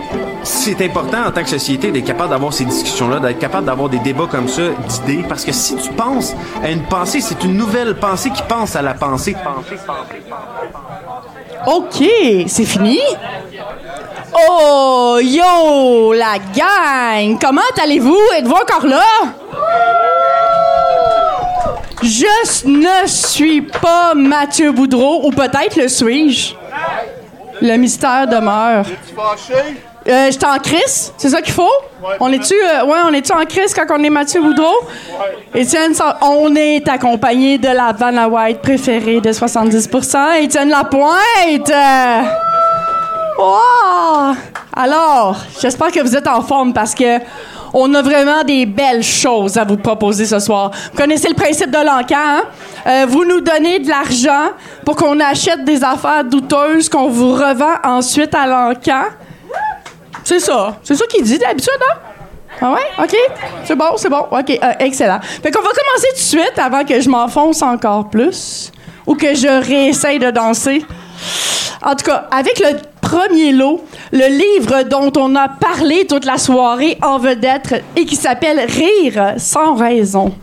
c'est important en tant que société d'être capable d'avoir ces discussions-là, d'être capable d'avoir des débats comme ça, d'idées. Parce que si tu penses à une pensée, c'est une nouvelle pensée qui pense à la pensée. Pensée, pensée, OK, c'est fini? Oh, yo, la gang! Comment allez-vous? Êtes-vous encore là? Je ne suis pas Mathieu Boudreau, ou peut-être le suis-je? Le mystère demeure. Euh, J'étais en crise, c'est ça qu'il faut? on est-tu euh, ouais, on est-tu en crise quand on est Mathieu Boudreau? Étienne, Sa- on est accompagné de la Vanna White préférée de 70%, Étienne Lapointe! Euh, wow! Alors, j'espère que vous êtes en forme parce que on a vraiment des belles choses à vous proposer ce soir. Vous connaissez le principe de l'encan, hein? Euh, vous nous donnez de l'argent pour qu'on achète des affaires douteuses qu'on vous revend ensuite à l'encan. C'est ça. C'est ça qu'il dit d'habitude, hein? Ah ouais? OK. C'est bon, c'est bon. OK, euh, excellent. Fait qu'on va commencer tout de suite avant que je m'enfonce encore plus ou que je réessaye de danser. En tout cas, avec le premier lot, le livre dont on a parlé toute la soirée en vedette et qui s'appelle Rire sans raison.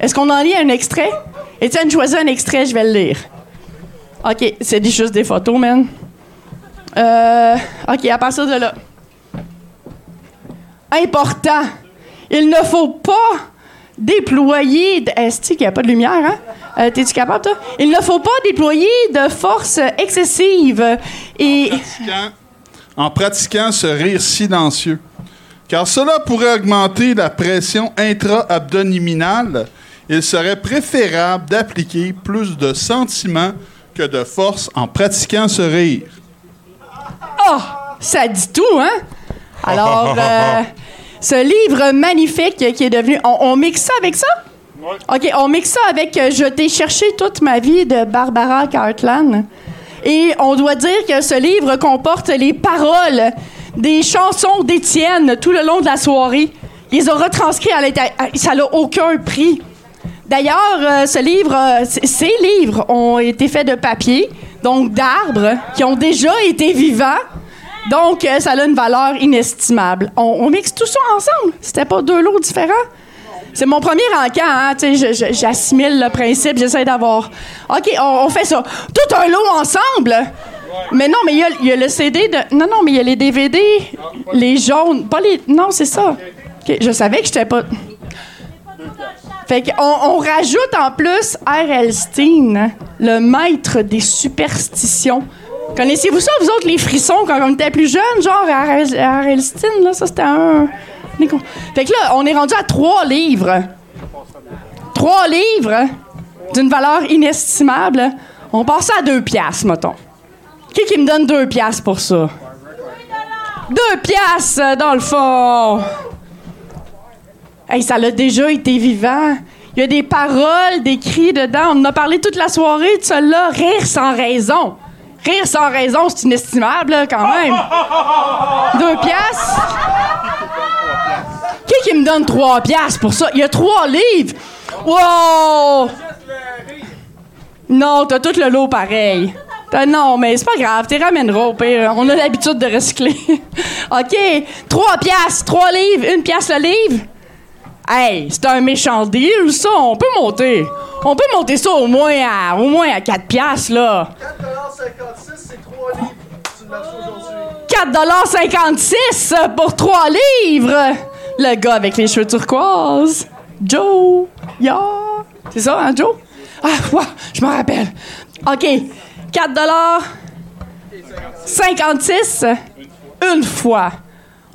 Est-ce qu'on en lit un extrait? Étienne, choisis un extrait, je vais le lire. OK, c'est juste des photos, man. Euh, OK, à partir de là. Important. Il ne faut pas déployer. De... Est-ce qu'il n'y a pas de lumière, hein? Euh, T'es-tu capable, toi? Il ne faut pas déployer de force excessive et. en pratiquant ce rire silencieux. Car cela pourrait augmenter la pression intra-abdominale. Il serait préférable d'appliquer plus de sentiments que de force en pratiquant ce rire. Ah! ça dit tout, hein? Alors, [laughs] euh, ce livre magnifique qui est devenu. On, on mixe ça avec ça? OK, on mixe ça avec euh, Je t'ai cherché toute ma vie de Barbara Cartland. Et on doit dire que ce livre comporte les paroles des chansons d'Étienne tout le long de la soirée. Il les a retranscrits à l'intérieur. Ça n'a aucun prix. D'ailleurs, euh, ce livre, euh, ces livres ont été faits de papier, donc d'arbres qui ont déjà été vivants. Donc, euh, ça a une valeur inestimable. On, mixe tout ça ensemble. C'était pas deux lots différents. C'est mon premier encan, hein? J'assimile le principe, j'essaie d'avoir. OK, on, fait ça. Tout un lot ensemble. Mais non, mais il y a- le CD de. Non, non, mais il y a les DVD, les jaunes. Pas les. Non, c'est ça. Je savais que j'étais pas. Fait qu'on on rajoute en plus R.L. Steen, le maître des superstitions. Connaissez-vous ça, vous autres, les frissons, quand on était plus jeunes? Genre. R.L. Steen, là, ça, c'était un... Fait que là, on est rendu à trois livres. Trois livres d'une valeur inestimable. On passe à deux piastres, mettons. Qui qui me donne deux piastres pour ça? Deux piastres, dans le fond. Hey, ça l'a déjà été vivant. Il y a des paroles, des cris dedans. On en a parlé toute la soirée de cela. Rire sans raison. Rire sans raison, c'est inestimable, là, quand même. [laughs] Deux piastres. Qui qui me donne trois piastres pour ça? Il y a trois livres. Wow! Non, t'as tout le lot pareil. Non, mais c'est pas grave, t'es ramèneras au pire. On a l'habitude de recycler. [laughs] OK, trois piastres, trois livres, une pièce le livre? Hey, c'est un méchant deal, ça. On peut monter. On peut monter ça au moins à, au moins à 4 piastres, là. 4,56 pour 3 livres? Le gars avec les cheveux turquoise. Joe. Yeah. C'est ça, hein, Joe? Ah, ouais, je m'en rappelle. OK. 4 56 une fois.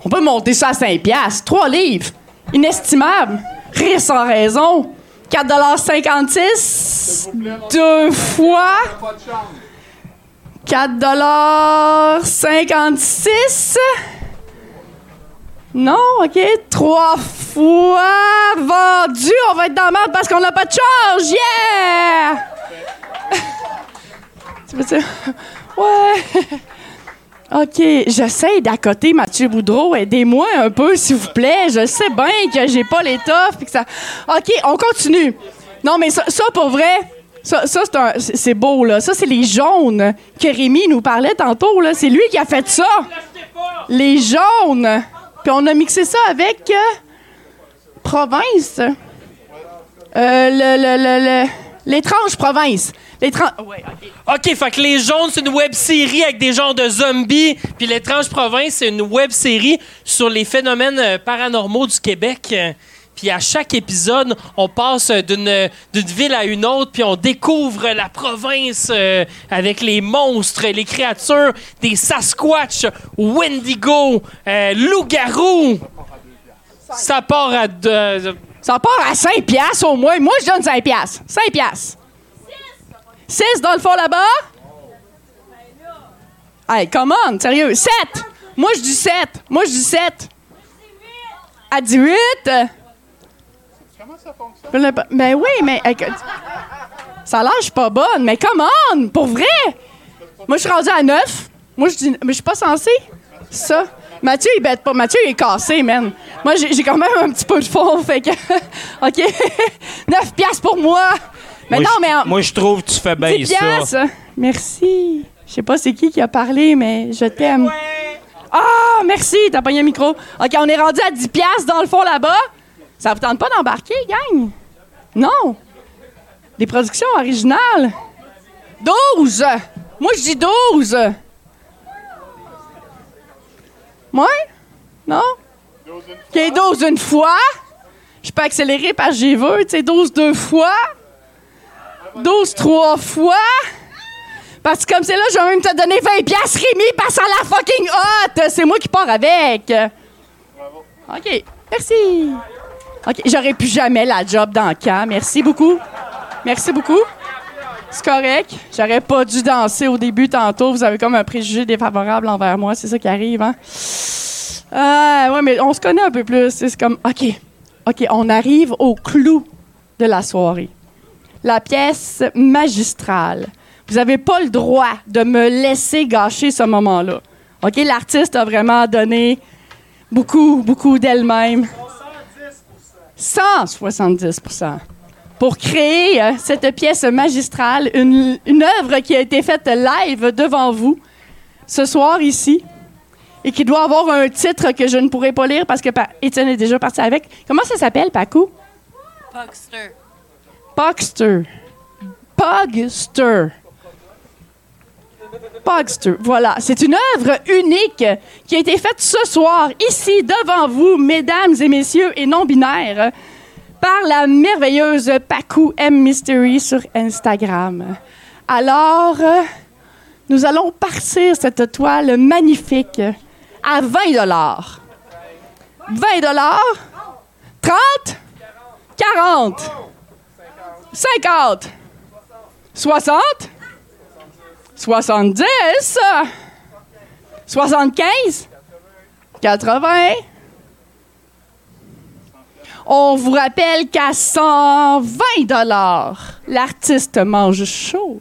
On peut monter ça à 5 piastres. 3 livres. Inestimable. Rire sans raison. 4,56 deux fois. 4,56 Non, OK. Trois fois vendu. On va être dans merde parce qu'on n'a pas de change. Yeah! [laughs] tu veux dire? Ouais. [laughs] OK, j'essaie d'à côté Mathieu Boudreau. Aidez-moi un peu, s'il vous plaît. Je sais bien que j'ai pas l'étoffe. ça... OK, on continue. Non, mais ça, ça, pour vrai, ça, ça, c'est beau, là. Ça, c'est les jaunes que Rémi nous parlait tantôt, là. C'est lui qui a fait ça. Les jaunes. Puis on a mixé ça avec euh, province. Euh, le, le, le, le- l'étrange province. L'étrange... Ouais, OK. Fait Les Jaunes, c'est une web série avec des genres de zombies. Puis L'étrange province, c'est une web série sur les phénomènes euh, paranormaux du Québec. Puis à chaque épisode, on passe d'une d'une ville à une autre, puis on découvre la province euh, avec les monstres, les créatures, des Sasquatch, Wendigo, euh, loup-garou. Ça part à... de- Ça part à 5 piastres au moins. Moi, je donne 5 piastres. 5 piastres. 6 dans le fond là-bas? Hey, come on, sérieux. 7! Moi, je dis 7. Moi, je dis 7. À 18? Comment ça fonctionne? Ben oui, mais... Ça suis pas bonne, mais come on! Pour vrai! Moi, je suis rendu à 9. Moi, je dis... Mais je suis pas censée. Ça. Mathieu, il bête pas. Mathieu, il est cassé, man. Moi, j'ai quand même un petit peu de fond, [laughs] fait que... OK. [laughs] 9 piastres pour moi. Mais Moi, non, je- mais... en- Moi, je trouve que tu fais bien 10 ça. piastres. Merci. Je sais pas c'est qui qui a parlé, mais je t'aime. Ah, merci, t'as pogné le micro. OK, on est rendu à 10 piastres dans le fond là-bas. Ça vous tente pas d'embarquer, gang? Non. Les productions originales. 12. Moi, je dis 12. Moi? Non? OK, 12 une fois. Je peux accélérer parce que j'y veux. Tu sais, 12 deux fois. 12 trois fois. Parce que comme c'est là, je vais même te donner 20 piastres, Rémi, passe à la fucking hot. C'est moi qui pars avec. OK, merci. OK, j'aurais plus jamais la job dans le camp. Merci beaucoup. Merci beaucoup. C'est correct. J'aurais pas dû danser au début tantôt. Vous avez comme un préjugé défavorable envers moi. C'est ça qui arrive, hein? Ah, ouais, mais on se connaît un peu plus. C'est comme, OK, OK, on arrive au clou de la soirée. La pièce magistrale. Vous n'avez pas le droit de me laisser gâcher ce moment-là. OK, l'artiste a vraiment donné beaucoup, beaucoup d'elle-même. 170 pour créer euh, cette pièce magistrale, une, une œuvre qui a été faite live devant vous ce soir ici et qui doit avoir un titre que je ne pourrai pas lire parce que Étienne est déjà parti avec. Comment ça s'appelle, Pacou? Pugster. Pugster. Pugster. Pugster. Voilà. C'est une œuvre unique qui a été faite ce soir, ici, devant vous, mesdames et messieurs et non-binaires, par la merveilleuse Pacou M Mystery sur Instagram. Alors, nous allons partir cette toile magnifique à 20 20 dollars? 30. 40. 50. 60. 70. 75. 80. On vous rappelle qu'à 120 dollars, l'artiste mange chaud.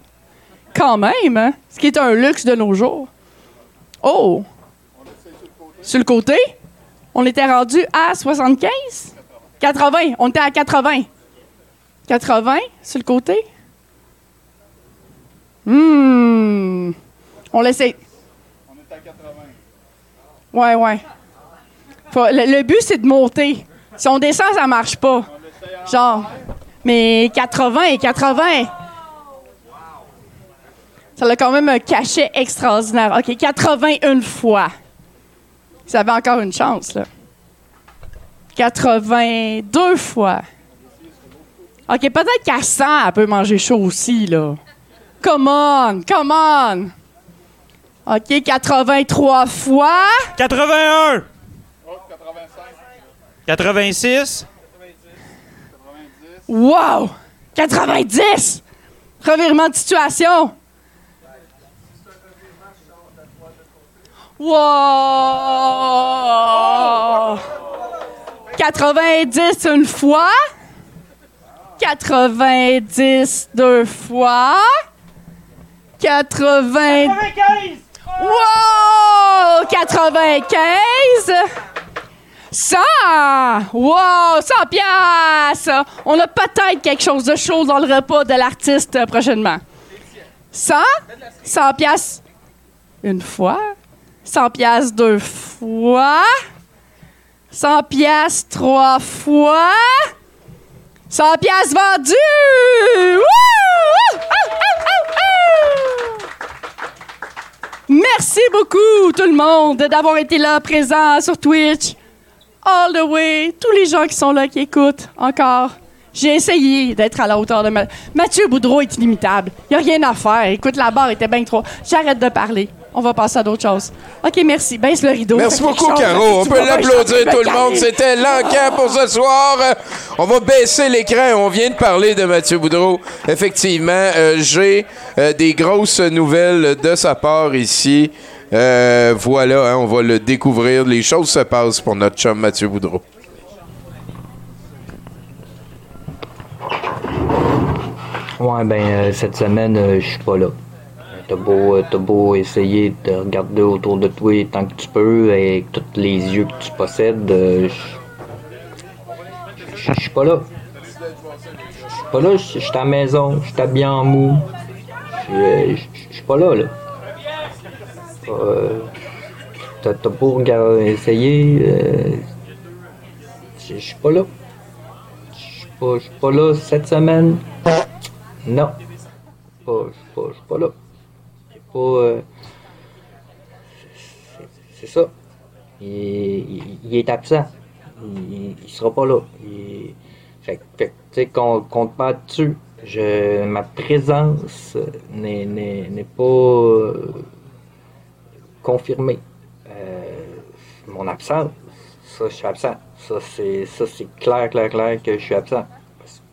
Quand même, hein? Ce qui est un luxe de nos jours. Oh! Sur le côté, on était rendu à 75? 80. On était à 80. 80 sur le côté? Hmm. On l'essaie. On est à 80. Ouais, ouais. Faut- le, le but, c'est de monter. Si on descend, ça marche pas. Genre. Mais 80 et 80. Ça a quand même un cachet extraordinaire. OK, 81 fois. Vous avez encore une chance, là. 82 fois. OK, peut-être qu'à 100, elle peut manger chaud aussi, là. Come on, come on. OK, 83 fois. 81. 86. Wow! 90! Revirement de situation. Wow! 90 une fois? 90 deux fois? 80. Wow! 95. 100! Wow! 100 piastres! On a peut-être quelque chose de chaud dans le repas de l'artiste prochainement. 100? 100 piastres une fois? 100 piastres deux fois? 100 piastres trois fois? 100 piastres ah! Merci beaucoup, tout le monde, d'avoir été là, présent sur Twitch. All the way. Tous les gens qui sont là, qui écoutent encore. J'ai essayé d'être à la hauteur de... Ma... Mathieu Boudreau est inimitable. Il n'y a rien à faire. Écoute, la barre était bien trop... J'arrête de parler. On va passer à d'autres choses. OK, merci. Baisse le rideau. Merci beaucoup. Caro. On peut l'applaudir, tout le monde. C'était l'enquête pour ce soir. On va baisser l'écran. On vient de parler de Mathieu Boudreau. Effectivement, euh, j'ai euh, des grosses nouvelles de sa part ici. Euh, voilà, hein, on va le découvrir. Les choses se passent pour notre chum Mathieu Boudreau. Ouais, ben, euh, cette semaine, euh, je suis pas là. T'as beau, euh, beau essayer de regarder autour de toi tant que tu peux, avec tous les yeux que tu possèdes, euh, je- suis pas là. Je suis pas là, je suis à la maison, je suis habillé en mou. Je suis pas là, là. Euh, T'as beau essayer, euh, je suis pas là. Je suis pas, là cette semaine. Non. Je suis pas, là. Pas. euh, c'est- ça. Il, il- il est absent. Il, sera pas là. Fait, que- tu sais, qu'on compte pas dessus. Je, ma présence n'est, pas confirmée. Euh, mon absence, ça, je suis absent. Ça, c'est, ça, c'est clair, clair, clair que je suis absent.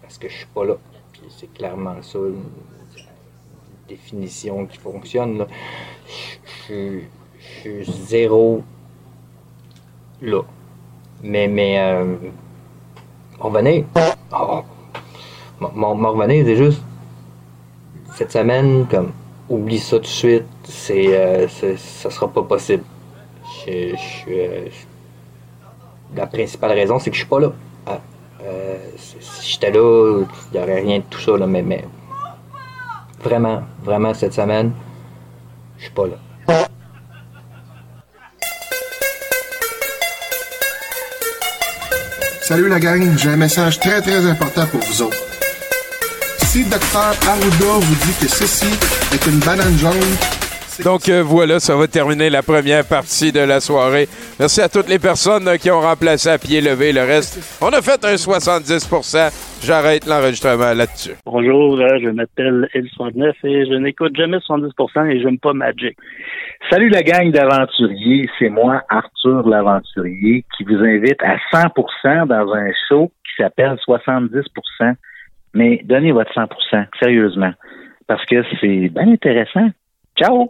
Parce, que je suis pas là. Puis c'est clairement ça, une définition qui fonctionne. Là. Je, suis zéro là. Mais, mais, euh, m'en- m'en m'en revenir, c'est juste. Cette semaine, comme, oublie ça tout de suite. C'est, euh, ça sera pas possible. Euh, la principale raison, c'est que je suis pas là. Ah, euh, si si j'étais là, il n'y aurait rien de tout ça, là, mais, mais vraiment, vraiment, cette semaine, je suis pas là. Salut la gang, j'ai un message très très important pour vous autres. Si Dr Arruda vous dit que ceci est une banane jaune, Donc euh, voilà, ça va terminer la première partie de la soirée. Merci à toutes les personnes euh, qui ont remplacé à pied levé le reste. On a fait un 70% J'arrête l'enregistrement là-dessus. Bonjour, euh, je m'appelle L69 et je n'écoute jamais 70% et j'aime pas Magic. Salut la gang d'aventuriers, c'est moi Arthur l'aventurier qui vous invite à 100% dans un show qui s'appelle 70%. Mais donnez votre 100%, sérieusement, parce que c'est bien intéressant. Ciao!